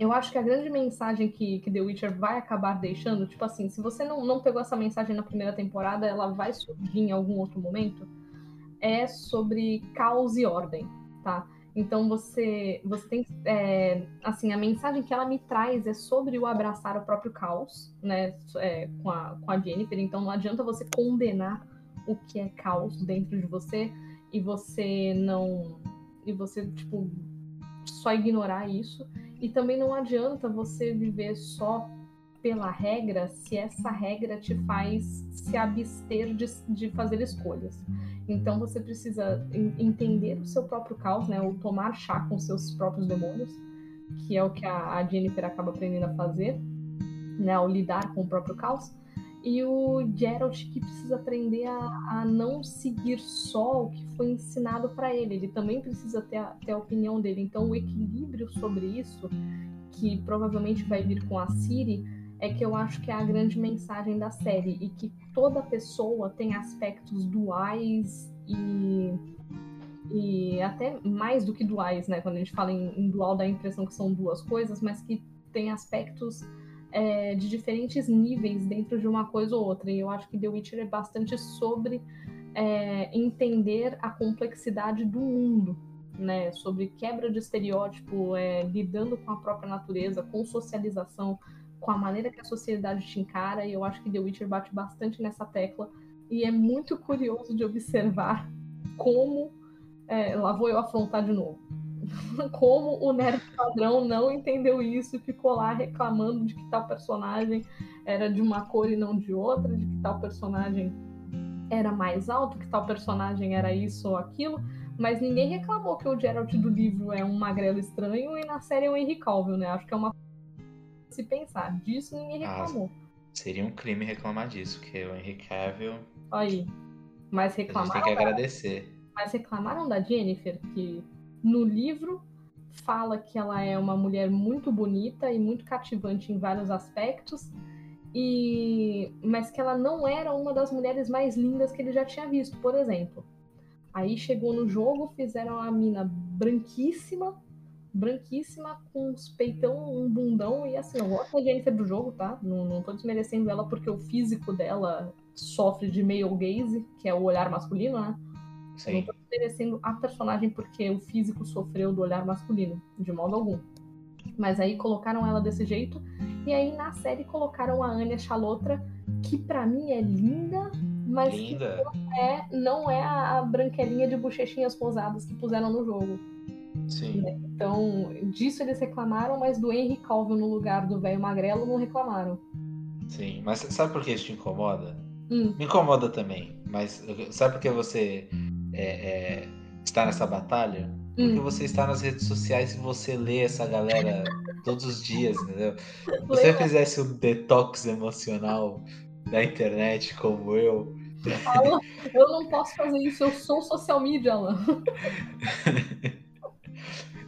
S1: eu acho que a grande mensagem que, que The Witcher vai acabar deixando, tipo assim, se você não, não pegou essa mensagem na primeira temporada, ela vai surgir em algum outro momento, é sobre caos e ordem, tá? Então você, você tem, é, assim, a mensagem que ela me traz é sobre o abraçar o próprio caos, né, é, com, a, com a Jennifer. Então não adianta você condenar o que é caos dentro de você e você não, e você tipo só ignorar isso. E também não adianta você viver só pela regra se essa regra te faz se abster de, de fazer escolhas. Então você precisa entender o seu próprio caos, né? Ou tomar chá com seus próprios demônios, que é o que a, a Jennifer acaba aprendendo a fazer, né? Ao lidar com o próprio caos e o Geralt que precisa aprender a, a, não seguir só o que foi ensinado para ele. Ele também precisa ter a, ter a opinião dele. Então, o equilíbrio sobre isso, que provavelmente vai vir com a Siri, é que eu acho que é a grande mensagem da série e que toda pessoa tem aspectos duais e e até mais do que duais, né? Quando a gente fala em, em dual dá a impressão que são duas coisas, mas que tem aspectos é, de diferentes níveis dentro de uma coisa ou outra. E eu acho que The Witcher é bastante sobre é, entender a complexidade do mundo, né? Sobre quebra de estereótipo, é, lidando com a própria natureza, com socialização, com a maneira que a sociedade te encara. E eu acho que The Witcher bate bastante nessa tecla. E é muito curioso de observar como. É, lá vou eu afrontar de novo como o nerd padrão não entendeu isso e ficou lá reclamando de que tal personagem era de uma cor e não de outra, de que tal personagem era mais alto, que tal personagem era isso ou aquilo, mas ninguém reclamou que o Geralt do livro é um magrelo estranho e na série é um Henry Cavill, né? Acho que é uma se pensar. Disso ninguém ah, reclamou. Ah,
S2: seria um crime reclamar disso, que o Henry Cavill...
S1: Aí, mas reclamaram...
S2: A gente tem que agradecer.
S1: Mas reclamaram da Jennifer, que no livro fala que ela é uma mulher muito bonita e muito cativante em vários aspectos, e mas que ela não era uma das mulheres mais lindas que ele já tinha visto, por exemplo. Aí chegou no jogo, fizeram a mina branquíssima, branquíssima, com uns peitão, um bundão, e assim, eu gosto da Jennifer do jogo, tá? Não, não tô desmerecendo ela porque o físico dela sofre de male gaze, que é o olhar masculino, né? Sim. Não tô merecendo a personagem porque o físico sofreu do olhar masculino, de modo algum. Mas aí colocaram ela desse jeito, e aí na série colocaram a Anya Chalotra, que para mim é linda, mas linda. que não é, não é a, branquelinha de bochechinhas rosadas que puseram no jogo.
S2: Sim. Né?
S1: Então, disso eles reclamaram, mas do Henry Cavill no lugar do velho magrelo não reclamaram.
S2: Sim, mas sabe por que isso te incomoda?
S1: Hum.
S2: Me incomoda também, mas sabe por que você é, é, está nessa batalha? Porque hum. você está nas redes sociais e você lê essa galera todos os dias, entendeu? Se você fizesse um detox emocional da internet como eu.
S1: Alan, eu não posso fazer isso, eu sou social media, Alan.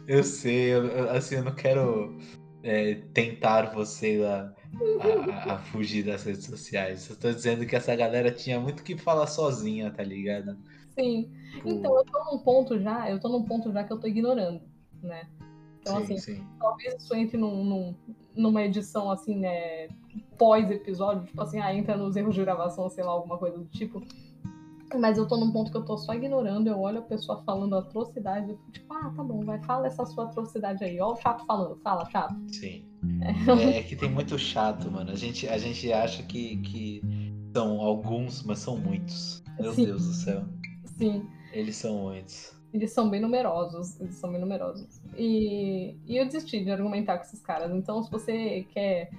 S2: Eu sei, eu, assim, eu não quero é, tentar você a, a, a, fugir das redes sociais. Eu tô dizendo que essa galera tinha muito que falar sozinha, tá ligado?
S1: Sim. Pô. Então, eu tô num ponto já, eu tô num ponto já que eu tô ignorando, né? Então, sim, assim, sim. talvez isso entre num, num, numa edição, assim, né, pós-episódio, tipo assim, ah, entra nos erros de gravação, sei lá, alguma coisa do tipo. Mas eu tô num ponto que eu tô só ignorando, eu olho a pessoa falando atrocidade, eu fico tipo, ah, tá bom, vai, fala essa sua atrocidade aí. Ó o chato falando, fala, chato.
S2: Sim. É, é que tem muito chato, mano. A gente, a gente acha que, que são alguns, mas são muitos. Meu Sim. Deus do céu.
S1: Sim.
S2: Eles são muitos.
S1: Eles são bem numerosos. Eles são bem numerosos. E, e eu desisti de argumentar com esses caras. Então, se você quer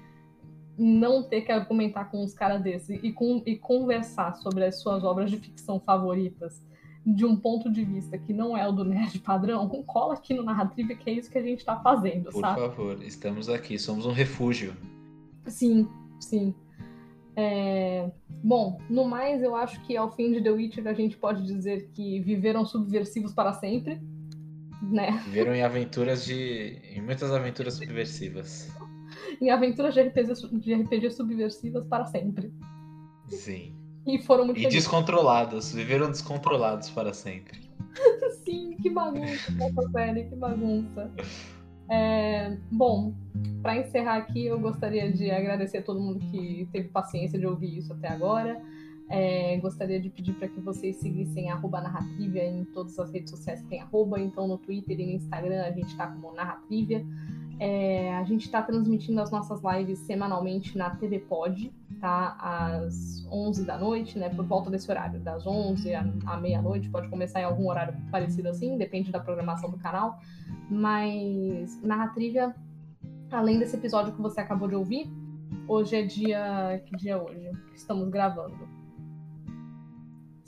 S1: não ter que argumentar com uns caras desses e, com, e conversar sobre as suas obras de ficção favoritas de um ponto de vista que não é o do nerd padrão, cola aqui no Narrativa que é isso que a gente tá fazendo,
S2: Por
S1: sabe?
S2: Favor, estamos aqui, somos um refúgio.
S1: Sim, sim. É... Bom, no mais, eu acho que ao fim de The Witcher a gente pode dizer que viveram subversivos para sempre, né?
S2: Viveram em aventuras de. em muitas aventuras subversivas
S1: em aventuras de RPG, de RPG subversivas para sempre.
S2: Sim.
S1: E foram muito
S2: E felizes. descontrolados, viveram descontrolados para sempre.
S1: Sim, que bagunça essa série, que bagunça. É, bom, para encerrar aqui, eu gostaria de agradecer a todo mundo que teve paciência de ouvir isso até agora. É, gostaria de pedir para que vocês seguissem arroba narratrivia em todas as redes sociais que tem arroba, então no Twitter e no Instagram a gente está como narratrivia. É, a gente está transmitindo as nossas lives semanalmente na TV Pod, tá? Às 11 da noite, né? Por volta desse horário, das 11 à, meia-noite. Pode começar em algum horário parecido assim, depende da programação do canal. Mas na Trivia, além desse episódio que você acabou de ouvir, hoje é dia. Que dia é hoje? Estamos gravando.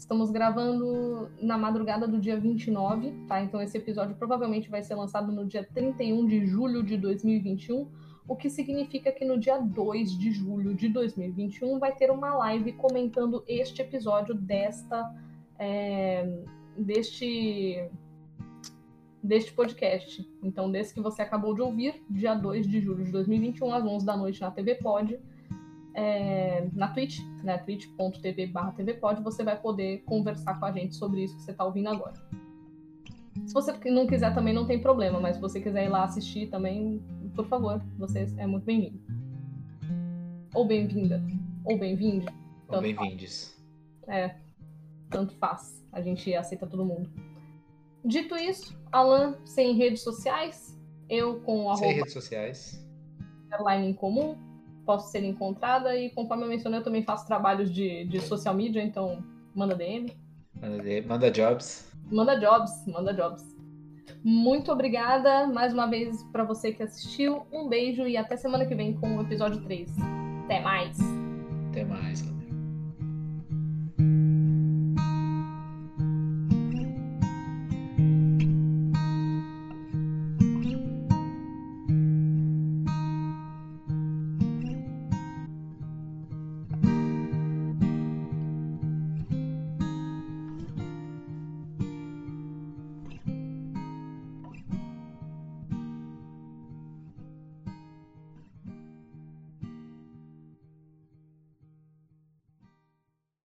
S1: Estamos gravando na madrugada do dia 29, tá? Então esse episódio provavelmente vai ser lançado no dia 31 de julho de 2021, o que significa que no dia 2 de julho de 2021 vai ter uma live comentando este episódio desta. É, deste deste podcast. Então, desse que você acabou de ouvir, dia 2 de julho de 2021, às 11 da noite na TV Pod é, na Twitch, né, twitch.tv barra tvpod, você vai poder conversar com a gente sobre isso que você está ouvindo agora. Se você não quiser também não tem problema, mas se você quiser ir lá assistir também, por favor, você é muito bem-vindo. Ou bem-vinda, ou bem-vinde.
S2: Ou bem-vindes.
S1: É, tanto faz. A gente aceita todo mundo. Dito isso, Alan sem redes sociais, eu com
S2: arroba... Sem redes sociais.
S1: Underline em comum, posso ser encontrada. E conforme eu mencionei, eu também faço trabalhos de, de social media, então manda DM.
S2: Manda, DM, manda jobs.
S1: Manda jobs, manda jobs. Muito obrigada mais uma vez para você que assistiu. Um beijo e até semana que vem com o episódio 3. Até mais.
S2: Até mais.